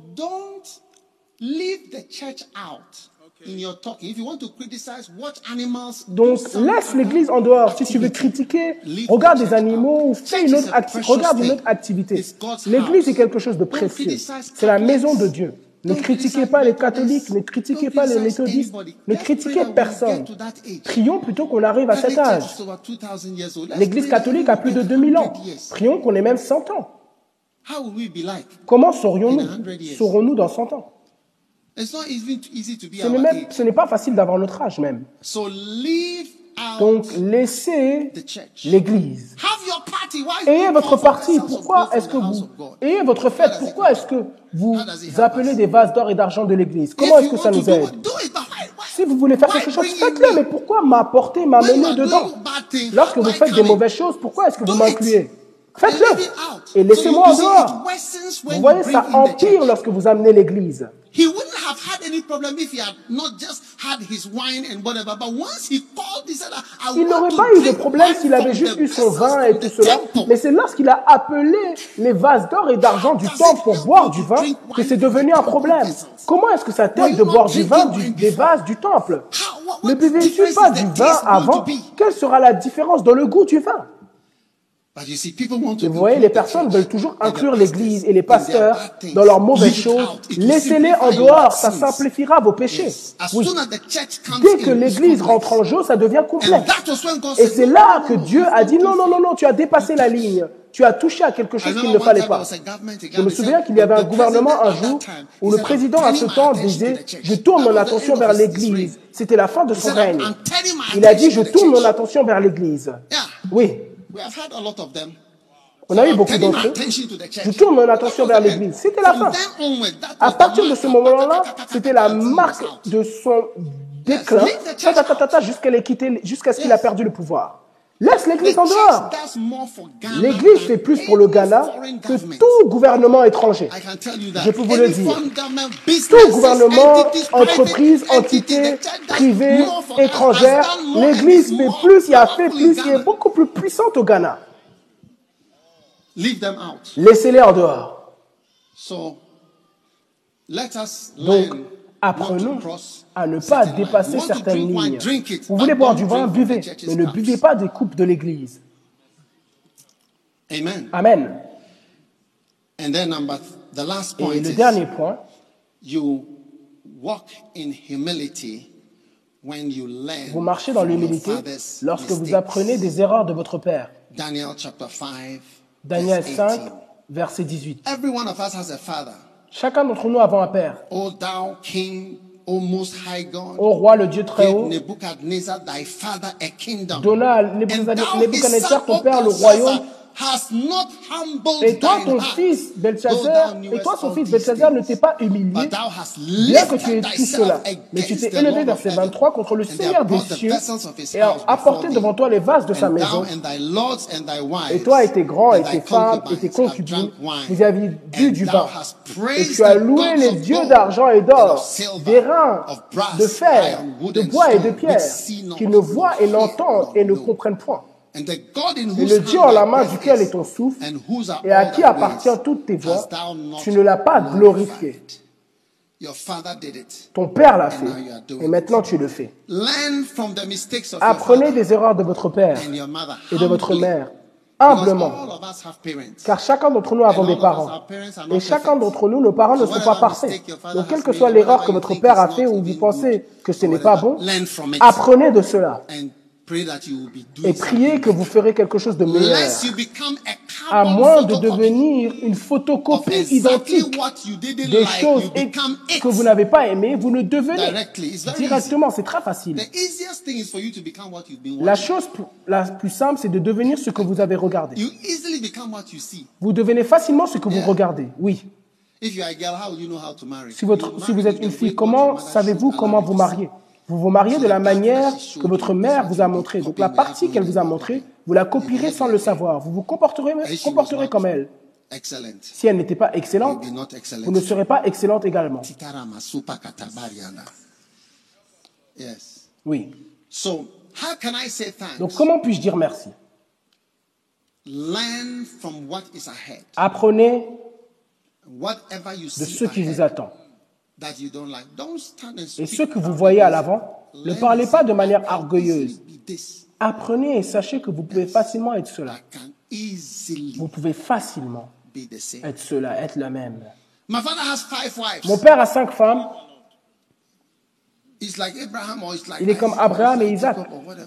Donc laisse l'Église en dehors. Si tu veux critiquer, Leave regarde church animaux ou out. fais une autre Regarde une autre activité. L'Église house. est quelque chose de Don't précieux. criticize C'est la Catholics. maison de Dieu. Ne Don't critiquez criticize pas les Methodists. catholiques, ne critiquez Don't pas les criticize méthodistes, ne Let's pray critiquez personne. Prions plutôt qu'on arrive à cet âge. Church is over 2000 years old? Let's L'Église catholique we a plus de get 2000 ans. 100 years. Prions qu'on ait même 100 ans. How will we be like? Comment In a hundred saurions-nous years. Saurons-nous dans 100 ans? Ce n'est pas facile d'avoir notre âge même. Donc laissez l'Église. Ayez votre parti. Pourquoi est-ce que vous... Ayez votre fête. Pourquoi est-ce que vous appelez des vases d'or et d'argent de l'Église? Comment est-ce que ça nous aide? Si vous voulez faire quelque chose, faites-le. Mais pourquoi m'apporter, m'amener dedans? Lorsque vous faites des mauvaises choses, pourquoi est-ce que vous m'incluez Faites-le. et laissez-moi en dehors. Vous voyez, ça empire lorsque vous amenez l'Église. Il n'aurait pas eu de problème s'il avait juste eu son vin et tout cela, mais c'est lorsqu'il a appelé les vases d'or et d'argent du temple pour boire du vin que c'est devenu un problème? Comment est-ce que ça t'aide de boire du vin des vases du temple? Ne buvez-tu pas du vin avant Quelle sera la différence dans le goût du vin? Vous voyez, les personnes veulent toujours inclure l'Église et les pasteurs dans leurs mauvaises choses. Laissez-les en dehors, ça simplifiera vos péchés. Oui. Dès que l'Église rentre en jeu, ça devient complet. Et c'est là que Dieu a dit non, non, non, non, tu as dépassé la ligne. Tu as touché à quelque chose qu'il ne fallait pas. Je me souviens qu'il y avait un gouvernement un jour où le président à ce temps disait, je tourne mon attention vers l'Église. C'était la fin de son règne. Il a dit, je tourne mon attention vers l'Église. Oui. On a eu beaucoup d'entre eux. Je tourne mon attention vers l'église. C'était la fin. À partir de ce moment-là, c'était la marque de son déclin jusqu'à ce qu'il a perdu le pouvoir. Laisse l'Église en dehors. L'Église fait plus pour le Ghana que tout gouvernement étranger. Je peux vous le dire. Tout gouvernement, entreprise, entité, privée, étrangère, l'Église fait plus, il a fait plus, il est beaucoup plus puissante au Ghana. Laissez-les en dehors. Donc, apprenons à ne pas dépasser certaines lignes. Vous voulez boire du vin, buvez, mais ne buvez pas des coupes de l'Église. Amen. Et le dernier point, vous marchez dans l'humilité lorsque vous apprenez des erreurs de votre Père. Daniel 5, verset 18. Chacun d'entre nous avons un Père. Ô roi, le Dieu très haut, donna à Nebuchadnezzar, ton père, le royaume et toi, ton fils Belshazzar, et toi, son fils Belshazzar ne t'est pas humilié, bien que tu aies tout cela. Mais tu t'es élevé, verset 23, contre le Seigneur des cieux et a apporté devant toi les vases de sa maison. Et toi et tes grands et tes femmes et tes concubines, vous avez bu du vin. Et tu as loué les dieux d'argent et d'or, des reins de fer, de bois et de pierre, qui ne voient et n'entendent et ne comprennent point. Et le Dieu en la main duquel est ton souffle, et à qui appartient toutes tes voix, tu ne l'as pas glorifié. Ton père l'a fait, et maintenant tu le fais. Apprenez des erreurs de votre père et de votre mère, humblement, car chacun d'entre nous avons des parents. Et chacun d'entre nous, nos parents ne sont pas parfaits. Donc, quelle que soit l'erreur que votre père a fait ou vous pensez que ce n'est pas bon, apprenez de cela et priez que vous ferez quelque chose de meilleur, à moins de devenir une photocopie identique des choses que vous n'avez pas aimées, vous ne devenez directement. C'est très facile. La chose la plus simple, c'est de devenir ce que vous avez regardé. Vous devenez facilement ce que vous regardez. Oui. Si, votre, si vous êtes une fille, comment savez-vous comment vous marier? Vous vous mariez de la manière que votre mère vous a montré. Donc la partie qu'elle vous a montrée, vous la copierez sans le savoir. Vous vous comporterez, comporterez comme elle. Si elle n'était pas excellente, vous ne serez pas excellente également. Oui. Donc comment puis-je dire merci? Apprenez de ce qui vous attend. Et ceux que vous voyez à l'avant, ne parlez pas de manière orgueilleuse. Apprenez et sachez que vous pouvez facilement être cela. Vous pouvez facilement être cela, être le même. Mon père a cinq femmes. Il est comme Abraham et Isaac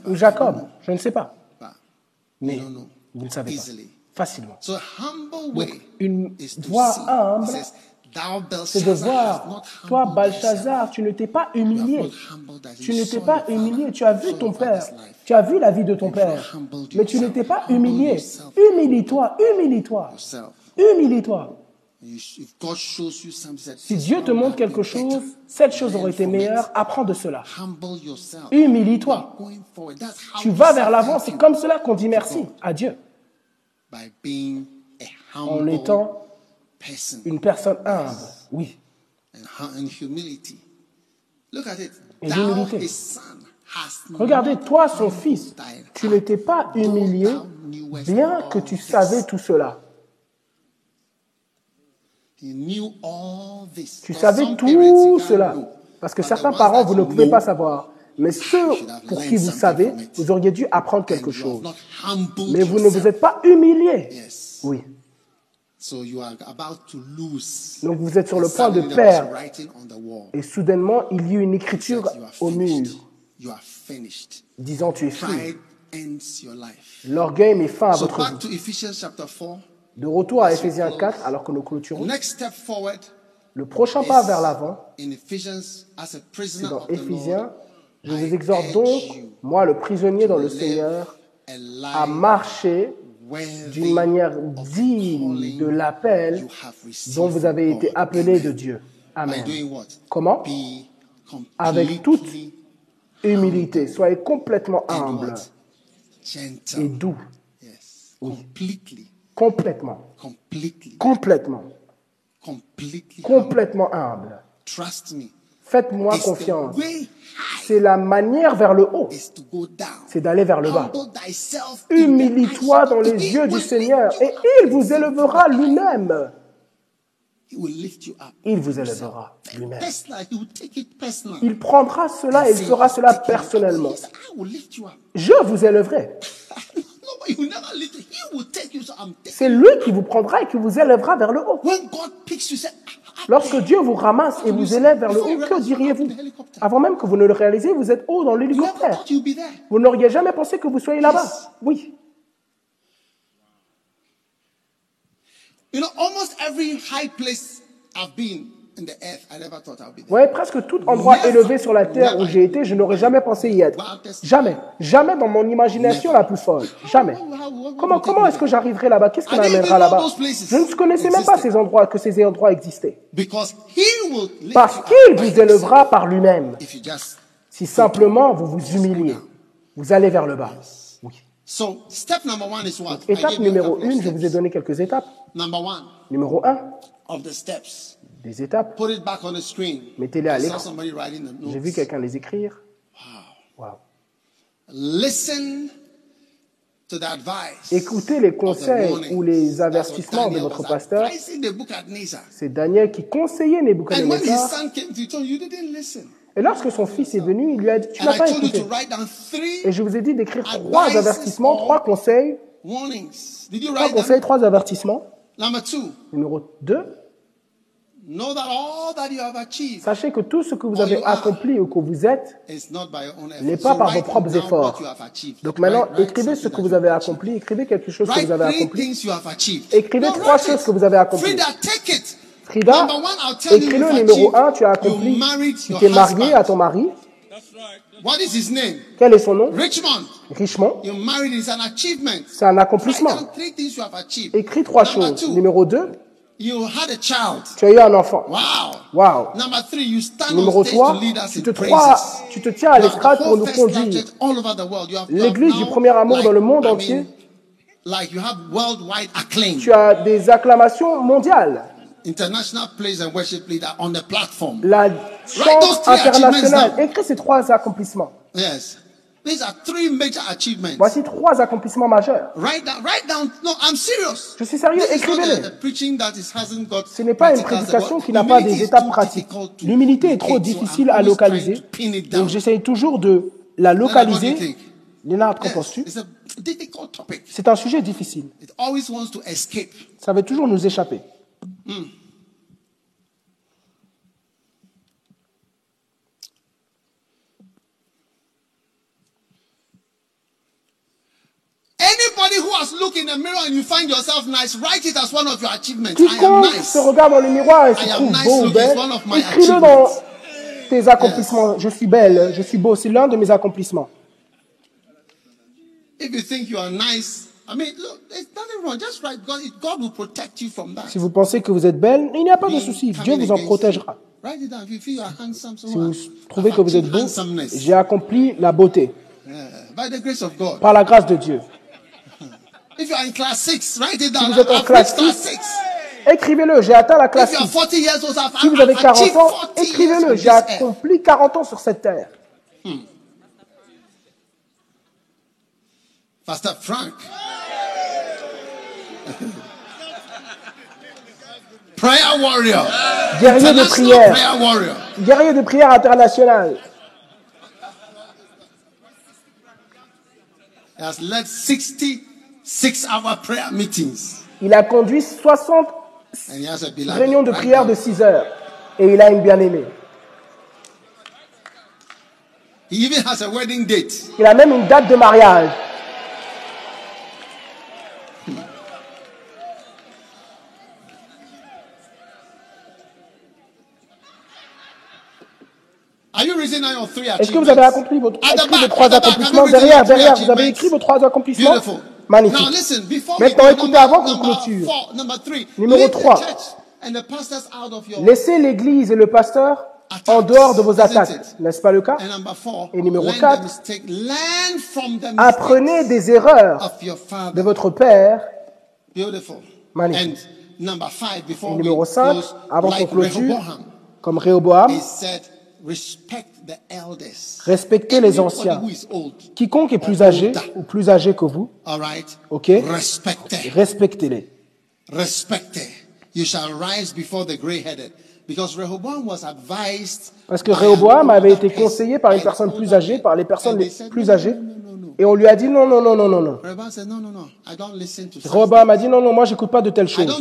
ou Jacob. Je ne sais pas. Mais vous ne savez pas. Facilement. une voix humble c'est de voir, toi, Balthazar, tu ne t'es pas humilié. Tu ne t'es pas humilié. Tu as vu ton père. Tu as vu la vie de ton père. Mais tu ne t'es pas humilié. Humilie-toi, humilie-toi. Humilie-toi. Si Dieu te montre quelque chose, cette chose aurait été meilleure, apprends de cela. Humilie-toi. Tu vas vers l'avant, c'est comme cela qu'on dit merci à Dieu. En étant une personne humble, oui. Et d'humilité. Regardez, toi, son fils, tu n'étais pas humilié, bien que tu savais tout cela. Tu savais tout cela. Parce que certains parents, vous ne pouvez pas savoir. Mais ceux pour qui vous savez, vous auriez dû apprendre quelque chose. Mais vous ne vous êtes pas humilié. Oui. Donc vous êtes sur le point de perdre. Et soudainement, il y a une écriture au mur disant tu es fini. L'orgueil met fin à votre vie. De retour à Ephésiens 4, alors que nous clôturons. Le prochain pas vers l'avant, c'est dans Éphésiens. Je vous exhorte donc, moi le prisonnier dans le Seigneur, à marcher d'une manière digne de l'appel dont vous avez été appelé de Dieu. Amen. Comment? Avec toute humilité. Soyez complètement humble et doux. Complètement. Complètement. Complètement humble. Faites-moi confiance. C'est la manière vers le haut. C'est d'aller vers le bas. Humilie-toi dans les yeux du Seigneur et il vous élèvera lui-même. Il vous élèvera lui-même. Il prendra cela et il fera cela personnellement. Je vous élèverai. C'est lui qui vous prendra et qui vous élèvera vers le haut. Lorsque Dieu vous ramasse et vous élève vers le haut, que diriez-vous Avant même que vous ne le réalisiez, vous êtes haut dans l'hélicoptère. Vous n'auriez jamais pensé que vous soyez là-bas. Oui. You know, almost every high place I've been oui, presque tout endroit élevé sur la terre où j'ai été, je n'aurais jamais pensé y être. Jamais. Jamais dans mon imagination la plus folle. Jamais. Comment, comment est-ce que j'arriverai là-bas? Qu'est-ce qui m'amènera là-bas? Je ne connaissais même pas ces endroits, que ces endroits existaient. Parce qu'il vous élèvera par lui-même. Si simplement vous vous humiliez, vous allez vers le bas. Oui. étape numéro une, je vous ai donné quelques étapes. Numéro un des étapes. Mettez-les à l'écran. J'ai vu quelqu'un les écrire. Wow. Écoutez les conseils ou les avertissements de votre pasteur. C'est Daniel qui conseillait Nebuchadnezzar. Et lorsque son fils est venu, il lui a dit, tu n'as pas écouté. Et je vous ai dit d'écrire trois avertissements, trois conseils. Trois conseils, trois avertissements. Numéro 2. Sachez que tout ce que vous avez accompli ou que vous êtes n'est pas par vos propres efforts. Donc maintenant, écrivez ce que vous avez accompli, écrivez quelque chose que vous avez accompli. Écrivez trois choses que vous avez accomplies. Frida, écris-le numéro un, tu as accompli, tu t'es marié à ton mari. Quel est son nom? Richmond. C'est un accomplissement. Écris trois choses. Numéro deux, tu as eu un enfant. Wow. Numéro 3, tu te, tu te tiens à l'estrade pour nous conduire. L'église du premier amour dans le monde entier. Tu as des acclamations mondiales. La chance internationale. Écris ces trois accomplissements. Voici trois accomplissements majeurs. Je suis sérieux, écrivez-les. Ce n'est pas une prédication qui n'a pas des étapes pratiques. L'humilité est trop difficile à localiser. Donc j'essaye toujours de la localiser. Lénard, qu'en penses-tu? C'est un sujet difficile. Ça veut toujours nous échapper. Quiconque se regarde dans le miroir et se trouve beau belle, écris-le dans tes accomplissements. Je suis belle, je suis beau. C'est l'un de mes accomplissements. Si vous pensez que vous êtes belle, il n'y a pas de souci. Dieu vous en protégera. Si vous trouvez que vous êtes beau, j'ai accompli la beauté. Par la grâce de Dieu. Si vous êtes en classe 6, écrivez-le, j'ai atteint la classe 6. Si vous avez 40 ans, écrivez-le, j'ai accompli 40 ans sur cette terre. Hmm. Pastor Frank. Prayer warrior. Guerrier de prière. Guerrier de prière international. Has led 66 hour prayer meetings. Il a conduit 60 réunions de prière de 6 heures. Et il a une bien-aimée. He even has a wedding date. Il a même une date de mariage. Est-ce que vous avez accompli vos trois accomplissements Derrière, derrière, vous avez écrit vos trois accomplissements Magnifique. Maintenant, écoutez avant qu'on clôture. Numéro 3. Laissez l'église et le pasteur en dehors de vos attaques. N'est-ce pas le cas? Et numéro 4. Apprenez des erreurs de votre père. Magnifique. Et numéro 5. Avant qu'on clôture, comme Réoboam, Respectez les anciens. Quiconque est plus âgé ou plus âgé que vous, ok, respectez-les. Respectez. You shall rise before the gray-headed. Parce que Rehoboam avait été conseillé par une personne plus âgée, par les personnes les plus âgées, et on lui a dit non, non, non, non, non, non. Rehoboam a dit non, non, moi j'écoute pas de telles choses.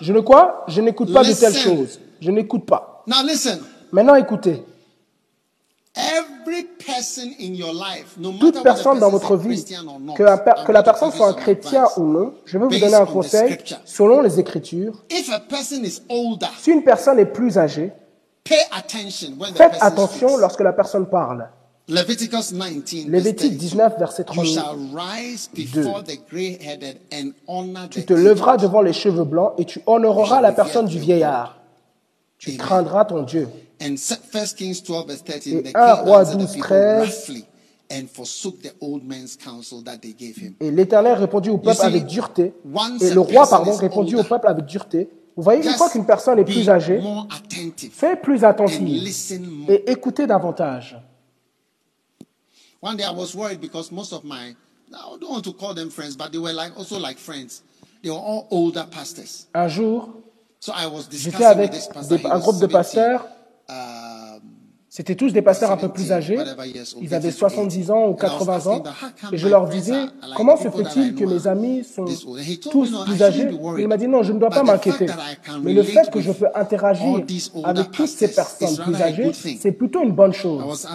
Je ne quoi? Je n'écoute pas de telles choses. Je n'écoute pas. Maintenant écoutez. Toute personne dans votre vie, que la, que la personne soit un chrétien ou non, je veux vous donner un conseil selon les Écritures. Si une personne est plus âgée, faites attention lorsque la personne parle. Lévitique 19, verset 32. Tu te lèveras devant les cheveux blancs et tu honoreras la personne du vieillard. Tu craindras ton Dieu. Et 1 roi 12, 13. Et l'Éternel répondit au peuple avec dureté. Et le roi, pardon, répondit au peuple avec dureté. Vous voyez, une fois qu'une personne est plus âgée, fais plus attention et écoutez davantage. One day I was worried because most of my, I don't want to call them friends, but they were like also like friends. They were all older pastors. Un jour, j'étais avec un groupe de pasteurs c'était tous des pasteurs un peu plus âgés. Ils avaient 70 ans ou 80 ans. Et je leur disais, comment se fait-il que mes amis sont tous plus âgés? Il m'a dit, non, je ne dois pas m'inquiéter. Mais le fait que je peux interagir avec toutes ces personnes plus âgées, c'est plutôt une bonne chose.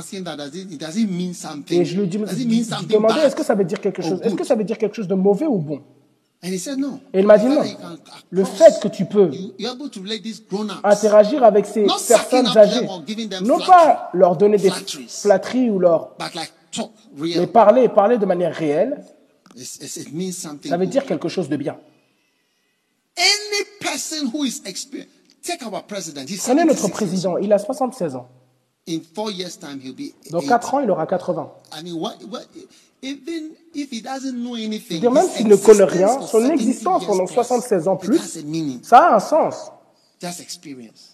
Et je lui demandais, est-ce que ça veut dire quelque chose? Est-ce que ça veut dire quelque chose de mauvais ou bon? Et il m'a dit non. Le fait que tu peux interagir avec ces personnes âgées, non pas leur donner des flatteries ou leur... Mais parler, parler de manière réelle, ça veut dire quelque chose de bien. Prenez notre président, il a 76 ans. Dans 4 ans, il aura 80. Même s'il ne connaît rien, son existence pendant 76 ans plus, ça a un sens.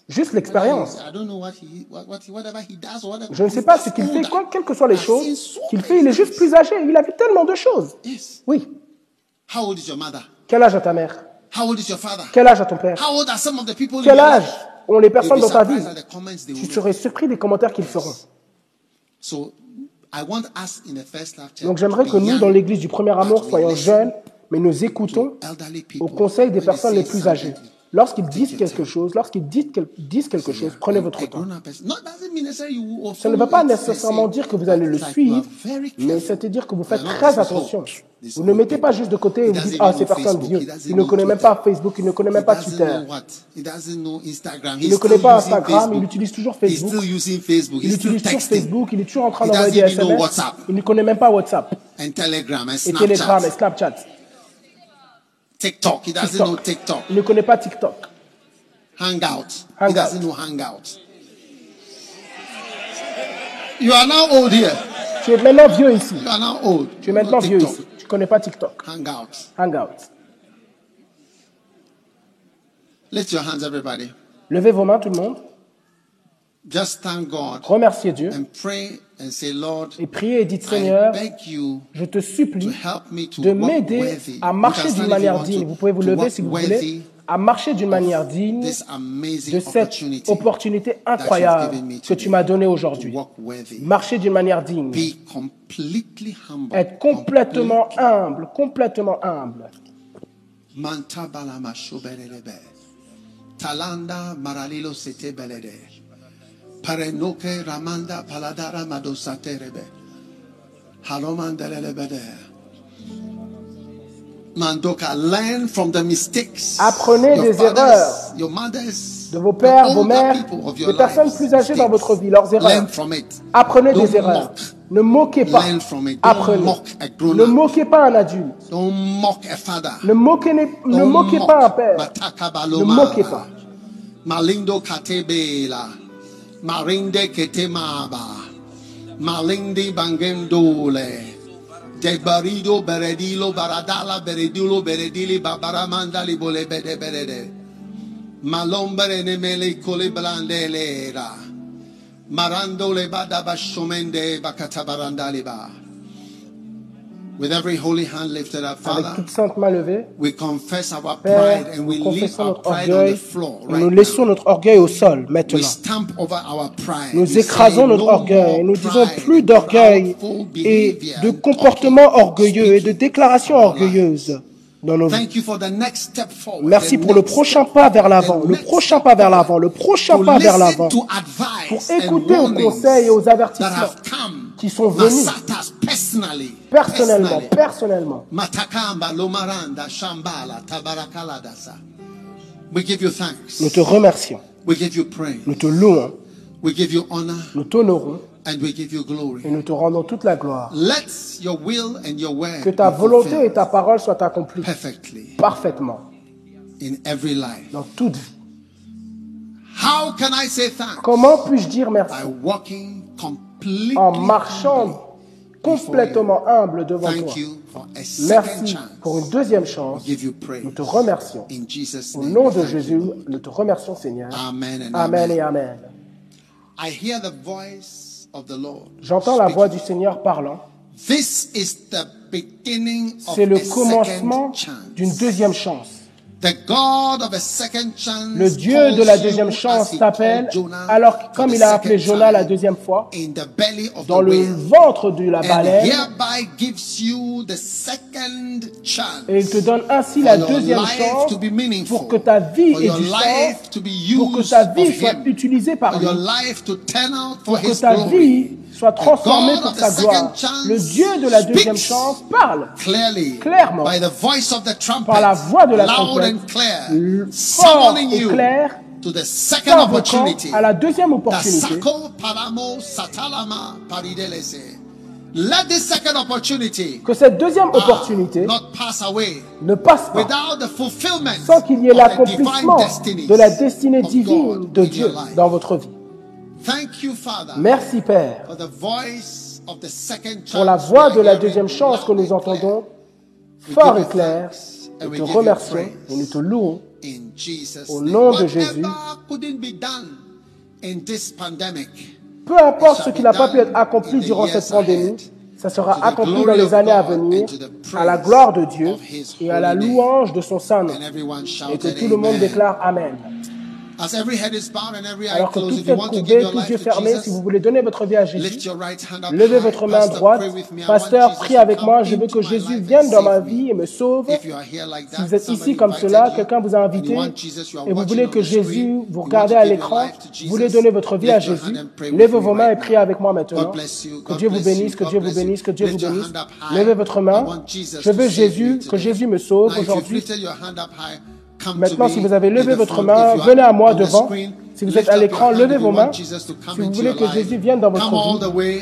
Juste l'expérience. Je ne sais pas ce qu'il fait, quoi, quelles que soient les choses qu'il fait, il est juste plus âgé. Il a vu tellement de choses. Oui. Quel âge a ta mère? Quel âge a ton père? Quel âge ont les personnes dans ta vie? Tu serais surpris des commentaires qu'ils feront. Donc j'aimerais que nous, dans l'église du premier amour, soyons jeunes, mais nous écoutons au conseil des personnes les plus âgées. Lorsqu'ils disent quelque chose, lorsqu'ils disent quelque chose, prenez votre temps. Ça ne veut pas nécessairement dire que vous allez le suivre, mais c'est-à-dire que vous faites très attention. Vous ne mettez pas juste de côté et vous dites, ah, c'est personne vieux. Il ne connaît même pas Facebook, il ne connaît même pas Twitter. Il ne connaît pas Instagram, il utilise toujours Facebook. Il utilise toujours Facebook, il est toujours en train d'envoyer des SMS. Il ne connaît même pas WhatsApp. Et Telegram et Snapchat. TikTok. He doesn't TikTok. know TikTok. Il ne connaît pas TikTok. Hangout. Hangout. He doesn't know Hangout. You are now old here. Tu es maintenant vieux ici. You are now old. Tu es maintenant vieux ici. Tu ne connais pas TikTok. Hangout. Hangout. Lift your hands, everybody. Levez vos mains, tout le monde. Just thank God. Remerciez Dieu. And pray and say, Lord, et priez et dites, Seigneur, je te supplie de m'aider à marcher d'une manière digne. Vous pouvez vous lever si vous voulez à marcher d'une manière digne de cette opportunité incroyable que tu m'as donnée aujourd'hui. Marcher d'une manière digne. Être complètement humble, complètement humble. Talanda maralilo sete belede. Parenoke ramanda paladara madosaterebe. Halomandelebede. Mandoka, learn from the mistakes. Apprenez des erreurs de vos pères, vos mères, des personnes plus âgées dans votre vie, leurs erreurs. Apprenez des erreurs. Ne moquez pas. Apprenez. Ne moquez pas un adulte. Ne moquez, ne moquez pas un père. Ne moquez pas. Malindo katebela. Marinde ketemaba. Malindi bangendole. Debarido beredilo baradala beredulo beredili babaramanda li bole bede berede. Malombere ne mele cole blande lera. Marandole bada bashomende bakatabarandaliba. With every holy hand lifted up, Father, Avec toute sainte main levée, we confess our pride Père, and we leave our pride on the floor, right nous laissons notre orgueil au sol maintenant. We stamp over our pride. Nous écrasons notre orgueil. et nous disons plus d'orgueil et de comportements orgueilleux et de déclarations orgueilleuses dans nos vies. Merci pour le prochain pas vers l'avant, le prochain pas vers l'avant, le prochain pas vers l'avant, pour écouter aux conseils et aux avertissements qui sont venus personnellement, personnellement. Nous te remercions. Nous te louons. Nous t'honorons. Et nous te rendons toute la gloire. Que ta volonté et ta parole soient accomplies parfaitement dans toute vie. Comment puis-je dire merci? En marchant complètement humble devant toi. Merci pour une deuxième chance. Nous te remercions. Au nom de Jésus, nous te remercions, Seigneur. Amen et Amen. J'entends la voix du Seigneur parlant. C'est le commencement d'une deuxième chance. Le Dieu de la deuxième chance t'appelle, alors comme il a appelé Jonah la deuxième fois, dans le ventre de la baleine, et il te donne ainsi la deuxième chance pour que ta vie ait du sens, pour que ta vie soit utilisée par lui, pour que ta vie soit transformé pour sa gloire. Le Dieu de la deuxième chance parle clairement par la voix de la trompette, fort et clair, à la deuxième opportunité. Que cette deuxième ah, opportunité ne passe pas sans qu'il y ait l'accomplissement de la destinée divine de Dieu dans votre vie. Merci Père pour la voix de la deuxième chance que nous entendons fort et clair. Nous te remercions et nous te louons au nom de Jésus. Peu importe ce qui n'a pas pu être accompli durant cette pandémie, ça sera accompli dans les années à venir à la gloire de Dieu et à la louange de son Saint nom. Et que tout le monde déclare Amen. Alors que toute tête courbée, tous yeux fermés, si vous voulez donner votre vie à Jésus, levez votre main droite. Pasteur, prie avec moi. Je veux que Jésus vienne dans ma vie et me sauve. Si vous êtes ici comme cela, quelqu'un vous a invité et vous voulez que Jésus, vous regardez à l'écran, vous voulez donner votre vie à Jésus, levez vos mains et priez avec moi maintenant. Que Dieu vous bénisse, que Dieu vous bénisse, que Dieu vous bénisse. Levez votre main. Je veux Jésus, que Jésus me sauve aujourd'hui. Maintenant, si vous avez levé votre main, venez à moi devant. Si vous êtes à l'écran, levez vos mains. Si vous voulez que Jésus vienne dans votre vie.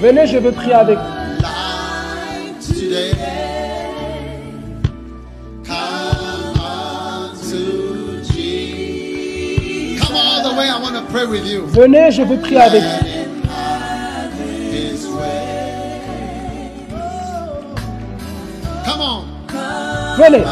Venez, je veux prier avec vous. Venez, je veux prier avec vous. Venez.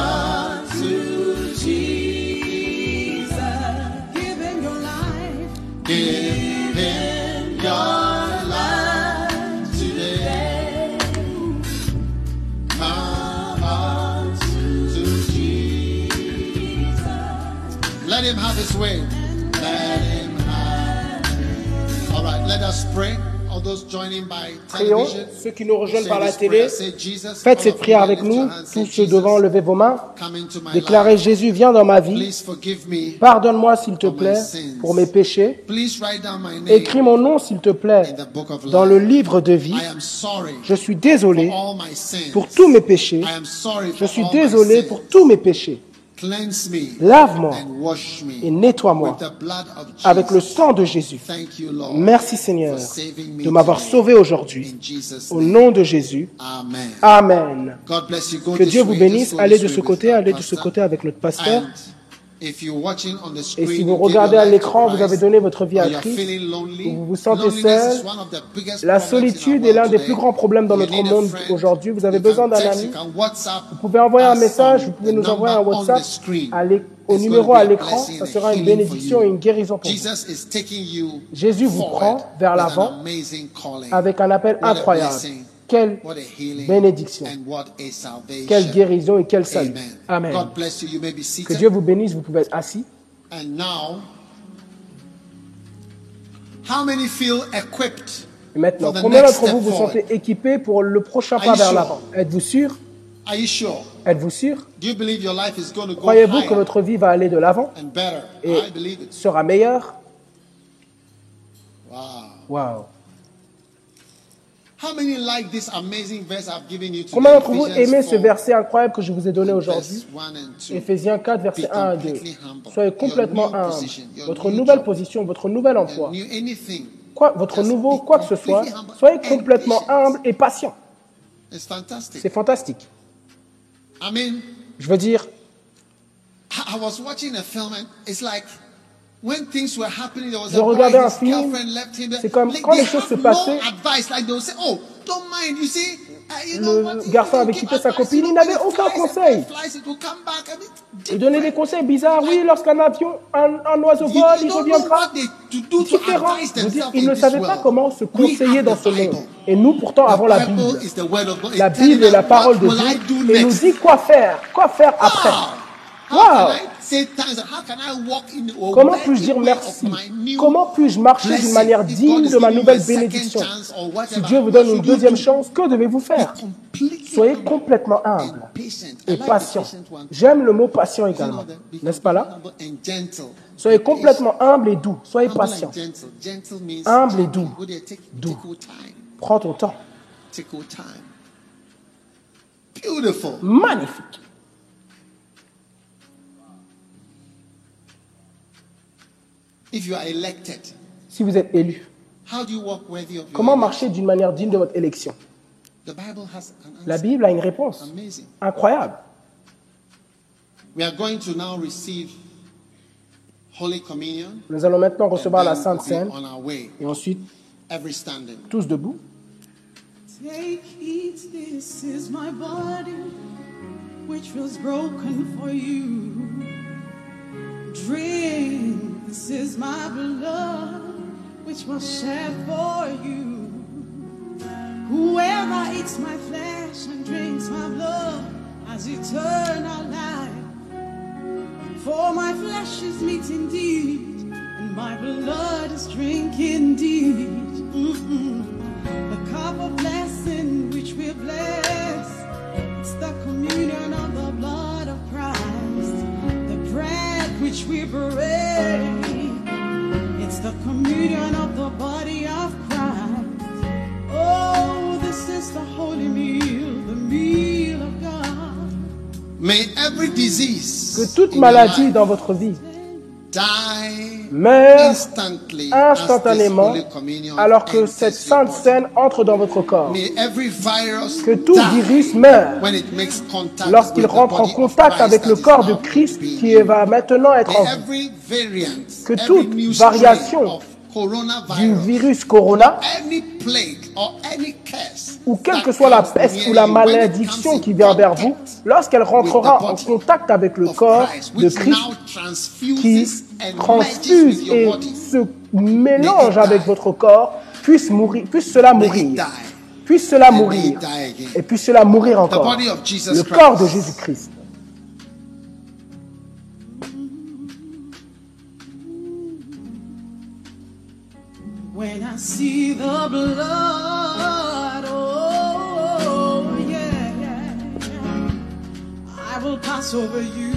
Let him have his way. Let him have. All right, let us pray. Prions, ceux qui nous rejoignent par la télé, faites cette prière avec nous, tous ceux devant, levez vos mains, déclarez Jésus, viens dans ma vie, pardonne-moi s'il te plaît pour mes péchés, écris mon nom s'il te plaît dans le livre de vie, je suis désolé pour tous mes péchés, je suis désolé pour tous mes péchés. Lave-moi et nettoie-moi avec le sang de Jésus. Merci Seigneur de m'avoir sauvé aujourd'hui. Au nom de Jésus. Amen. Que Dieu vous bénisse. Allez de ce côté, allez de ce côté avec notre pasteur. Et si vous regardez à l'écran, vous avez donné votre vie à Christ, vous vous sentez seul, la solitude est l'un des plus grands problèmes dans notre monde aujourd'hui. Vous avez besoin d'un ami. Vous pouvez envoyer un message, vous pouvez nous envoyer un WhatsApp au numéro à l'écran. Ça sera une bénédiction et une guérison pour vous. Jésus vous prend vers l'avant avec un appel incroyable. Quelle bénédiction, quelle guérison et quel salut. Amen. Que Dieu vous bénisse, vous pouvez être assis. Et maintenant, combien d'entre vous vous sentez équipés pour le prochain pas vers l'avant? Êtes-vous sûr? Êtes-vous sûr? Croyez-vous que votre vie va aller de l'avant? et sera meilleure? Wow. Combien d'entre vous aimez ce verset incroyable que je vous ai donné aujourd'hui? Éphésiens 4, verset 1 à 2. Soyez complètement humble. Votre nouvelle position, votre nouvel emploi, quoi, votre nouveau quoi que ce soit, soyez complètement humble et patient. C'est fantastique. Je veux dire, je regardais un film, c'est comme quand les choses se passaient, oh, le garçon avait quitté sa copine, il n'avait aucun conseil. Il donnait des conseils bizarres. Oui, lorsqu'un avion, un, oiseau vole, il reviendra. Différent. il ne savait pas comment se conseiller dans ce monde. Et nous, pourtant, avons la Bible. La Bible est la parole de Dieu et nous dit quoi faire, quoi faire après. Wow. Comment puis-je dire merci? Comment puis-je marcher d'une manière digne de ma nouvelle bénédiction? Si Dieu vous donne une deuxième chance, que devez-vous faire? Soyez complètement humble et patient. J'aime le mot patient également. N'est-ce pas là? Soyez complètement humble et doux. Soyez patient. Humble et doux. Doux. Prends ton temps. Magnifique. Si vous êtes élu, comment marcher d'une manière digne de votre élection? La Bible a une réponse. Incroyable. Nous allons maintenant recevoir la Sainte Seine. et ensuite tous debout. Take this is my body, which was broken for you. Drink. This is my blood, which was shed for you. Whoever eats my flesh and drinks my blood has eternal life. For my flesh is meat indeed, and my blood is drink indeed. Mm-mm. The cup of blessing which we bless, it's the communion of the blood of Christ. Which we break, it's the communion of the body of Christ. Oh, this is the holy meal, the meal of God. May every disease Que toute maladie dans votre vie meurt instantanément alors que cette sainte scène entre dans votre corps. Que tout virus meurt when it makes contact lorsqu'il rentre en contact avec le corps de Christ qui va maintenant être en vous. Que toute variation Du virus corona ou quelle que soit la peste ou la malédiction qui vient vers vous, lorsqu'elle rentrera en contact avec le corps de Christ qui transfuse et body, se mélange avec votre corps, puisse mourir, puisse cela mourir, puisse cela mourir, et puisse cela mourir encore. Le corps de Jésus-Christ. When I see the blood, oh yeah. I will pass over you.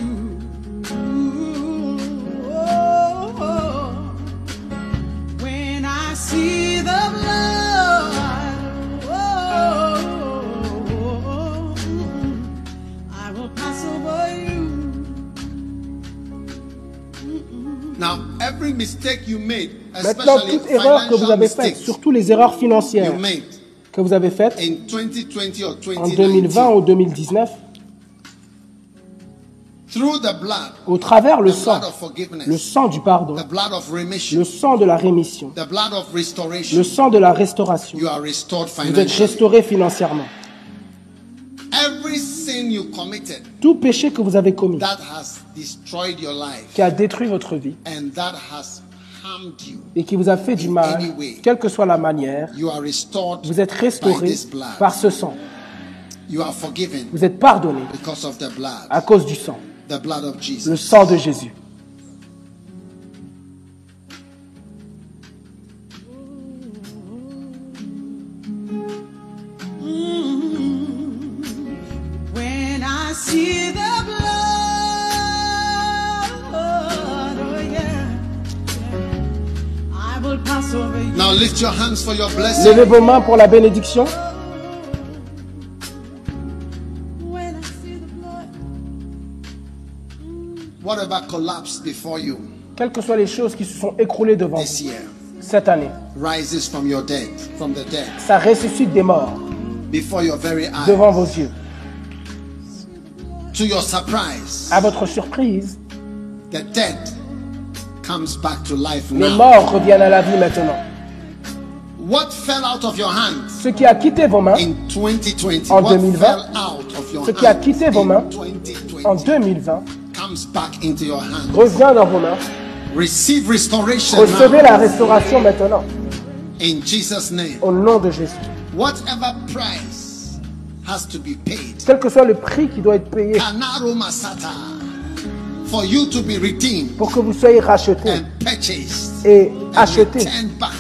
Oh, Maintenant, toute erreur que vous avez faite, surtout les erreurs financières que vous avez faites in 2020 or en 2020 ou 2019, through the blood, au travers le the sang, blood of forgiveness, le sang du pardon, the blood of remission, le sang de la rémission, le sang de la restauration. Vous êtes restauré financièrement. Every sin you committed Tout péché que vous avez commis, that has destroyed your life qui a détruit votre vie and that has harmed you, et qui vous a fait du mal, quelle que soit la manière, vous êtes restauré par ce sang. Vous êtes pardonné because of the blood, à cause du sang, the blood of le Jesus. sang de Jésus. When I see the blood, yeah, I will pass over you. Now lift your hands for your blessing. Levez vos mains pour la bénédiction. Whatever collapsed before you Quelles que soient les choses qui se sont écroulées devant this vous year cette année, rises from your dead, from the dead, ça ressuscite des morts before your very eyes. devant vos yeux. To your surprise, À votre surprise, the dead comes back to life les now. morts reviennent à la vie maintenant. What fell out of your hands Ce qui a quitté vos mains in 2020, En what 2020, fell out of your ce qui a quitté vos in mains 2020 en 2020 comes back into your hands. revient dans vos mains. Receive restoration Recevez now la restauration maintenant in Jesus' name. au nom de Jésus. Whatever price has to be paid, Quel que soit le prix qui doit être payé for you to be redeemed pour que vous soyez rachetés and purchased et and achetés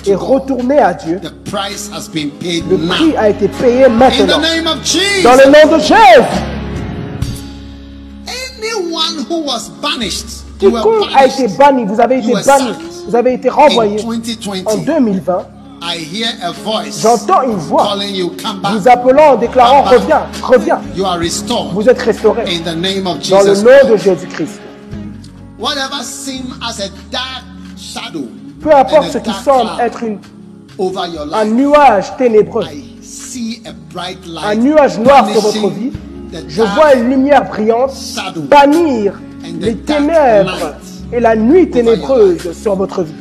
et retournés à Dieu, The price has been paid le prix now. a été payé In the maintenant. name of Jesus. Dans le nom de Jésus, who was banished, quiconque a été banni, vous avez été banni, vous avez été renvoyé. En 2020, 2020, I hear a voice j'entends une voix calling you, come back. vous appelant en déclarant reviens, reviens. You are restored Vous êtes restaurés in the name of dans le Jesus. nom de Jésus-Christ. Whatever seemed as a dark shadow Peu importe ce qui semble être une- over your un life, nuage ténébreux, I see a bright light un nuage noir sur votre vie, je vois une lumière brillante bannir les ténèbres et la nuit ténébreuse sur votre vie.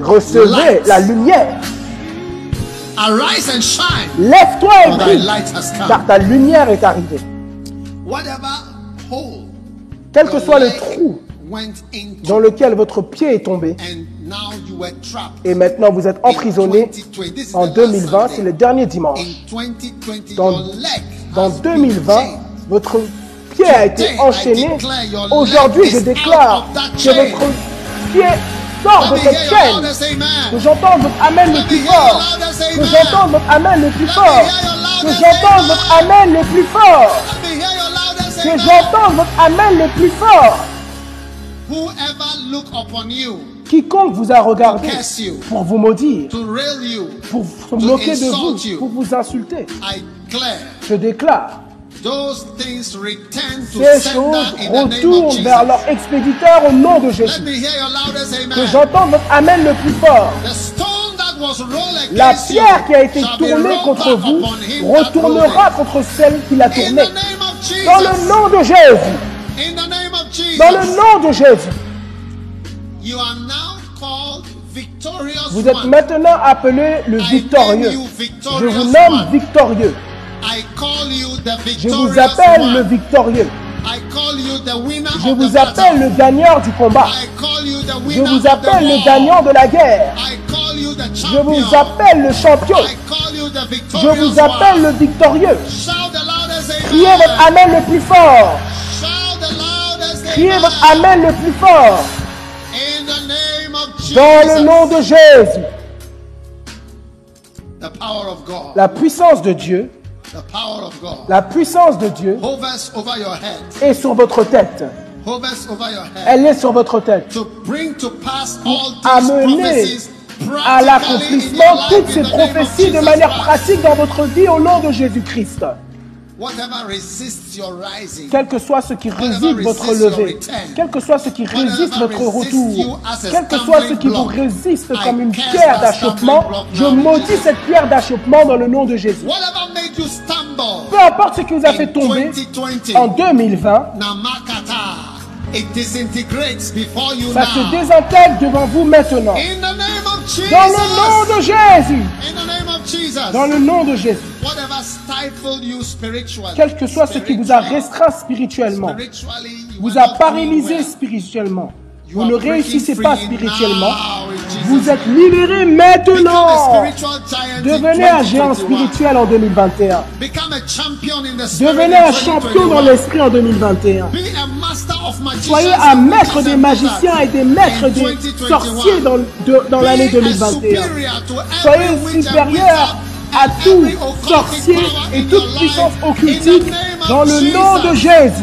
Recevez la lumière. Lève-toi et brille, car ta lumière est arrivée. Quel que soit le trou dans lequel votre pied est tombé, Et maintenant, vous êtes emprisonné en 2020. C'est le dernier dimanche. Dans, dans 2020, votre pied a été enchaîné. Aujourd'hui, je déclare que votre pied sort de cette chaîne. Que j'entende votre Amen le plus fort. Que j'entende votre Amen le plus fort. Que j'entende votre Amen le plus fort. Que j'entende votre Amen le plus fort. Quiconque vous a regardé pour vous maudire, pour se moquer de vous, pour vous insulter, je déclare ces choses retournent vers leur expéditeur au nom de Jésus. Que j'entende votre Amen le plus fort. La pierre qui a été tournée contre vous retournera contre celle qui l'a tournée. Dans le nom de Jésus. Dans le nom de Jésus. Vous êtes maintenant appelé le victorieux. Je vous nomme victorieux. Je vous appelle le victorieux. Je vous appelle le gagnant du combat. Je vous appelle le gagnant de la guerre. Je vous appelle le champion. Je vous appelle le victorieux. Criez votre Amen le plus fort. Criez votre Amen le plus fort. Dans le nom de Jésus. La puissance de Dieu la puissance de Dieu est sur votre tête. Elle est sur votre tête. Pour amener à l'accomplissement toutes ces prophéties de manière pratique dans votre vie au nom de Jésus-Christ. Quel que soit ce qui résiste votre levée, quel que soit ce qui résiste votre retour, quel que soit ce qui vous résiste comme une pierre d'achoppement, je maudis cette pierre d'achoppement dans le nom de Jésus. Peu importe ce qui vous a fait tomber en 2020, ça se désintègre devant vous maintenant. Dans le nom de Jésus. Dans le nom de Jésus. Quel que soit ce qui vous a restreint spirituellement, vous a paralysé spirituellement, vous ne réussissez pas spirituellement, vous êtes libéré maintenant. Devenez un géant spirituel en 2021. Devenez un champion dans l'esprit en 2021. Soyez un maître des magiciens et des maîtres des sorciers dans, dans l'année 2021. Soyez supérieur à tout sorcier et toute puissance occultique dans le nom de Jésus.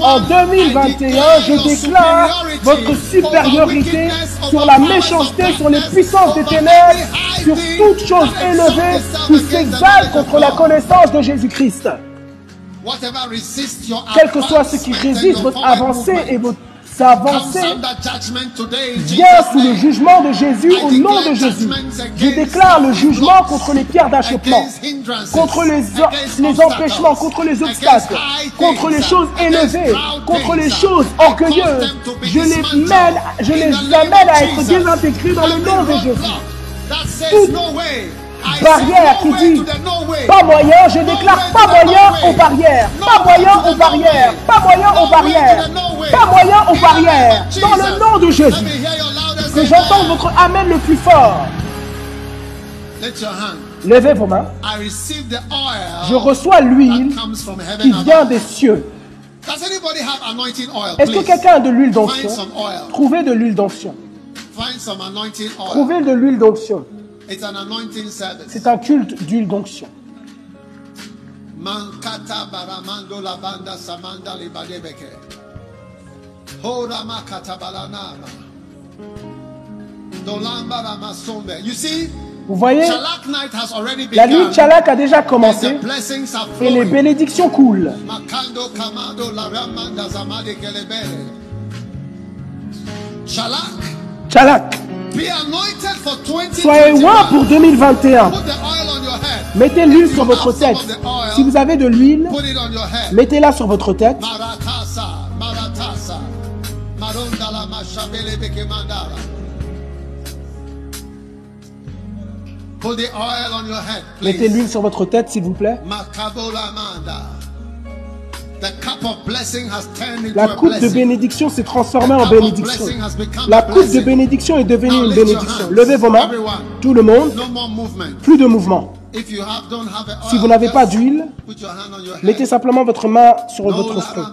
En 2021, je déclare votre supériorité sur la méchanceté, sur les puissances des ténèbres, sur toute chose élevée qui s'exalte contre la connaissance de Jésus-Christ. Quel que soit ce qui résiste votre avancée et votre s'avancer. Vient sous le jugement de Jésus au nom de Jésus. Je déclare le jugement contre les pierres d'achoppement, contre les, les empêchements, contre les obstacles, contre les choses élevées, contre les choses orgueilleuses. Je les mène, je les amène à être désintégrés dans le nom de Jésus barrière qui dit pas moyen, je déclare pas moyen aux barrières, pas moyen aux barrières, pas moyen aux barrières, pas moyen aux barrières, dans le nom de Jésus. Que j'entends votre Amen le plus fort. Levez vos mains. Je reçois l'huile qui vient des cieux. Est-ce que quelqu'un a de l'huile d'onction? Trouvez de l'huile d'onction. Trouvez de l'huile d'onction. C'est un culte d'huile d'onction. Vous voyez, la nuit de Chalak a déjà commencé et les bénédictions coulent. Chalak. Soyez loin pour 2021. Mettez l'huile sur votre tête. Si vous avez de l'huile, mettez-la sur votre tête. Mettez l'huile sur votre tête, s'il vous plaît. La coupe de bénédiction s'est transformée en bénédiction. La coupe de bénédiction est devenue une bénédiction. Levez vos mains, tout le monde. Plus de mouvement. Si vous n'avez pas d'huile, mettez simplement votre main sur votre front.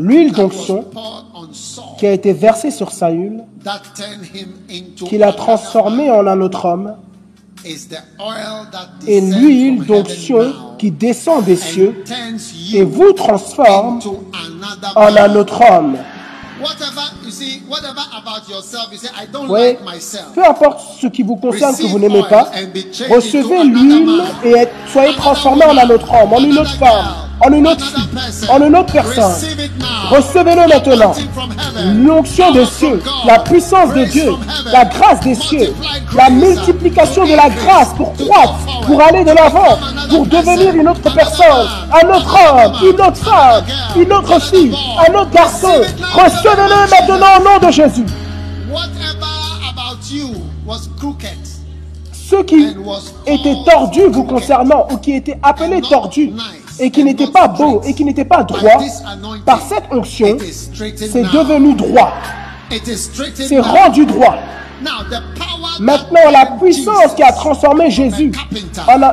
L'huile d'onction qui a été versée sur Saül, qui l'a transformé en un autre homme, et l'huile d'onction qui descend des cieux et vous transforme en un autre homme. Peu importe ce qui vous concerne que vous n'aimez pas, recevez l'huile et soyez transformé en un autre homme, en une autre femme en une autre en une autre personne. Recevez-le maintenant. L'onction des cieux, la puissance de Dieu, la grâce des cieux, la multiplication de la grâce pour croître, pour aller de l'avant, pour devenir une autre personne, un autre homme, une autre femme, une autre fille, un autre garçon. Recevez-le maintenant au nom de Jésus. Ce qui était tordu vous concernant ou qui était appelé tordu et qui n'était pas beau et qui n'était pas droit, par cette onction, c'est devenu droit. C'est rendu droit. Maintenant, la puissance qui a transformé Jésus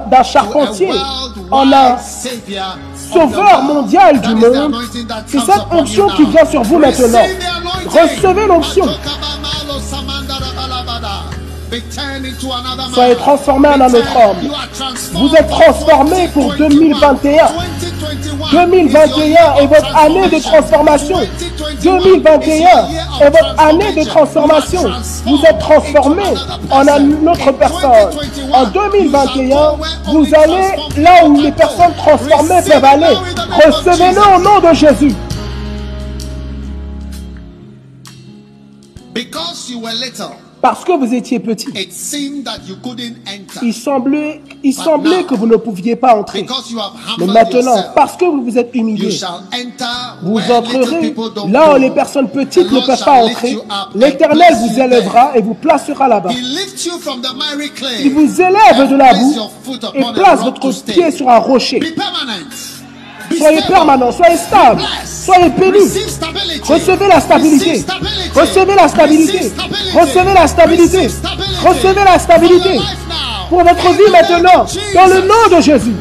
d'un charpentier en un sauveur mondial du monde, c'est cette onction qui vient sur vous maintenant. Recevez l'onction. Soyez transformés en un autre homme. Vous êtes transformés pour 2021. 2021 est votre année de transformation. 2021 est votre année de transformation. Vous êtes transformés en une autre personne. En 2021, vous allez là où les personnes transformées peuvent aller. Recevez-le au nom de Jésus. Because you were little. Parce que vous étiez petit. Il semblait, il semblait que vous ne pouviez pas entrer. Mais maintenant, parce que vous vous êtes humilié, vous entrerez là où les personnes petites ne peuvent pas entrer. L'Éternel vous élèvera et vous placera là-bas. Il vous élève de la boue et place votre pied sur un rocher. Soyez permanent, soyez stable, soyez béni. Recevez la stabilité. Recevez la stabilité. Recevez la stabilité. Recevez la stabilité pour votre vie maintenant, dans le nom de Jésus.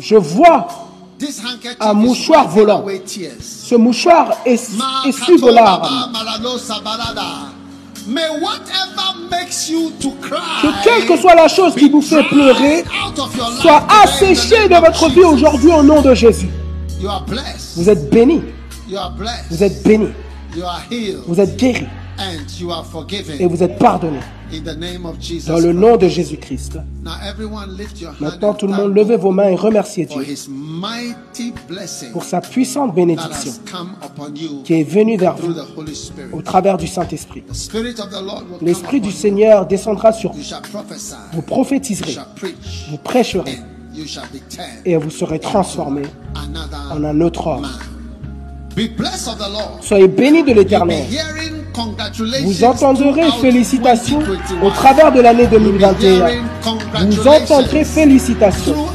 Je vois un mouchoir volant. Ce mouchoir est, vos larmes. Que quelle que soit la chose qui vous fait pleurer, soit asséchée de votre vie aujourd'hui au nom de Jésus. Vous êtes béni. Vous êtes béni. Vous êtes guéri. Et vous êtes pardonné. Dans le nom de Jésus-Christ. Maintenant, tout le monde, levez vos mains et remerciez Dieu pour sa puissante bénédiction qui est venue vers vous au travers du Saint-Esprit. L'Esprit du Seigneur descendra sur vous. Vous prophétiserez, vous prêcherez et vous serez transformés en un autre homme. Soyez bénis de l'Éternel. Vous entendrez félicitations au travers de l'année 2021. Vous entendrez félicitations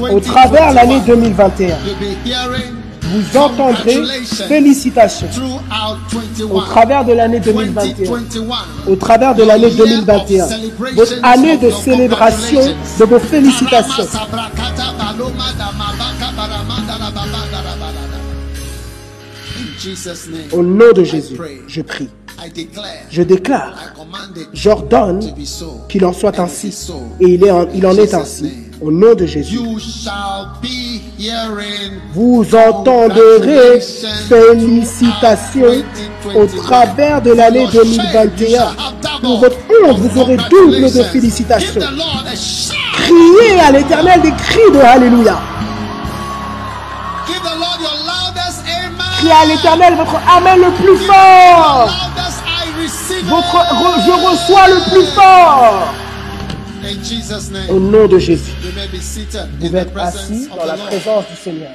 au travers de l'année 2021. Vous entendrez félicitations au travers de l'année 2021. Au travers de l'année 2021. Votre année de célébration de vos félicitations. Au nom de Jésus, je prie. Je déclare, j'ordonne qu'il en soit ainsi. Et il, est en, il en est ainsi. Au nom de Jésus. Vous entendrez félicitations au travers de l'année 2021. Pour votre honte, vous aurez double de félicitations. Criez à l'éternel des cris de Alléluia. Criez à l'éternel votre Amen le plus fort. Votre, je reçois le plus fort. Au nom de Jésus. Vous pouvez être assis dans la présence du Seigneur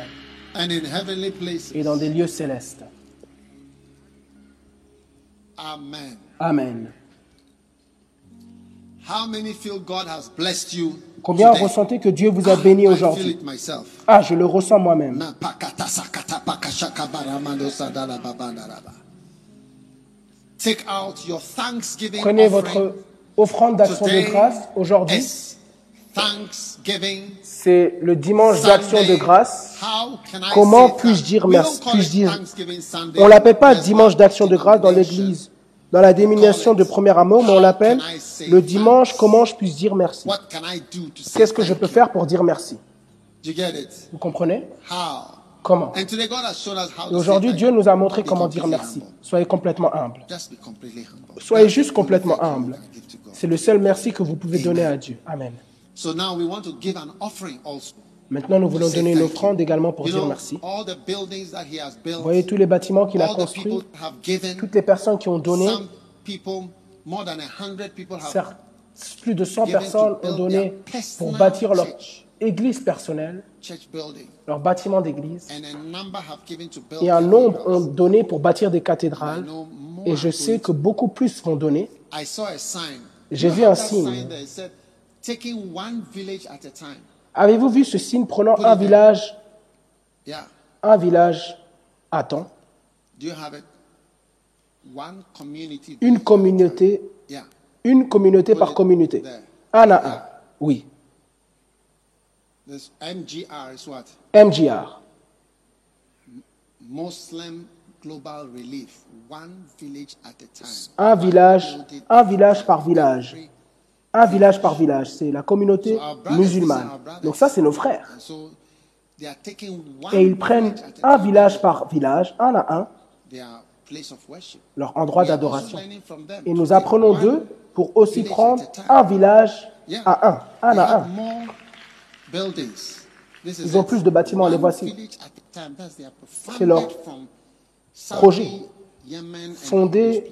et dans des lieux célestes. Amen. Amen. How many feel God has blessed you Combien ressentez que Dieu vous a béni aujourd'hui? Ah, je le ressens moi-même. Prenez votre offrande d'action de grâce aujourd'hui. C'est le dimanche d'action de grâce. Comment puis-je dire merci? puis-je dire On l'appelle pas dimanche d'action de grâce dans l'église dans la dénomination de premier amour, mais on l'appelle le dimanche, comment je puisse dire merci? Qu'est-ce que je peux faire pour dire merci? Vous comprenez? Comment Et aujourd'hui, Dieu nous a montré comment dire merci. Soyez complètement humble. Soyez juste complètement humble. C'est le seul merci que vous pouvez donner à Dieu. Amen. Maintenant, nous voulons donner une offrande également pour dire merci. Vous voyez tous les bâtiments qu'il a construits, toutes les personnes qui ont donné. Certes, plus de 100 personnes ont donné pour bâtir leur église personnelle, leur bâtiment d'église. Et un nombre ont donné pour bâtir des cathédrales. Et je sais que beaucoup plus vont donner. J'ai vu un signe. Avez-vous vu ce signe prenant un village, un village à temps, une communauté, une communauté par communauté, un à un, oui. MGR. Un village, un village par village un village par village. C'est la communauté musulmane. Donc ça, c'est nos frères. Et ils prennent un village par village, un à un, leur endroit d'adoration. Et nous apprenons d'eux pour aussi prendre un village à un, un à un. Ils ont plus de bâtiments, les voici. C'est leur projet fondé,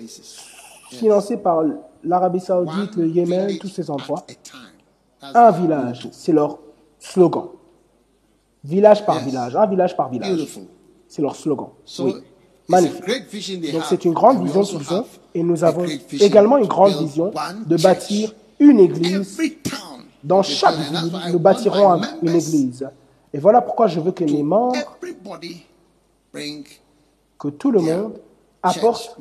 financé par l'Arabie Saoudite, le Yémen, tous ces endroits. Un village, c'est leur slogan. Village par village, un village par village. C'est leur slogan. Oui. Magnifique. Donc c'est une grande vision qu'ils ont et nous avons également une grande vision de bâtir une église. Dans chaque ville, nous bâtirons une église. Et voilà pourquoi je veux que les membres, que tout le monde apporte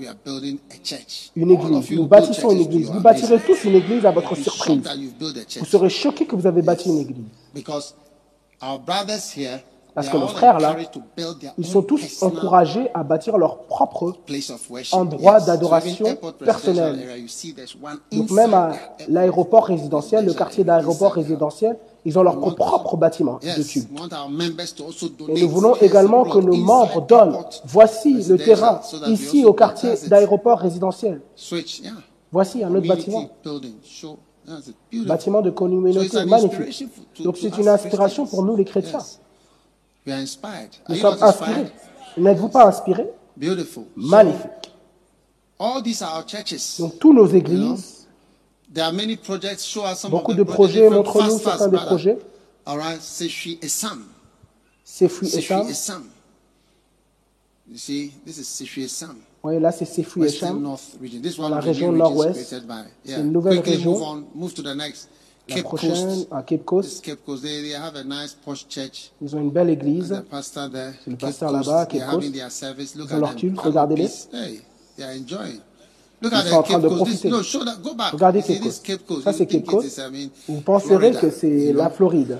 une église. Nous bâtissons une église. Vous bâtirez tous une église à votre surprise. Vous serez choqués que vous avez bâti une église. Parce que nos frères là, ils sont tous encouragés à bâtir leur propre endroit d'adoration personnel. Donc même à l'aéroport résidentiel, le quartier d'aéroport résidentiel, ils ont leur propre bâtiment de. Et nous voulons également que nos membres donnent, voici le terrain, ici au quartier d'aéroport résidentiel. Voici un autre bâtiment. Bâtiment de communauté magnifique. Donc c'est une inspiration pour nous les chrétiens. Nous sommes inspirés. N'êtes-vous pas inspirés? Magnifique. Donc tous nos églises Beaucoup de projets, montre-nous certains des projets. Sefu et Sam. Oui, là c'est Sefu et Sam, la région nord-ouest. C'est une nouvelle région. La prochaine, à Cape Coast, ils ont une belle église. C'est le pasteur là-bas, Cape Coast. Ils ont leur culte, regardez-les. Ils sont en train de profiter. Regardez Cape Coast. Ça, c'est Cape Coast. Vous penserez que c'est la Floride?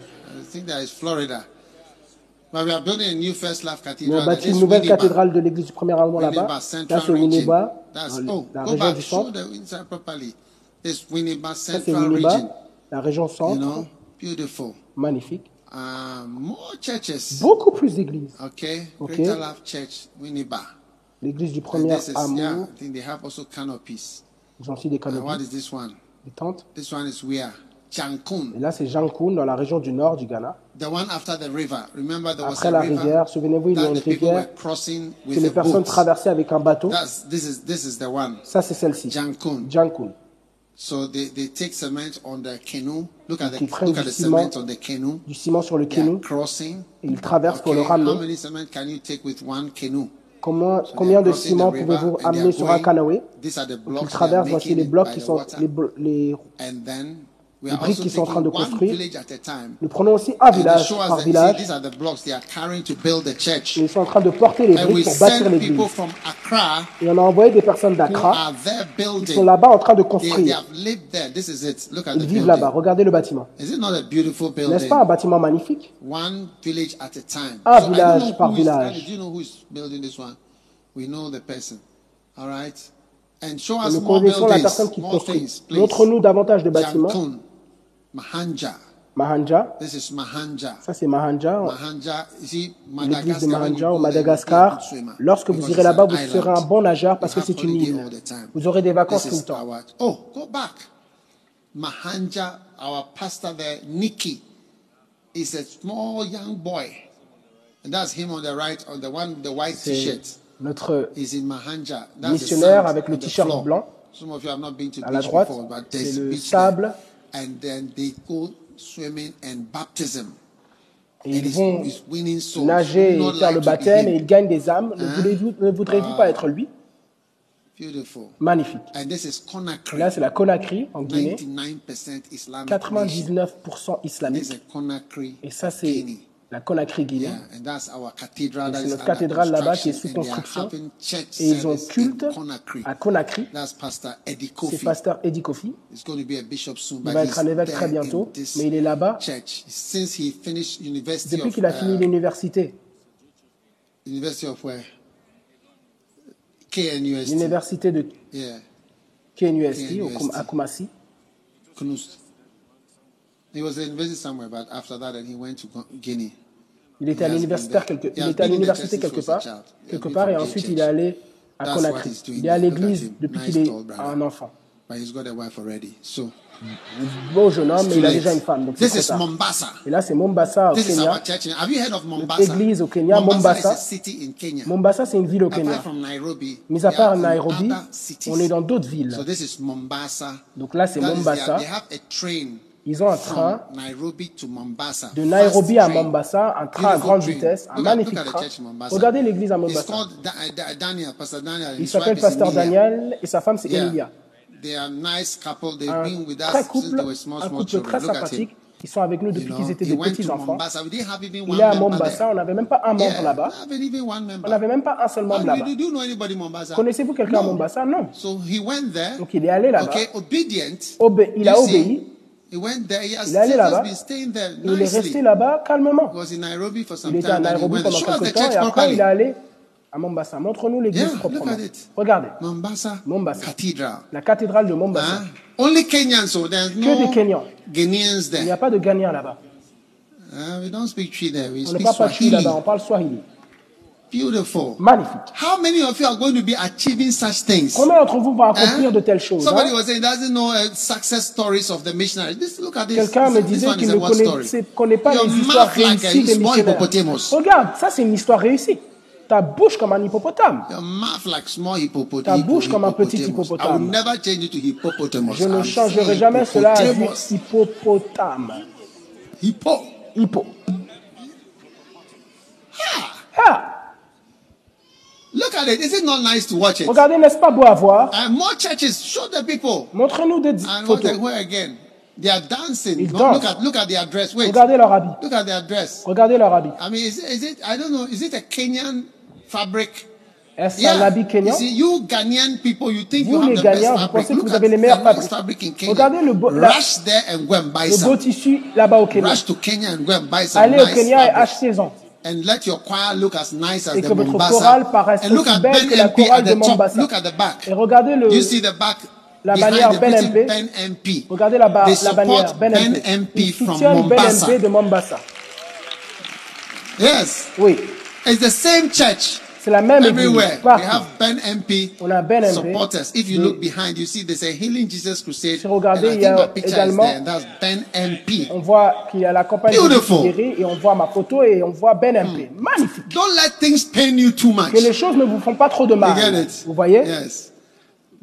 Mais on bâti une nouvelle cathédrale de l'église du premier allemand là-bas. Là, c'est Winneba, dans la région du centre. Ça, c'est Winneba, la région centre. Magnifique. Beaucoup plus d'églises. Ok. L'église du premier amour. Ils ont aussi des canopies. Des tentes. Et là, c'est Jankun, dans la région du nord du Ghana. Après la rivière, souvenez-vous, il y a une rivière que les personnes traversaient avec un bateau. Ça, c'est celle-ci. Jankun. Jankun. Ils prennent du ciment, du ciment sur le canoe. et ils traversent pour le ramener. Comment, combien de ciment pouvez-vous amener sur un canoë Ils traversent, voici les blocs qui sont les, les, les briques qui sont en train de construire. Nous prenons aussi un village par village. ils sont en train de porter les briques pour bâtir l'église. Et on a envoyé des personnes d'Accra qui sont là-bas en train de construire. Ils vivent là-bas. Regardez le bâtiment. N'est-ce pas un bâtiment magnifique? Un village par village. nous connaissons la personne qui construit. Montre-nous davantage de bâtiments. Mahanja. Mahanja. This is Mahanja. Ça c'est Mahanja. Mahanja, l'église de Mahanja au Madagascar. Lorsque vous irez là-bas, vous serez un bon nageur parce que c'est une île. Vous aurez des vacances tout le temps. Oh, go back. Mahanja, our pastor there, Nikki, is a small young boy. And that's him on the right, on the one, the white t-shirt. Notre missionnaire avec le t-shirt blanc. À la droite, c'est le sable and then they go swimming and baptism. Et ils vont nager et faire le baptême et ils gagnent des âmes. Ne, voudrez-vous pas être lui? Magnifique. Là, c'est la Conakry en Guinée. 99% islamique. Et ça, c'est la Conakry Guinée. c'est notre cathédrale là-bas qui est sous construction. Et ils ont culte à Conakry. C'est pasteur Eddie Kofi. Il va être un évêque très bientôt, mais il est là-bas depuis qu'il a fini uh, l'université. L'université de KNUST à Kumasi. He was in visit somewhere, but after that, he went to Guinea. Il était à l'université quelque, il était à l'université quelque part, quelque part, et ensuite il est allé à Conakry. Il est à l'église depuis qu'il est un enfant. Beau jeune homme, mais il a déjà une femme. Donc This is Mombasa. Et là, c'est Mombasa au This Kenya. Have you heard of Mombasa? Église au Kenya, Mombasa. Mombasa, c'est une ville au Kenya. Mis à part Nairobi, on est dans d'autres villes. Donc là, c'est Mombasa. Ils ont un train de Nairobi à Mombasa, un train à grande vitesse, un magnifique train. Regardez l'église à Mombasa. Il s'appelle Pasteur Daniel et sa femme c'est Emilia. Un très couple, un couple très sympathique. Ils sont avec nous depuis qu'ils étaient des petits enfants. Il est à Mombasa, on n'avait même pas un membre là-bas. On n'avait même pas un seul membre là-bas. Connaissez-vous quelqu'un à Mombasa? Non. Donc il est allé là-bas. Il a obéi. Il est allé là-bas. Il est resté là-bas calmement. Il était à Nairobi pendant quelques temps et après il est allé à Mombasa. Montre-nous l'église proprement. Regardez. Mombasa. La cathédrale de Mombasa. Only Kenyans, so there's no que des Kenyans. There. Il n'y a pas de Ghanéens là-bas. Uh, we don't speak there. We on ne parle pas Twi là-bas, on parle Swahili. Beautiful. Magnifique. How many of you are going to be achieving such things? Combien d'entre vous vont accomplir hein? de telles choses? Somebody hein? was saying doesn't know uh, success stories of the missionaries. This, look at this. Quelqu'un me disait qu'il ne connaît, connaît pas Your les histoires réussies des missionnaires. Regarde, ça c'est une histoire réussie. Ta bouche comme un hippopotame. Your mouth like small hippopotamus. Ta bouche comme un petit hippopotame. I will never change it to hippopotamus. Je ne changerai jamais cela à hippopotame. Hippo. Hippo. Look at it. Is it not nice to watch it? Regardez, n'est-ce pas beau à voir? And more churches show the people. Montre-nous des and photos. And where again? They are dancing. Ils dansent. look at look at their dress. Wait. Regardez leur habit. Look at their dress. Regardez leur habit. I mean, is, is it? I don't know. Is it a Kenyan fabric? Est-ce yeah. un habit kenyan? You see, you Ghanaian people, you think vous, you have les the Ghanéens, vous pensez que vous avez les meilleurs fabriques. Regardez le beau, la, Rush there and go and buy le some. beau tissu là-bas au Kenya. Rush to Kenya and go and buy some Allez nice au Kenya fabric. et achetez-en. And let your choir look as nice as Et the que votre Mombasa. chorale paraisse and look aussi at belle Ben que la chorale de the. Mombasa. Look at the back. Et regardez le, You see the back. la bannière the Ben written MP. Ben MP. Regardez la, ba- la bannière Ben Ben Ils soutiennent de Mombasa. Yes. Oui, It's the same church. C'est la même Everywhere. église. Partout. have Ben MP On a Ben MP. supporters. If you look behind, you see there's a Healing Jesus Crusade. Si regardez, and I il y a également- there. and That's Ben MP. On voit qu'il y a la campagne de Beautiful. Et on voit ma photo et on voit Ben MP. Magnifique. Don't let things pain you too much. Que les choses ne vous font pas trop de You mal. get it? Vous voyez? Yes.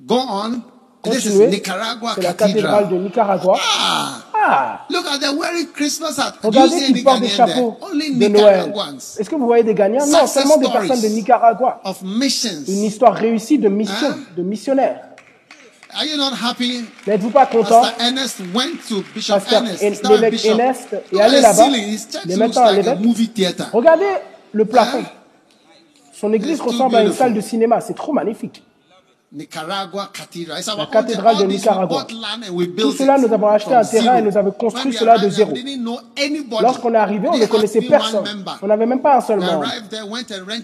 Go on. This is Continuez. Nicaragua C'est la cathédrale de Nicaragua. Ah, Ah Look at them wearing Christmas hat. Regardez qu'ils portent des chapeaux de Noël. Est-ce que vous voyez des gagnants Non, seulement des personnes de Nicaragua. Une histoire réussie de mission, de missionnaires. Are you not happy? N'êtes-vous pas content? Ernest went to Bishop Pasteur Ernest. l'évêque Ernest est allé là-bas. Il est maintenant à l'évêque. Regardez le plafond. Son église ressemble à une salle de cinéma. C'est trop magnifique. Nicaragua Cathedral. La cathédrale de Nicaragua. Tout cela, nous avons acheté un terrain et nous avons construit cela de zéro. Lorsqu'on est arrivé, on ne connaissait personne. On n'avait même pas un seul membre.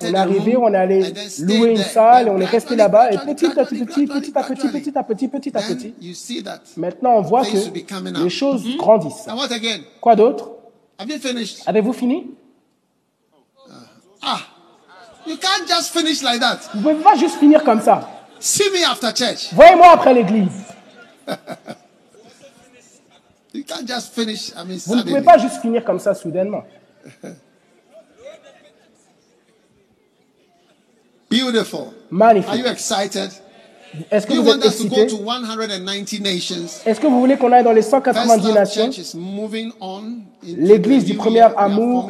On est arrivé, on est allé louer une salle et on est resté là-bas et petit à petit, petit à petit, petit à petit, petit à petit. Maintenant, on voit que les choses grandissent. Quoi d'autre? Avez-vous fini? Ah, you can't just finish like that. Vous ne pouvez pas juste finir comme ça. See me after church. Voyez-moi après l'église. you can't just finish, I mean, Vous ne pouvez pas juste finir comme ça soudainement. Beautiful. Magnifique. Are you excited? Est-ce que vous êtes excité Est-ce que vous voulez qu'on aille dans les 190 nations? L'Église du premier amour,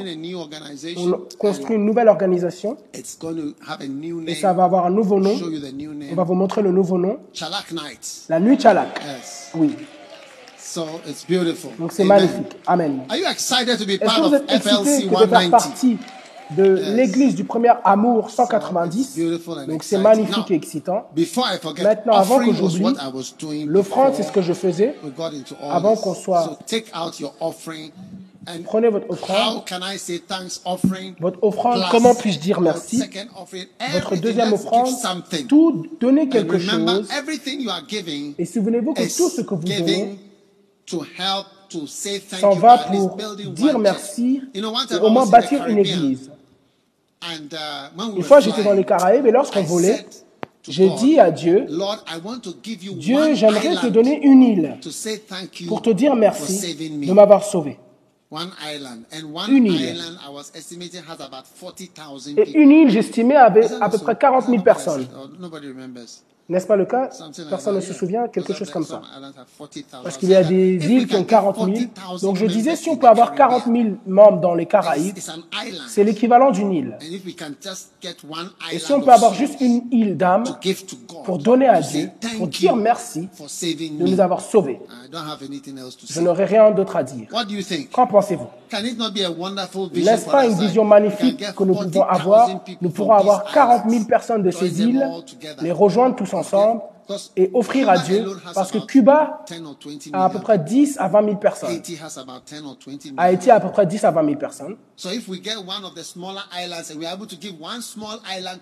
on construit une nouvelle organisation et ça va avoir un nouveau nom. On va vous montrer le nouveau nom. La nuit Chalak. Oui. Donc c'est magnifique. Amen. Est-ce que vous êtes excité de faire partie de l'église du premier amour 190. Donc c'est magnifique et excitant. Maintenant, avant que j'oublie, l'offrande, c'est ce que je faisais avant qu'on soit... Prenez votre offrande. Votre offrande, comment puis-je dire merci? Votre deuxième offrande, tout donner quelque chose. Et souvenez-vous que tout ce que vous donnez s'en va pour dire merci et au moins bâtir une église. Uh, une fois, j'étais dans les Caraïbes et lorsqu'on volait, j'ai dit à Dieu, Dieu, j'aimerais te donner une île pour te dire merci de m'avoir sauvé. Une île. Et une île, j'estimais, avait à peu près 40 000 personnes. N'est-ce pas le cas Personne ne se souvient, quelque chose comme ça. Parce qu'il y a des îles qui ont 40 000. Donc je disais, si on peut avoir 40 000 membres dans les Caraïbes, c'est l'équivalent d'une île. Et si on peut avoir juste une île d'âme pour donner à Dieu, pour dire merci de nous avoir sauvés, je n'aurai rien d'autre à dire. Qu'en pensez-vous? N'est-ce pas une vision magnifique que nous pouvons avoir? Nous pourrons avoir 40 000 personnes de ces îles, les rejoindre tous ensemble et offrir à Dieu, parce que Cuba a à peu près 10 à 20 000 personnes. Haïti a à peu près 10 à 20 000 personnes.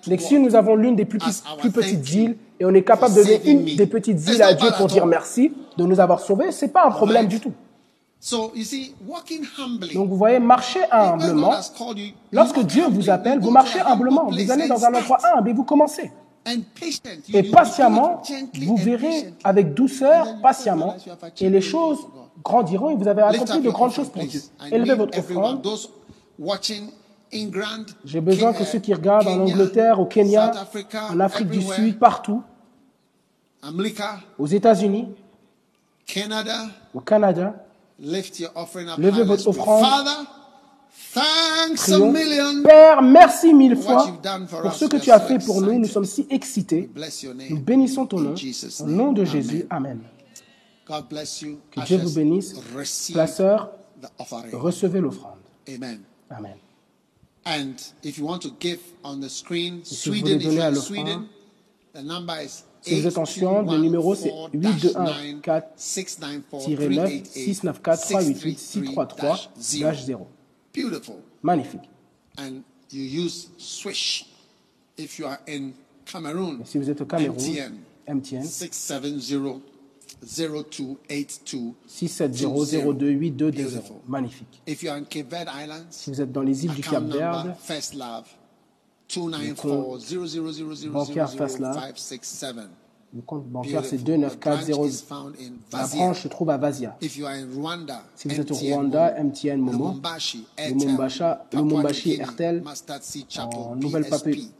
Donc si nous avons l'une des plus, plus petites îles et on est capable de donner une des petites îles à Dieu pour dire merci de nous avoir sauvés, c'est pas un problème du tout. Donc vous voyez, marcher humblement. Lorsque Dieu vous appelle, vous marchez humblement. Vous allez dans un endroit humble et vous commencez. Et patiemment, vous verrez avec douceur, patiemment, et les choses grandiront et vous avez accompli de grandes choses pour Dieu. Élevez votre offrande. J'ai besoin que ceux qui regardent en Angleterre, au Kenya, en Afrique du Sud, partout, aux États-Unis, au Canada, Levez votre offrande. Prions. Père, merci mille fois pour ce que tu as fait pour nous. Nous sommes si excités. Nous bénissons ton nom. Au nom de Jésus. Amen. Que Dieu vous bénisse. Placeur, recevez l'offrande. Amen. Amen. And if you want to give on the screen, si vous voulez donner à l'offrande, si vous êtes en Suisse, le numéro c'est 821-4-694-388-633-0. Magnifique. And you use Swish if you are in Cameroon. Et si vous êtes au Cameroun, MTN, 670 0282 670 Magnifique. If you are in Cape Verde Islands, si vous êtes dans les îles du Cap Verde, First Love 294 0000 bancaire First Love, le compte bancaire, c'est 29400. La branche se trouve à Vazia. Si vous êtes au Rwanda, MTN Momo, le Mumbashi Airtel, en Nouvelle-Papouasie,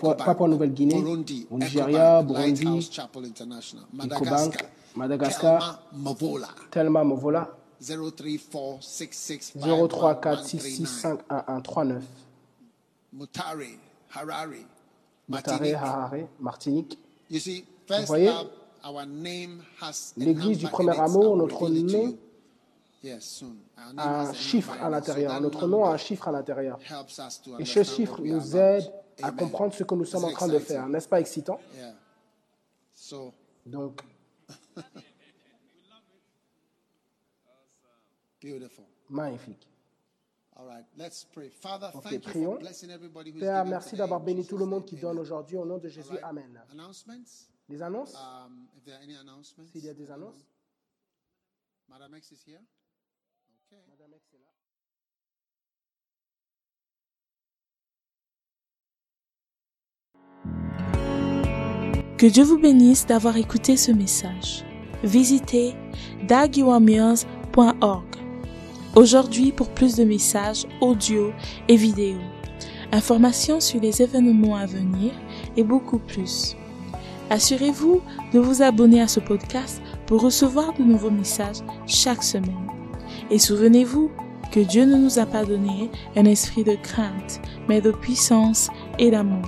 Papua Nouvelle-Guinée, au Nigeria, Burundi, EcoBank, Madagascar, Telma Movola, 03466511139. Mutare, Harare, Mutare, Harare, Martinique. Vous voyez, l'église du premier amour, notre nom a un chiffre à l'intérieur. Notre nom a un chiffre à l'intérieur. Et ce chiffre nous aide à comprendre ce que nous sommes en train de faire. N'est-ce pas excitant? Donc, magnifique. Ok, prions. Père, merci d'avoir béni tout le monde qui donne aujourd'hui au nom de Jésus. Amen. Des annonces? Um, S'il y a des annonces? Madame X est là. Madame X est là. Que Dieu vous bénisse d'avoir écouté ce message. Visitez dagiwamiers.org aujourd'hui pour plus de messages audio et vidéo, informations sur les événements à venir et beaucoup plus. Assurez-vous de vous abonner à ce podcast pour recevoir de nouveaux messages chaque semaine. Et souvenez-vous que Dieu ne nous a pas donné un esprit de crainte, mais de puissance et d'amour.